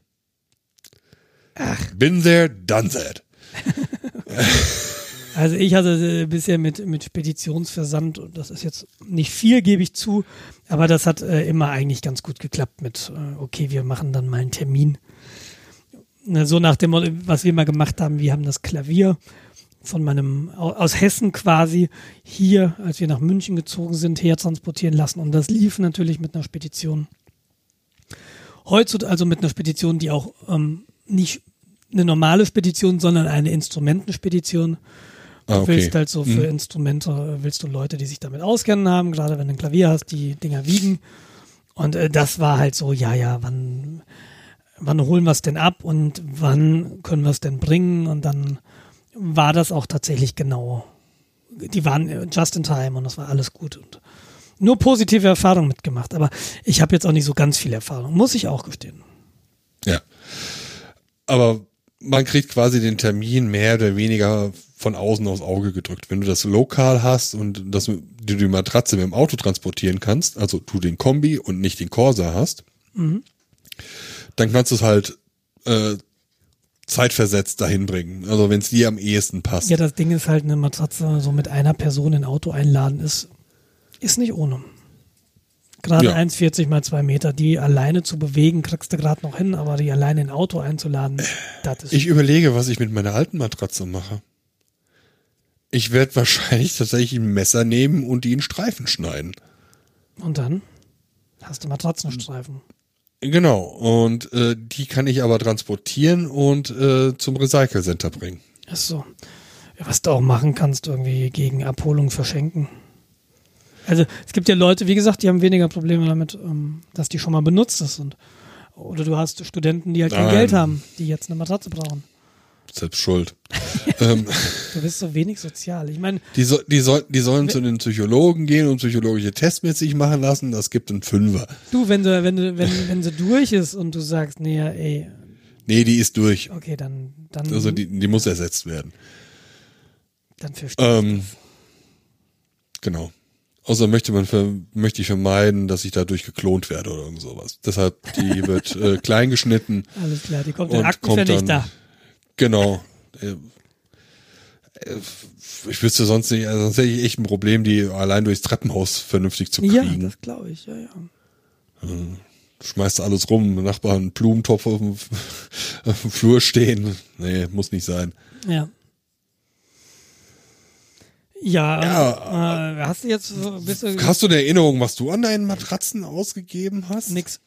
Been there, done that. Also ich hatte äh, bisher mit, mit Speditionsversand, und das ist jetzt nicht viel, gebe ich zu, aber das hat äh, immer eigentlich ganz gut geklappt mit, äh, okay, wir machen dann mal einen Termin. Ne, So nach dem, Motto, was wir mal gemacht haben, wir haben das Klavier von meinem, au- aus Hessen quasi hier, als wir nach München gezogen sind, hertransportieren lassen und das lief natürlich mit einer Spedition. Heutzutage also mit einer Spedition, die auch ähm, nicht eine normale Spedition, sondern eine Instrumentenspedition. Ah, Du okay. willst halt so für Instrumente, äh, willst du Leute, die sich damit auskennen haben, gerade wenn du ein Klavier hast, die Dinger wiegen. Und äh, das war halt so, ja, ja, wann, wann holen wir es denn ab und wann können wir es denn bringen? Und dann war das auch tatsächlich genau. Die waren äh, just in time und das war alles gut. Und nur positive Erfahrungen mitgemacht. Aber ich habe jetzt auch nicht so ganz viel Erfahrung, muss ich auch gestehen. Ja. Aber man kriegt quasi den Termin mehr oder weniger von außen aufs Auge gedrückt. Wenn du das lokal hast und das, du die Matratze mit dem Auto transportieren kannst, also du den Kombi und nicht den Corsa hast, dann kannst du es halt äh, zeitversetzt dahin bringen. Also wenn es dir am ehesten passt. Ja, das Ding ist halt eine Matratze so mit einer Person in ein Auto einladen ist, ist nicht ohne. Gerade Ja. 1,40 mal 2 Meter, die alleine zu bewegen, kriegst du gerade noch hin, aber die alleine in ein Auto einzuladen, das ist. Ich überlege, was ich mit meiner alten Matratze mache. Ich werde wahrscheinlich tatsächlich ein Messer nehmen und die in Streifen schneiden. und dann hast du Matratzenstreifen. Genau, und äh, die kann ich aber transportieren und äh, zum Recycle Center bringen. Ist so. Ja, was du auch machen kannst, irgendwie gegen Abholung verschenken. Also es gibt ja Leute, wie gesagt, die haben weniger Probleme damit, ähm, dass die schon mal benutzt ist. Und, oder du hast Studenten, die halt kein Nein. Geld haben, die jetzt eine Matratze brauchen. Selbst schuld. ähm, Du bist so wenig sozial. Ich meine, die, so, die, soll, die sollen zu den Psychologen gehen und psychologische Tests mit sich machen lassen. Das gibt einen Fünfer. du, wenn du, wenn du, wenn, wenn sie durch ist und du sagst, nee, ja, ey, Nee, die ist durch. okay, dann, dann, Also die, die muss ersetzt werden. dann verstehe ich. Ähm, genau. Außer möchte man ver möchte ich vermeiden, dass ich dadurch geklont werde oder irgend sowas. Deshalb, die wird äh, klein geschnitten. Alles klar, die kommt in Aktenvernichter. kommt Genau. Äh, äh, Ich wüsste sonst nicht, also sonst hätte ich echt ein Problem, die allein durchs Treppenhaus vernünftig zu Ja, kriegen. das glaube ich, ja, ja. Schmeißt alles rum, Nachbarn Blumentopf auf dem, auf dem Flur stehen. Nee, muss nicht sein. Ja. Ja, Ja, äh, hast du jetzt so, du Hast du eine Erinnerung, was du an deinen Matratzen ausgegeben hast? nix.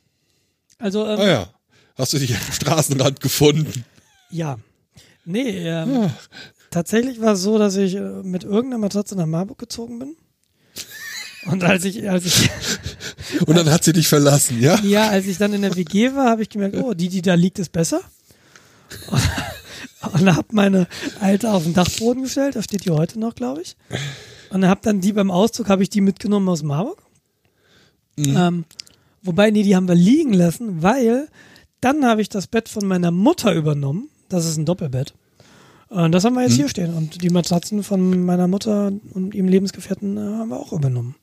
Also, ähm, Ah ja. Hast du dich am Straßenrand gefunden? ja. Nee, ähm, tatsächlich war es so, dass ich äh, mit irgendeiner Matratze nach Marburg gezogen bin. Und als ich, als ich, Und dann hat sie dich verlassen, ja? ja, als ich dann in der WG war, habe ich gemerkt, oh, die, die da liegt, ist besser. Und, und habe meine alte auf den Dachboden gestellt, da steht die heute noch, glaube ich. Und habe dann die beim Auszug, habe ich die mitgenommen aus Marburg. Ähm, wobei, nee, die haben wir liegen lassen, weil dann habe ich das Bett von meiner Mutter übernommen. Das ist ein Doppelbett. Und das haben wir jetzt hier stehen. Und die Matratzen von meiner Mutter und ihrem Lebensgefährten äh, haben wir auch übernommen.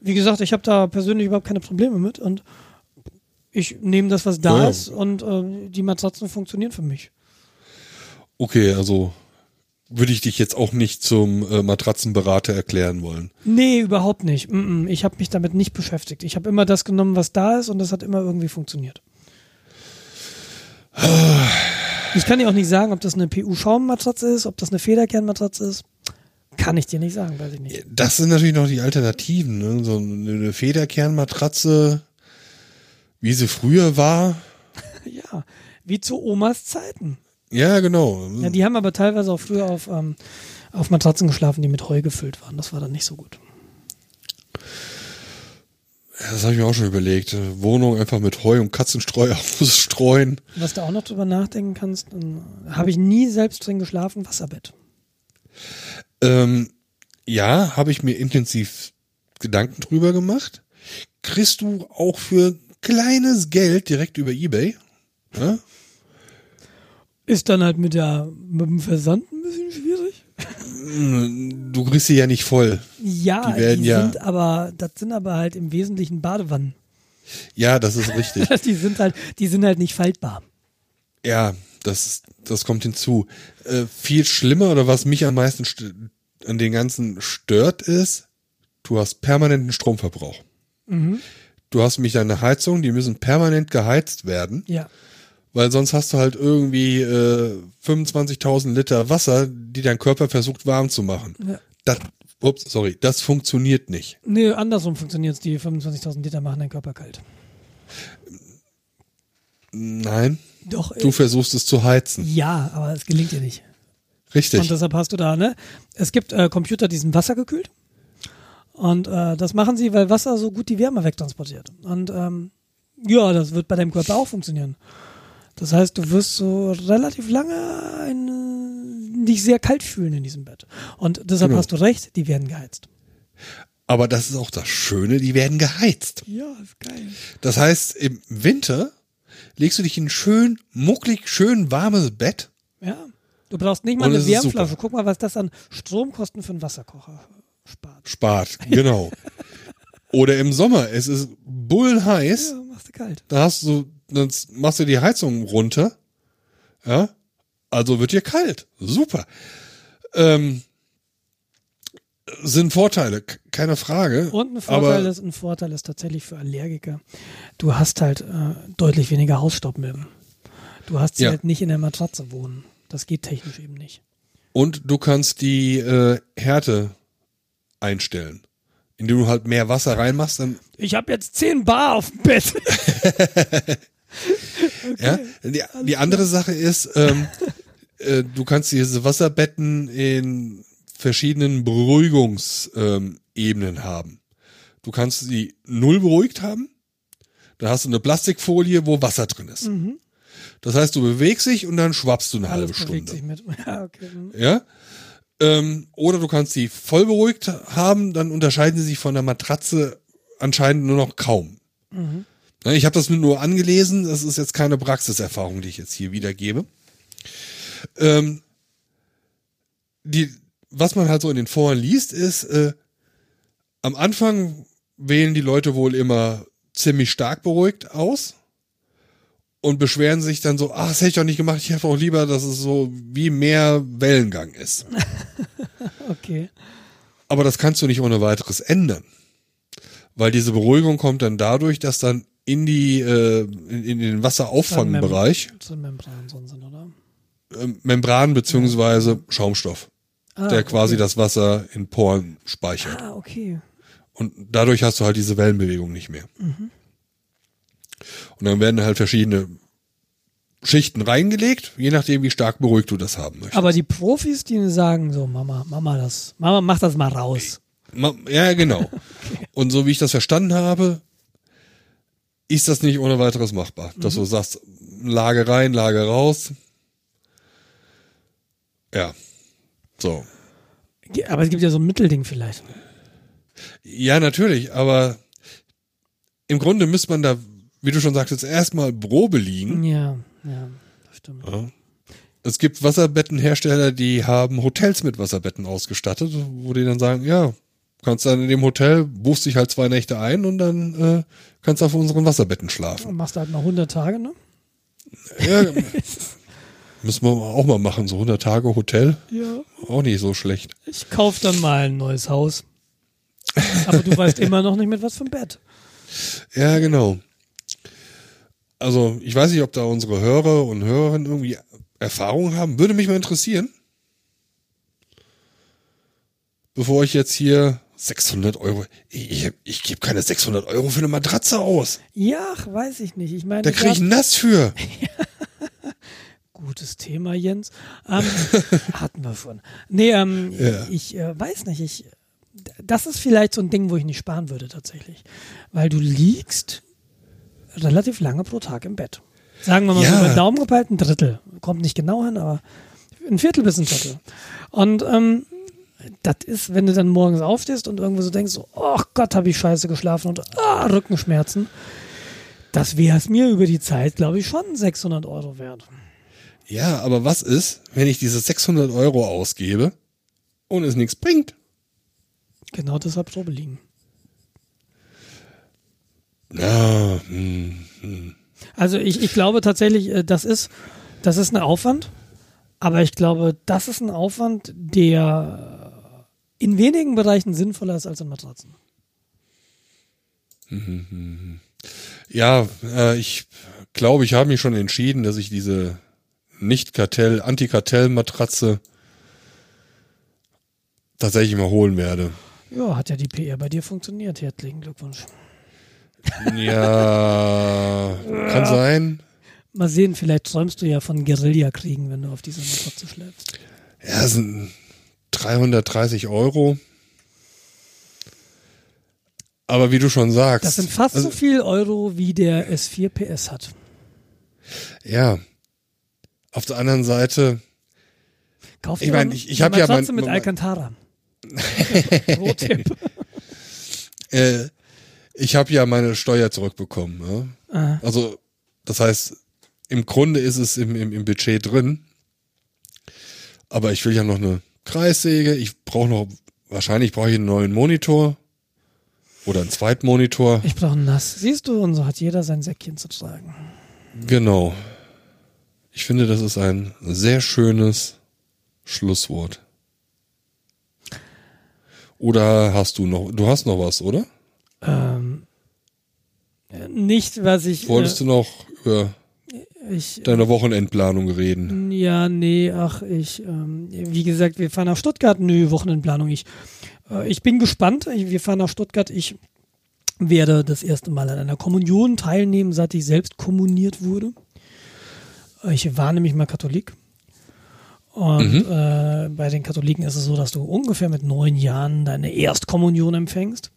Wie gesagt, ich habe da persönlich überhaupt keine Probleme mit und ich nehme das, was da Ja, ja. ist und äh, die Matratzen funktionieren für mich. Okay, also würde ich dich jetzt auch nicht zum äh, Matratzenberater erklären wollen. Nee, überhaupt nicht. Mm -mm. Ich habe mich damit nicht beschäftigt. Ich habe immer das genommen, was da ist und das hat immer irgendwie funktioniert. Ich kann dir auch nicht sagen, ob das eine PU-Schaummatratze ist, ob das eine Federkernmatratze ist. Kann ich dir nicht sagen, weiß ich nicht. Das sind natürlich noch die Alternativen, ne? So eine Federkernmatratze, wie sie früher war. Ja, wie zu Omas Zeiten. Ja, genau. Ja, die haben aber teilweise auch früher auf, ähm, auf Matratzen geschlafen, die mit Heu gefüllt waren. Das war dann nicht so gut. Das habe ich mir auch schon überlegt. Wohnung einfach mit Heu und Katzenstreu ausstreuen. Was du auch noch drüber nachdenken kannst, habe ich nie selbst drin geschlafen, Wasserbett. Ähm, ja, habe ich mir intensiv Gedanken drüber gemacht. Kriegst du auch für kleines Geld direkt über Ebay? Ja? Ist dann halt mit, der, mit dem Versand ein bisschen schwierig. Du kriegst sie ja nicht voll. Ja, Die die, werden ja- sind aber, das sind aber halt im Wesentlichen Badewannen. Ja, das ist richtig. Die sind halt, die sind halt nicht faltbar. Ja, das, das kommt hinzu. Äh, viel schlimmer oder was mich am meisten st- an den ganzen stört ist, du hast permanenten Stromverbrauch. Du hast mich deine Heizung, die müssen permanent geheizt werden, Ja. Weil sonst hast du halt irgendwie äh, 25.000 Liter Wasser, die dein Körper versucht warm zu machen. Ja. Das, ups, sorry, das funktioniert nicht. Nee, andersrum funktioniert's. Die 25.000 Liter machen deinen Körper kalt. Nein, Doch, du äh, versuchst es zu heizen. ja, aber es gelingt dir nicht. Richtig. Und deshalb hast du da, ne? Es gibt äh, Computer, die sind wassergekühlt. Und äh, das machen sie, weil Wasser so gut die Wärme wegtransportiert. Und ähm, ja, das wird bei deinem Körper auch funktionieren. Das heißt, du wirst so relativ lange ein, dich sehr kalt fühlen in diesem Bett. Und deshalb Genau. hast du recht, die werden geheizt. Aber das ist auch das Schöne, die werden geheizt. Ja, ist geil. Das heißt, im Winter legst du dich in ein schön, mucklig, schön warmes Bett. Ja. Du brauchst nicht mal eine Wärmflasche. Guck mal, was das an Stromkosten für einen Wasserkocher spart. Spart, genau. Oder im Sommer, es ist bullenheiß, Ja, machst du kalt. da hast du, dann machst du die Heizung runter, ja, also wird dir kalt. Super. Ähm, sind Vorteile, keine Frage. Und ein Vorteil, ist, ein Vorteil ist tatsächlich für Allergiker. Du hast halt äh, deutlich weniger Hausstaubmilben. Du hast sie Ja. halt nicht in der Matratze wohnen. Das geht technisch eben nicht. Und du kannst die äh, Härte einstellen. Indem du halt mehr Wasser reinmachst, dann Ich habe jetzt 10 Bar auf dem Bett. Ja, die, die andere Sache ist, ähm, äh, du kannst diese Wasserbetten in verschiedenen Beruhigungsebenen ähm, haben. Du kannst sie null beruhigt haben. Da hast du eine Plastikfolie, wo Wasser drin ist. Das heißt, du bewegst dich und dann schwappst du eine halbe Alles bewegt Stunde. sich mit. Ja, okay. hm. Ja. Ähm, oder du kannst sie voll beruhigt haben, dann unterscheiden sie sich von der Matratze anscheinend nur noch kaum. Ja, Ich habe das nur angelesen, das ist jetzt keine Praxiserfahrung, die ich jetzt hier wiedergebe. Ähm, die, was man halt so in den Foren liest, ist, äh, am Anfang wählen die Leute wohl immer ziemlich stark beruhigt aus und beschweren sich dann so, ach, das hätte ich doch nicht gemacht, ich hätte auch lieber, dass es so wie mehr Wellengang ist. Okay. Aber das kannst du nicht ohne weiteres ändern. Weil diese kommt dann dadurch, dass dann in die, äh, in, in den Wasserauffangbereich So ein Membran so sind, oder? äh, Membran beziehungsweise Schaumstoff, Ah, der quasi okay. das Wasser in Poren speichert. Ah, okay. Und dadurch hast du halt diese Wellenbewegung nicht mehr. Mhm. Und dann werden halt verschiedene Schichten reingelegt, je nachdem, wie stark beruhigt du das haben möchtest. Aber die Profis, die sagen so, Mama, Mama, das, Mama, mach das mal raus. Ja, genau. Und so wie ich das verstanden habe, ist das nicht ohne weiteres machbar. Dass du sagst, Lage rein, Lage raus. Ja. So. Aber es gibt ja so ein Mittelding vielleicht. Ja, natürlich, aber im Grunde müsste man da, wie du schon sagtest, erstmal Probe liegen. Ja, ja, das stimmt. Es gibt Wasserbettenhersteller, die haben Hotels mit Wasserbetten ausgestattet, wo die dann sagen, ja, kannst dann in dem Hotel, buchst dich halt zwei Nächte ein und dann äh, kannst du auf unseren Wasserbetten schlafen. Und machst halt mal 100 Tage, ne? Ja, müssen wir auch mal machen, so 100 Tage Hotel, Ja. auch nicht so schlecht. Ich kauf dann mal ein neues Haus. Aber du weißt immer noch nicht mit was für ein Bett. Ja, genau. Also, ich weiß nicht, ob da unsere Hörer und Hörerinnen irgendwie Erfahrung haben. Würde mich mal interessieren. Bevor ich jetzt hier 600 Euro, ich, ich gebe keine 600 Euro für eine Matratze aus. Ja, weiß ich nicht. Ich meine, Da kriege ich nass für. gutes Thema, Jens. Ähm, hatten wir schon. Nee, ähm, Ja. ich äh, weiß nicht. Ich, das ist vielleicht so ein Ding, wo ich nicht sparen würde tatsächlich. Weil du liegst relativ lange pro Tag im Bett. Sagen wir mal Ja. so den Daumen gepeilt, ein Drittel. Kommt nicht genau hin, aber ein Viertel bis ein Drittel. Und ähm, das ist, wenn du dann morgens aufstehst und irgendwo so denkst, so, oh Gott, habe ich scheiße geschlafen und ah, Rückenschmerzen. Das wäre es mir über die Zeit, glaube ich, schon 600 Euro wert. Ja, aber was ist, wenn ich diese 600 Euro ausgebe und es nichts bringt? Genau deshalb Probe liegen. Ja, hm, Also ich, ich glaube tatsächlich, äh, das ist, das ist ein Aufwand, aber ich glaube, das ist ein Aufwand, der in wenigen Bereichen sinnvoller ist als in Matratzen. Ja, äh, ich glaube, ich habe mich schon entschieden, dass ich diese Nicht-Kartell, Anti-Kartell-Matratze tatsächlich mal holen werde. Ja, hat ja die PR bei dir funktioniert. Herzlichen Glückwunsch. Ja, kann sein. Mal sehen, vielleicht träumst du ja von Guerilla-Kriegen, wenn du auf diese Matratze schläfst. Ja, es sind 330 Euro. Aber wie du schon sagst. Das sind fast also, so viel Euro, wie der S4 PS hat. Ja. Auf der anderen Seite, Kauf Ich dir mein, mal ich- ich eine hab ja mein- mit Alcantara. Äh, ich habe ja meine Steuer zurückbekommen. Ah. Also, das heißt, im Grunde ist es im, im, im Budget drin. Aber ich will ja noch eine Kreissäge. Ich brauche noch, wahrscheinlich brauche ich einen neuen Monitor. Oder einen Zweitmonitor. Ich brauche nass. Siehst du, und so hat jeder sein Säckchen zu tragen. Genau. Ich finde, das ist ein sehr schönes Schlusswort. Oder hast du noch, du hast noch was, oder? Ähm, äh, nicht, was ich. Wolltest du noch über äh, ich, deine Wochenendplanung reden? Ja, nee, ach, ich, ähm, wie gesagt, wir fahren nach Stuttgart. Nö, Wochenendplanung. Ich, äh, ich bin gespannt. Wir fahren nach Stuttgart. Ich werde das erste Mal an einer Kommunion teilnehmen, seit ich selbst kommuniert wurde. Ich war nämlich mal Katholik. Und äh, bei den Katholiken ist es so, dass du ungefähr mit neun Jahren deine Erstkommunion empfängst.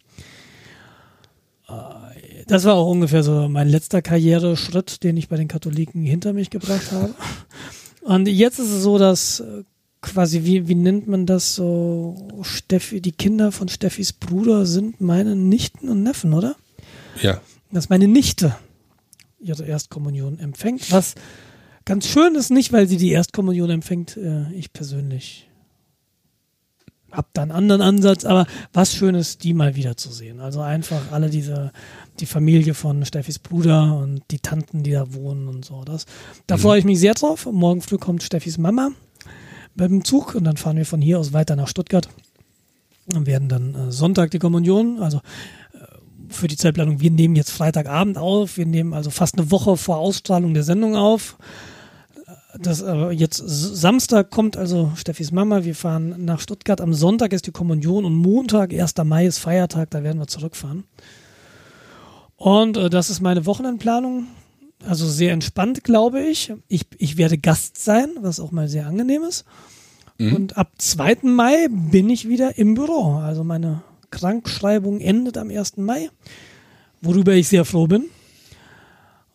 Das war auch ungefähr so mein letzter Karriereschritt, den ich bei den Katholiken hinter mich gebracht habe. Und jetzt ist es so, dass äh, quasi, wie, wie nennt man das so, Steffi, die Kinder von Steffis Bruder sind meine Nichten und Neffen, oder? Ja. Dass meine Nichte ihre Erstkommunion empfängt, was ganz schön ist, nicht weil sie die Erstkommunion empfängt, äh, ich persönlich hab da einen anderen Ansatz, aber was schön ist, die mal wieder zu sehen. Also einfach alle diese, die Familie von Steffis Bruder und die Tanten, die da wohnen und so. Das, da mhm. freue ich mich sehr drauf. Morgen früh kommt Steffis Mama mit dem Zug und dann fahren wir von hier aus weiter nach Stuttgart und werden dann äh, Sonntag die Kommunion, also äh, für die Zeitplanung, wir nehmen jetzt Freitagabend auf, wir nehmen also fast eine Woche vor Ausstrahlung der Sendung auf das aber jetzt Samstag kommt also Steffis Mama, wir fahren nach Stuttgart, am Sonntag ist die Kommunion und Montag, 1. Mai ist Feiertag, da werden wir zurückfahren. Und äh, das ist meine Wochenendplanung. Also sehr entspannt, glaube ich. ich. Ich werde Gast sein, was auch mal sehr angenehm ist. Mhm. Und ab 2. Mai bin ich wieder im Büro. Also meine Krankschreibung endet am 1. Mai, worüber ich sehr froh bin.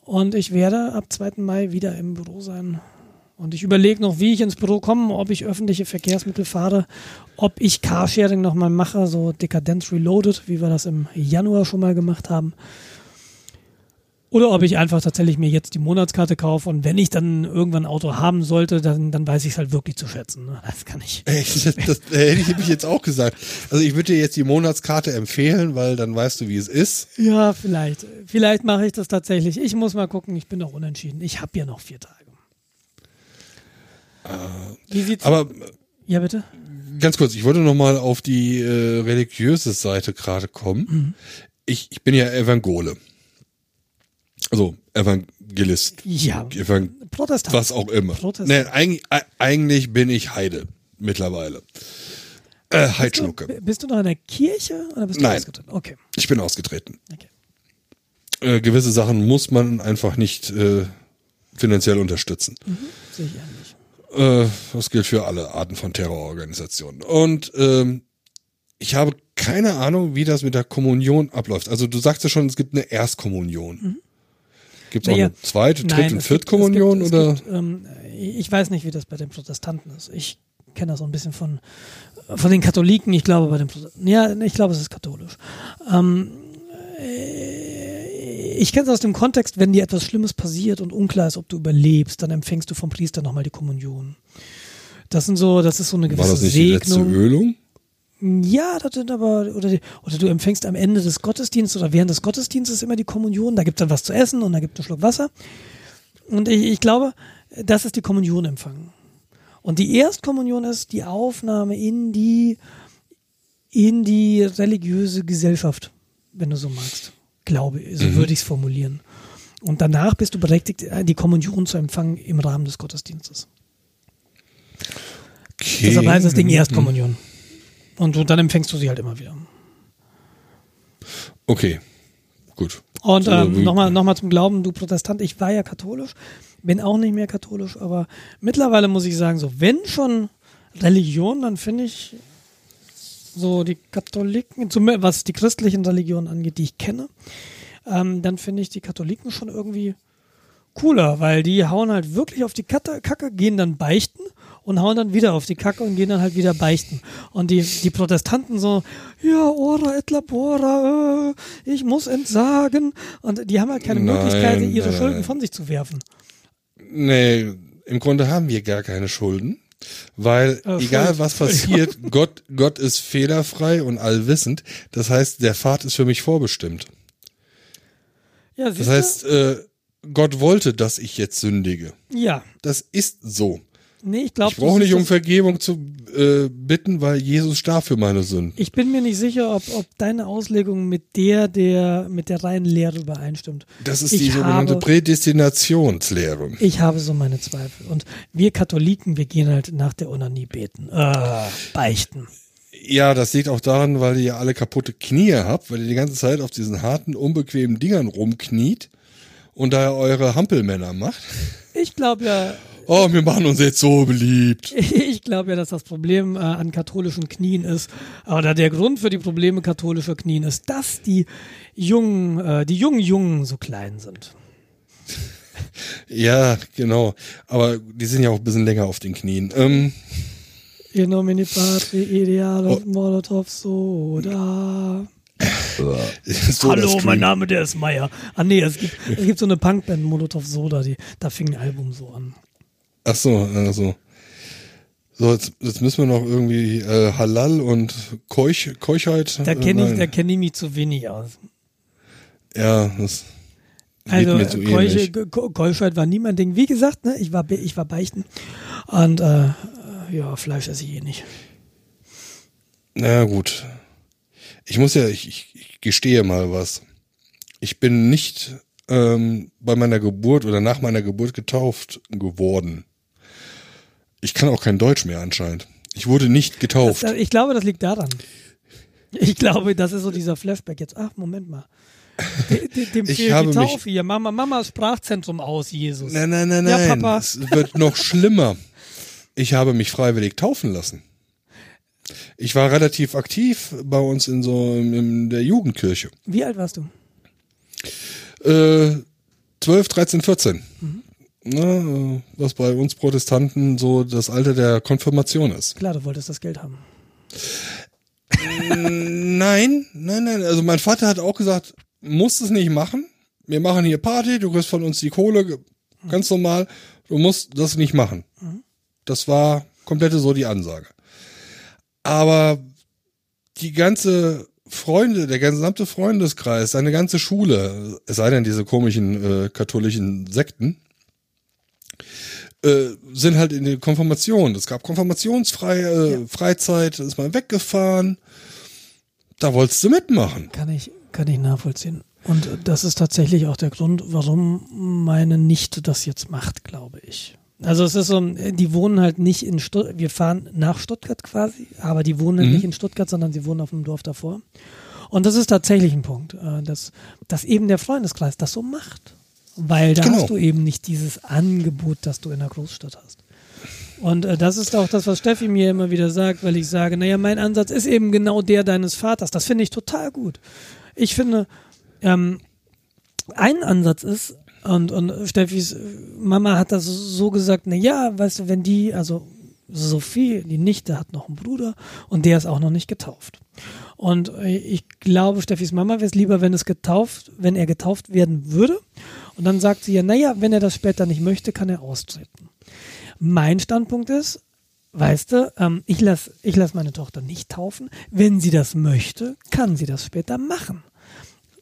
Und ich werde ab 2. Mai wieder im Büro sein und ich überlege noch, wie ich ins Büro komme, ob ich öffentliche Verkehrsmittel fahre, ob ich Carsharing nochmal mache, so Dekadenz Reloaded, wie wir das im Januar schon mal gemacht haben. Oder ob ich einfach tatsächlich mir jetzt die Monatskarte kaufe und wenn ich dann irgendwann ein Auto haben sollte, dann, dann weiß ich es halt wirklich zu schätzen. Ne? Das kann ich. Das, das, das hätte ich jetzt auch gesagt. Also ich würde dir jetzt die Monatskarte empfehlen, weil dann weißt du, wie es ist. Ja, vielleicht. Vielleicht mache ich das tatsächlich. Ich muss mal gucken, ich bin noch unentschieden. Ich habe ja noch vier Tage. Wie sieht's Aber ja, bitte. Ganz kurz, ich wollte noch mal auf die äh, religiöse Seite gerade kommen. Mhm. Ich, ich bin ja Evangole. Also Evangelist. Ja. Evang Protestant. Was auch immer. Protestant. Nee, eigentlich, eigentlich bin ich Heide mittlerweile. Äh, Heidschnucke. Bist du, bist du noch in der Kirche oder bist du Nein. ausgetreten? Okay. Ich bin ausgetreten. Okay. Äh, gewisse Sachen muss man einfach nicht äh, finanziell unterstützen. Mhm. Sehe ich ähnlich. Äh, das gilt für alle Arten von Terrororganisationen. Und ähm, ich habe keine Ahnung, wie das mit der Kommunion abläuft. Also du sagst ja schon, es gibt eine Erstkommunion. Mhm. Gibt es auch eine zweite, dritte Nein, und Viertkommunion? Gibt, oder? Gibt, ähm, ich weiß nicht, wie das bei den Protestanten ist. Ich kenne das so ein bisschen von, von den Katholiken. Ich glaube, bei den Protestanten. Ja, ich glaube, es ist katholisch. Ähm, ich kenne es aus dem Kontext, wenn dir etwas Schlimmes passiert und unklar ist, ob du überlebst, dann empfängst du vom Priester nochmal die Kommunion. Das sind so, das ist so eine gewisse War das nicht Segnung. die letzte Ölung? Ja, das sind aber, oder, oder du empfängst am Ende des Gottesdienstes oder während des Gottesdienstes immer die Kommunion, da gibt es dann was zu essen und da gibt es einen Schluck Wasser. Und ich, ich glaube, das ist die Kommunion empfangen. Und die Erstkommunion ist die Aufnahme in die, in die religiöse Gesellschaft, wenn du so magst glaube, so mhm. würde ich es formulieren. Und danach bist du berechtigt, äh, die Kommunion zu empfangen im Rahmen des Gottesdienstes. Okay. Deshalb heißt das Ding mhm. Erstkommunion. Und, und dann empfängst du sie halt immer wieder. Okay, gut. Und ähm, nochmal noch mal zum Glauben, du Protestant, ich war ja katholisch, bin auch nicht mehr katholisch, aber mittlerweile muss ich sagen, so wenn schon Religion, dann finde ich so die Katholiken, was die christlichen Religionen angeht, die ich kenne, ähm, dann finde ich die Katholiken schon irgendwie cooler, weil die hauen halt wirklich auf die Kacke, gehen dann beichten und hauen dann wieder auf die Kacke und gehen dann halt wieder beichten. Und die, die Protestanten so, ja, ora et labora, äh, ich muss entsagen. Und die haben halt keine nein, Möglichkeit, ihre nein, Schulden von sich zu werfen. Nee, im Grunde haben wir gar keine Schulden. Weil oh, egal was passiert, Gott, Gott ist fehlerfrei und allwissend. Das heißt, der Pfad ist für mich vorbestimmt. Ja, das heißt, äh, Gott wollte, dass ich jetzt sündige. Ja. Das ist so. Nee, ich glaube. Ich brauche nicht um Vergebung zu äh, bitten, weil Jesus starb für meine Sünden. Ich bin mir nicht sicher, ob, ob deine Auslegung mit der, der, mit der reinen Lehre übereinstimmt. Das ist ich die sogenannte habe, Prädestinationslehre. Ich habe so meine Zweifel. Und wir Katholiken, wir gehen halt nach der Onanie beten. Äh, beichten. Ja, das liegt auch daran, weil ihr ja alle kaputte Knie habt, weil ihr die ganze Zeit auf diesen harten, unbequemen Dingern rumkniet und da eure Hampelmänner macht. Ich glaube ja, Oh, wir machen uns jetzt so beliebt. ich glaube ja, dass das Problem äh, an katholischen Knien ist, oder der Grund für die Probleme katholischer Knien ist, dass die jungen, äh, die jungen Jungen so klein sind. Ja, genau. Aber die sind ja auch ein bisschen länger auf den Knien. Ähm, In nomine patri idealis Molotov soda. So Hallo, mein. Name, der ist Meier. Ah nee, es gibt, es gibt so eine Punkband Molotov Soda, die, da fing ein Album so an. Ach so, also. So, jetzt, jetzt müssen wir noch irgendwie äh, Halal und Keuch, Keuchheit. Da äh, kenne ich, da kenne ich mich zu wenig aus. Ja, das Also geht mir zu Keuche, ähnlich. Ke- Keuschheit war nie mein Ding. Wie gesagt, ne, ich war, ich war beichten und äh, äh, ja, Fleisch esse ich eh nicht. Na gut. Ich muss ja, ich, ich, gestehe mal was. Ich bin nicht ähm, bei meiner Geburt oder nach meiner Geburt getauft geworden. Ich kann auch kein Deutsch mehr anscheinend. Ich wurde nicht getauft. Das, ich glaube, das liegt daran. Ich glaube, das ist so dieser Flashback jetzt. Ach, Moment mal. De, de, dem Ich habe die mich- Taufe hier. Mama, Mama, Sprachzentrum aus, Jesus. Nein, nein, nein, Ja, nein. Papa. Es wird noch schlimmer. Ich habe mich freiwillig taufen lassen. Ich war relativ aktiv bei uns in so in, der Jugendkirche. Wie alt warst du? Äh, 12, 13, 14. Mhm. Na, äh, was bei uns Protestanten so das Alter der Konfirmation ist. Klar, du wolltest das Geld haben. Nein, nein, nein. Also mein Vater hat auch gesagt, musst es nicht machen. Wir machen hier Party, du kriegst von uns die Kohle, ge- ganz normal. Du musst das nicht machen. Das war komplette so die Ansage. Aber die ganze Freunde, der gesamte Freundeskreis, seine ganze Schule, es sei denn diese komischen äh, katholischen Sekten, äh, sind halt in der Konfirmation. Es gab konfirmationsfreie äh, Freizeit, ist man weggefahren. Da wolltest du mitmachen. Kann ich, kann ich nachvollziehen. Und das ist tatsächlich auch der Grund, warum meine Nichte das jetzt macht, glaube ich. Also es ist so, die wohnen halt nicht in Stuttgart, wir fahren nach Stuttgart quasi, aber die wohnen Mhm. nicht in Stuttgart, sondern sie wohnen auf einem Dorf davor. Und das ist tatsächlich ein Punkt, äh, dass, dass eben der Freundeskreis das so macht. Weil da Genau. hast du eben nicht dieses Angebot, das du in der Großstadt hast. Und äh, das ist auch das, was Steffi mir immer wieder sagt, weil ich sage, naja, mein Ansatz ist eben genau der deines Vaters. Das finde ich total gut. Ich finde, ähm, ein Ansatz ist, und, und Steffis Mama hat das so gesagt, na ja, weißt du, wenn die, also Sophie, die Nichte, hat noch einen Bruder und der ist auch noch nicht getauft. Und ich glaube, Steffis Mama wäre es lieber, wenn es getauft, wenn er getauft werden würde. Und dann sagt sie ja, naja, wenn er das später nicht möchte, kann er austreten. Mein Standpunkt ist, weißt du, ähm, ich lasse ich lass meine Tochter nicht taufen. Wenn sie das möchte, kann sie das später machen.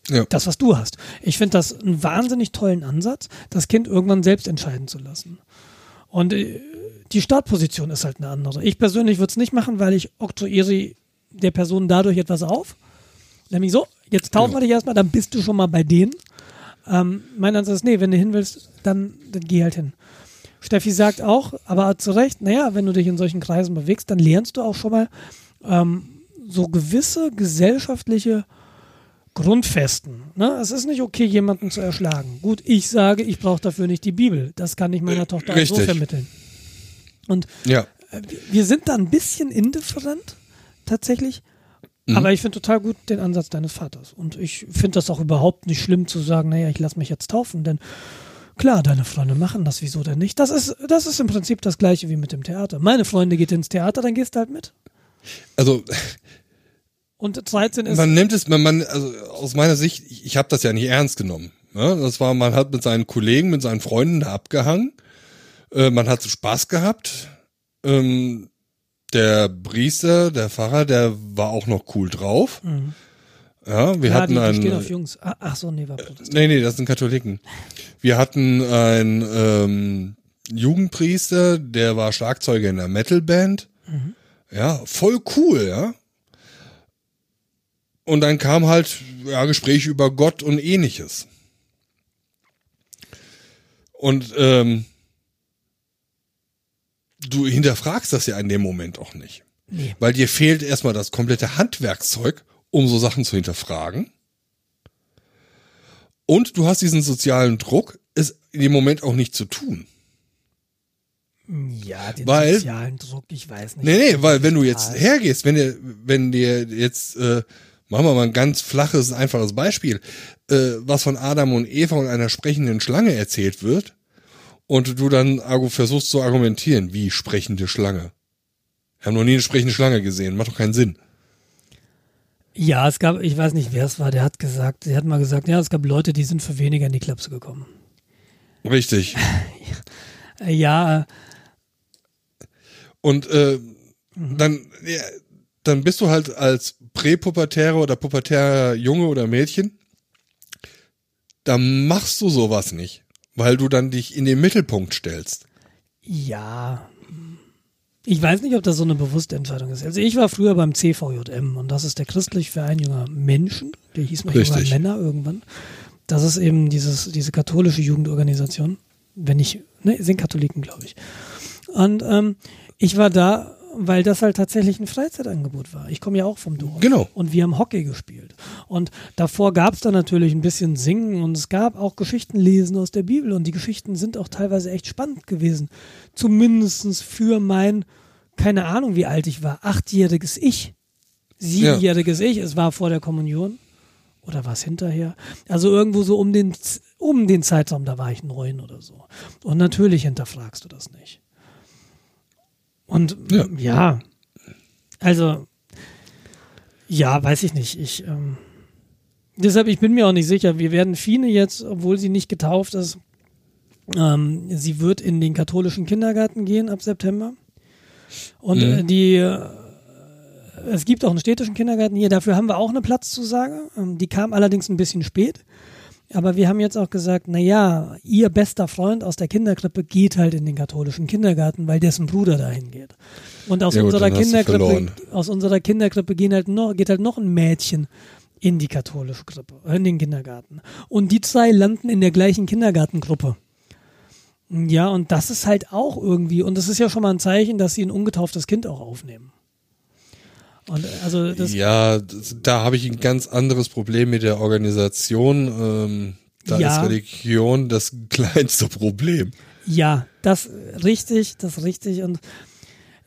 Ja. Das, was du hast. Ich finde das einen wahnsinnig tollen Ansatz, das Kind irgendwann selbst entscheiden zu lassen. Und äh, die Startposition ist halt eine andere. Ich persönlich würde es nicht machen, weil ich oktroyiere der Person dadurch etwas auf. Nämlich so, jetzt taufen wir dich erstmal, dann bist du schon mal bei denen. Ähm, mein Ansatz ist, nee, wenn du hin willst, dann, dann geh halt hin. Steffi sagt auch, aber zu Recht, naja, wenn du dich in solchen Kreisen bewegst, dann lernst du auch schon mal ähm, so gewisse gesellschaftliche Grundfesten. Ne? Es ist nicht okay, jemanden zu erschlagen. Gut, ich sage, ich brauche dafür nicht die Bibel. Das kann ich meiner Tochter auch so vermitteln. Und Ja. äh, wir- sind da ein bisschen indifferent, tatsächlich. Aber ich finde total gut den Ansatz deines Vaters. Und ich finde das auch überhaupt nicht schlimm zu sagen, naja, ich lasse mich jetzt taufen, denn klar, deine Freunde machen das, wieso denn nicht? Das ist, das ist im Prinzip das gleiche wie mit dem Theater. Meine Freunde geht ins Theater, dann gehst du halt mit. Also Und 13 ist. man nimmt es, man, man also aus meiner Sicht, ich, ich habe das ja nicht ernst genommen. Ne? Das war, man hat mit seinen Kollegen, mit seinen Freunden da abgehangen. Äh, man hat so Spaß gehabt. Ähm, der Priester, der Pfarrer, der war auch noch cool drauf. Ja, wir Mhm. ja, hatten die, die einen. stehen auf Jungs. Ah, Ach so, nee, war Protestant. Nee, nee, das sind Katholiken. Wir hatten einen ähm, Jugendpriester, der war Schlagzeuger in der Metalband. Ja, voll cool, ja. Und dann kam halt ja, Gespräche über Gott und ähnliches. Und ähm, du hinterfragst das ja in dem Moment auch nicht. Nee. Weil dir fehlt erstmal das komplette Handwerkszeug, um so Sachen zu hinterfragen. Und du hast diesen sozialen Druck, es in dem Moment auch nicht zu tun. Ja, den Weil- sozialen Druck, ich weiß nicht. Nee, nee, weil wenn du jetzt hergehst, wenn dir, wenn dir jetzt, äh, machen wir mal ein ganz flaches, einfaches Beispiel, äh, was von Adam und Eva und einer sprechenden Schlange erzählt wird, und du dann versuchst zu argumentieren, wie sprechende Schlange. Wir haben noch nie eine sprechende Schlange gesehen, macht doch keinen Sinn. Ja, es gab, ich weiß nicht, wer es war, der hat gesagt, der hat mal gesagt, ja, es gab Leute, die sind für weniger in die Klapse gekommen. Richtig. Ja, Und äh, dann, ja, dann bist du halt als präpubertärer oder pubertärer Junge oder Mädchen, da machst du sowas nicht, weil du dann dich in den Mittelpunkt stellst. ja. Ich weiß nicht, ob das so eine bewusste Entscheidung ist. Also ich war früher beim CVJM und das ist der christliche Verein junger Menschen. Der hieß mal junger. Männer irgendwann. Das ist eben dieses, diese katholische Jugendorganisation. Wenn nicht, ne, sind Katholiken, glaube ich. Und ähm, ich war da, weil das halt tatsächlich ein Freizeitangebot war. Ich komme ja auch vom Dorf. Genau. Und wir haben Hockey gespielt. Und davor gab es dann natürlich ein bisschen Singen und es gab auch Geschichten lesen aus der Bibel und die Geschichten sind auch teilweise echt spannend gewesen. Zumindestens für mein, keine Ahnung, wie alt ich war, achtjähriges Ich, siebenjähriges Ich. Es war vor der Kommunion. Oder war es hinterher? Also irgendwo so um den, um den Zeitraum, da war ich neun oder so. Und natürlich hinterfragst du das nicht. Und Ja. ja, also ja, weiß ich nicht. Ich ähm, deshalb, ich bin mir auch nicht sicher. Wir werden Fine jetzt, obwohl sie nicht getauft ist, ähm, sie wird in den katholischen Kindergarten gehen ab September. Und Mhm. äh, die äh, es gibt auch einen städtischen Kindergarten hier, dafür haben wir auch eine Platzzusage. Ähm, die kam allerdings ein bisschen spät. Aber wir haben jetzt auch gesagt, na ja, ihr bester Freund aus der Kinderkrippe geht halt in den katholischen Kindergarten, weil dessen Bruder dahin geht. Und aus Ja gut, unserer Kinderkrippe, aus unserer Kinderkrippe gehen halt noch, geht halt noch ein Mädchen in die katholische Krippe, in den Kindergarten. Und die zwei landen in der gleichen Kindergartengruppe. Ja, und das ist halt auch irgendwie, und das ist ja schon mal ein Zeichen, dass sie ein ungetauftes Kind auch aufnehmen. Und also ja, da habe ich ein ganz anderes Problem mit der Organisation. Ähm, da Ja. ist Religion das kleinste Problem. Ja, das richtig, das richtig und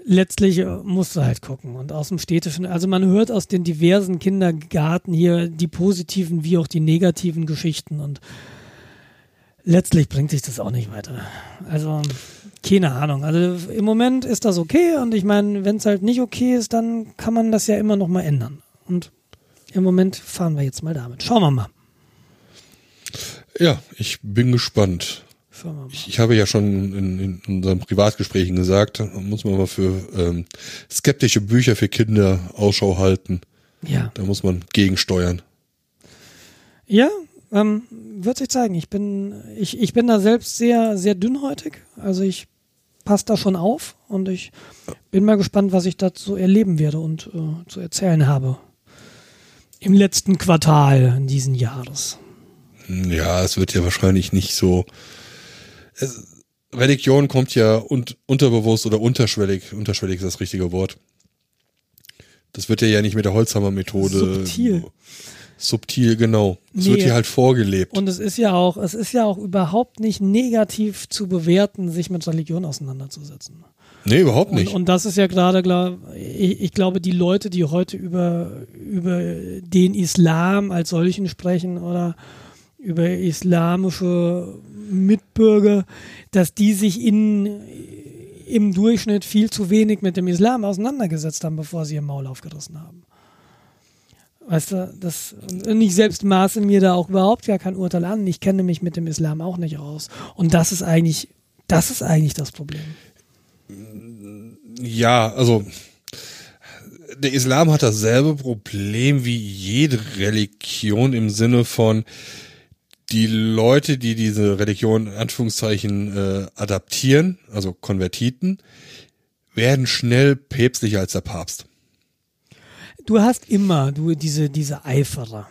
letztlich äh, musst du halt gucken und aus dem städtischen, also man hört aus den diversen Kindergarten hier die positiven wie auch die negativen Geschichten und letztlich bringt sich das auch nicht weiter. Also keine Ahnung. Also im Moment ist das okay und ich meine, wenn es halt nicht okay ist, dann kann man das ja immer noch mal ändern. Und im Moment fahren wir jetzt mal damit. Schauen wir mal. Ja, ich bin gespannt. Ich, ich habe ja schon in, in unseren Privatgesprächen gesagt, muss man mal für ähm, skeptische Bücher für Kinder Ausschau halten. Ja. Da muss man gegensteuern. Ja, ähm, wird sich zeigen. Ich bin, ich, ich bin da selbst sehr, sehr dünnhäutig. Also ich passe da schon auf und ich bin mal gespannt, was ich dazu erleben werde und äh, zu erzählen habe. Im letzten Quartal diesen Jahres. Ja, es wird ja wahrscheinlich nicht so. Es, Religion kommt ja un, unterbewusst oder unterschwellig. Unterschwellig ist das richtige Wort. Das wird ja ja nicht mit der Holzhammer-Methode. Subtil. Subtil, genau. Es wird Nee. hier halt vorgelebt. Und es ist ja auch, es ist ja auch überhaupt nicht negativ zu bewerten, sich mit Religion auseinanderzusetzen. nee, überhaupt Und, nicht. und das ist ja gerade, glaub, ich, ich glaube, die Leute, die heute über, über den Islam als solchen sprechen oder über islamische Mitbürger, dass die sich in, im Durchschnitt viel zu wenig mit dem Islam auseinandergesetzt haben, bevor sie ihr Maul aufgerissen haben. Weißt du, das, und ich selbst maße mir da auch überhaupt gar kein Urteil an. Ich kenne mich mit dem Islam auch nicht aus. Und das ist eigentlich, das ist eigentlich das Problem. Ja, also der Islam hat dasselbe Problem wie jede Religion im Sinne von die Leute, die diese Religion in Anführungszeichen äh, adaptieren, also Konvertiten, werden schnell päpstlicher als der Papst. Du hast immer du diese, diese Eiferer.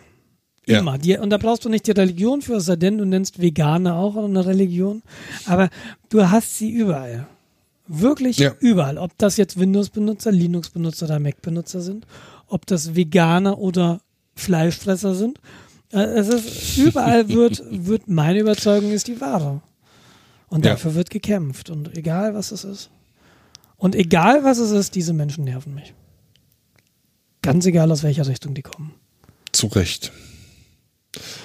Ja. Immer. Die, und da brauchst du nicht die Religion für, es sei denn, du nennst Veganer auch eine Religion. Aber du hast sie überall. Wirklich Ja. überall. Ob das jetzt Windows-Benutzer, Linux-Benutzer oder Mac-Benutzer sind, ob das Veganer oder Fleischfresser sind, Äh, Es ist, überall wird, wird meine Überzeugung ist die wahre. Und Ja. dafür wird gekämpft. Und egal was es ist. Und egal was es ist, diese Menschen nerven mich. Ganz egal aus welcher Richtung die kommen. Zu Recht.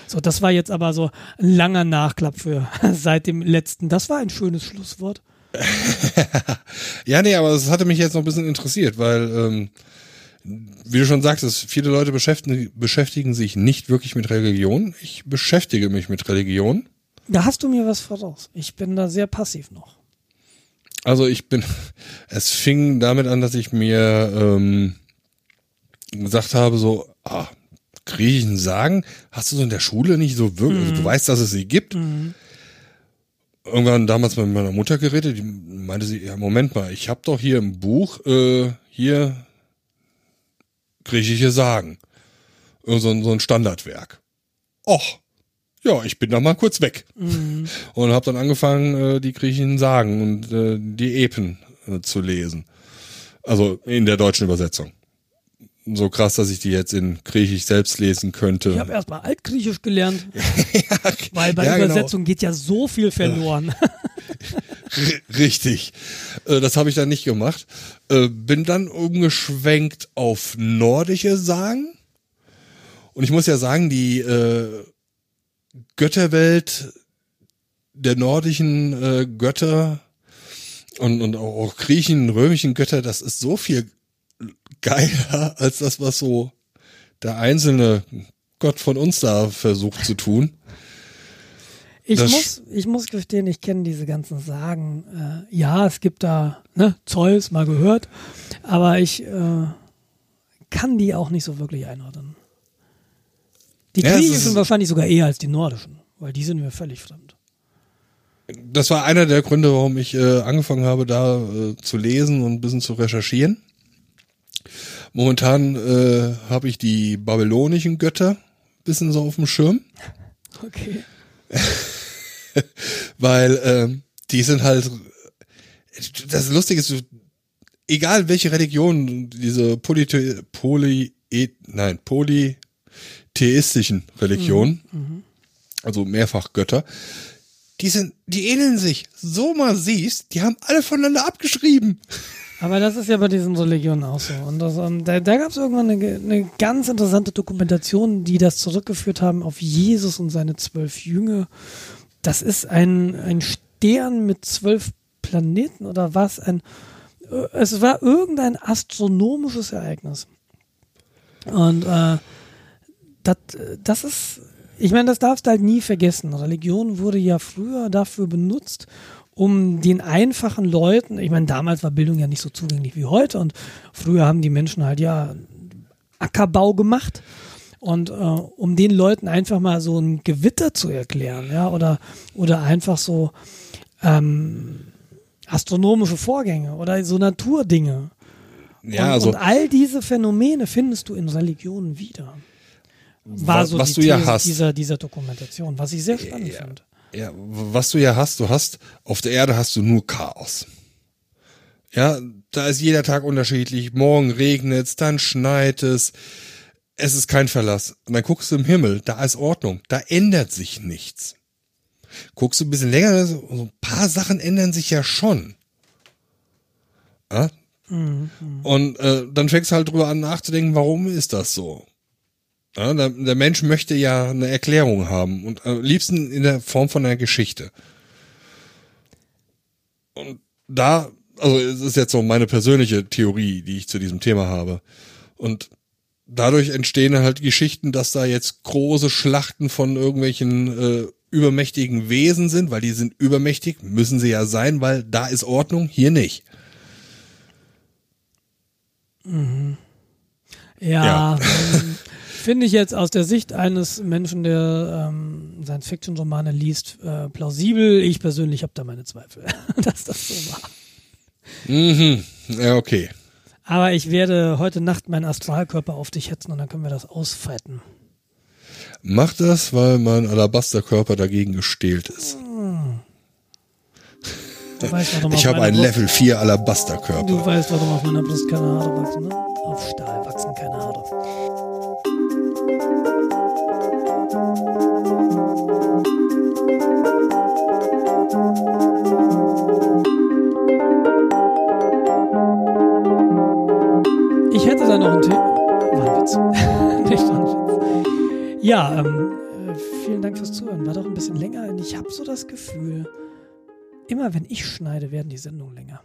So, das war jetzt aber so ein langer Nachklapp für seit dem letzten. Das war ein schönes Schlusswort. Ja, nee, aber es hatte mich jetzt noch ein bisschen interessiert, weil, ähm, wie du schon sagtest, viele Leute beschäftigen, beschäftigen sich nicht wirklich mit Religion. Ich beschäftige mich mit Religion. Da hast du mir was voraus. Ich bin da sehr passiv noch. Also ich bin, es fing damit an, dass ich mir ähm, gesagt habe, so, ah, Griechen sagen, hast du so in der Schule nicht so wirklich, also du weißt, dass es sie gibt. Irgendwann damals mit meiner Mutter geredet, die meinte sie, ja, Moment mal, ich habe doch hier im Buch, äh, hier griechische Sagen. So ein, so ein Standardwerk. Och, ja, ich bin da mal kurz weg. Und habe dann angefangen, äh, die griechischen Sagen und äh, die Epen äh, zu lesen. Also in der deutschen Übersetzung. So krass, dass ich die jetzt in Griechisch selbst lesen könnte. Ich habe erstmal Altgriechisch gelernt, weil bei Ja, genau. Übersetzung geht ja so viel verloren. Richtig. Äh, das habe ich dann nicht gemacht. Äh, bin dann umgeschwenkt auf nordische Sagen. Und ich muss ja sagen, die äh, Götterwelt der nordischen äh, Götter und, und auch, auch Griechen, römischen Götter, das ist so viel geiler als das, was so der einzelne Gott von uns da versucht zu tun. Ich Das- muss, ich muss gestehen, ich kenne diese ganzen Sagen. Äh, ja, es gibt da ne, Zeus, mal gehört, aber ich äh, kann die auch nicht so wirklich einordnen. Die Ja, griechischen wahrscheinlich sogar eher als die nordischen, weil die sind mir völlig fremd. das war einer der Gründe, warum ich äh, angefangen habe, da äh, zu lesen und ein bisschen zu recherchieren. Momentan äh, habe ich die babylonischen Götter ein bisschen so auf dem Schirm, Okay. weil ähm, die sind halt. Das Lustige ist, egal welche Religion, diese poly, poly nein polytheistischen Religionen, also mehrfach Götter, die sind, die ähneln sich. So mal siehst, die haben alle voneinander abgeschrieben. Aber das ist ja bei diesen Religionen auch so. Und das, ähm, da, da gab es irgendwann eine, eine ganz interessante Dokumentation, die das zurückgeführt haben auf Jesus und seine zwölf Jünger. Das ist ein, ein Stern mit zwölf Planeten oder was? Ein, äh, es war irgendein astronomisches Ereignis. Und äh, das, das ist, ich meine, das darfst du halt nie vergessen. Religion wurde ja früher dafür benutzt, um den einfachen Leuten, ich meine, damals war Bildung ja nicht so zugänglich wie heute und früher haben die Menschen halt ja Ackerbau gemacht und äh, um den Leuten einfach mal so ein Gewitter zu erklären, ja, oder, oder einfach so ähm, astronomische Vorgänge oder so Naturdinge. Ja, und, also und all diese Phänomene findest du in Religionen wieder. War wa- so was die du ja These hast. dieser, dieser Dokumentation, was ich sehr spannend Ja. finde. Ja, was du ja hast, du hast, auf der Erde hast du nur Chaos. Ja, da ist jeder Tag unterschiedlich. Morgen regnet's, dann schneit es. Es ist kein Verlass. Und dann guckst du im Himmel, da ist Ordnung. Da ändert sich nichts. Guckst du ein bisschen länger, so ein paar Sachen ändern sich ja schon. Ja? Und äh, dann fängst du halt drüber an nachzudenken, warum ist das so? Ja, der, der Mensch möchte ja eine Erklärung haben und am liebsten in der Form von einer Geschichte. Und da, also es ist jetzt so meine persönliche Theorie, die ich zu diesem Thema habe. Und dadurch entstehen halt Geschichten, dass da jetzt große Schlachten von irgendwelchen äh, übermächtigen Wesen sind, weil die sind übermächtig, müssen sie ja sein, weil da ist Ordnung, hier nicht. Ja, ähm, finde ich jetzt aus der Sicht eines Menschen, der ähm, Science-Fiction-Romane liest, äh, plausibel. Ich persönlich habe da meine Zweifel, dass das so war. Mhm. Ja, okay. Aber ich werde heute Nacht meinen Astralkörper auf dich hetzen und dann können wir das ausfeiten. Mach das, weil mein Alabasterkörper dagegen gestählt ist. Du weißt, Ich habe einen Brust- Level 4 Alabasterkörper. Du weißt, warum auf meiner Brust keine Haare wachsen, ne? Auf Stahl Ja, ähm, äh, vielen Dank fürs Zuhören. War doch ein bisschen länger ich habe so das Gefühl, immer wenn ich schneide, werden die Sendungen länger.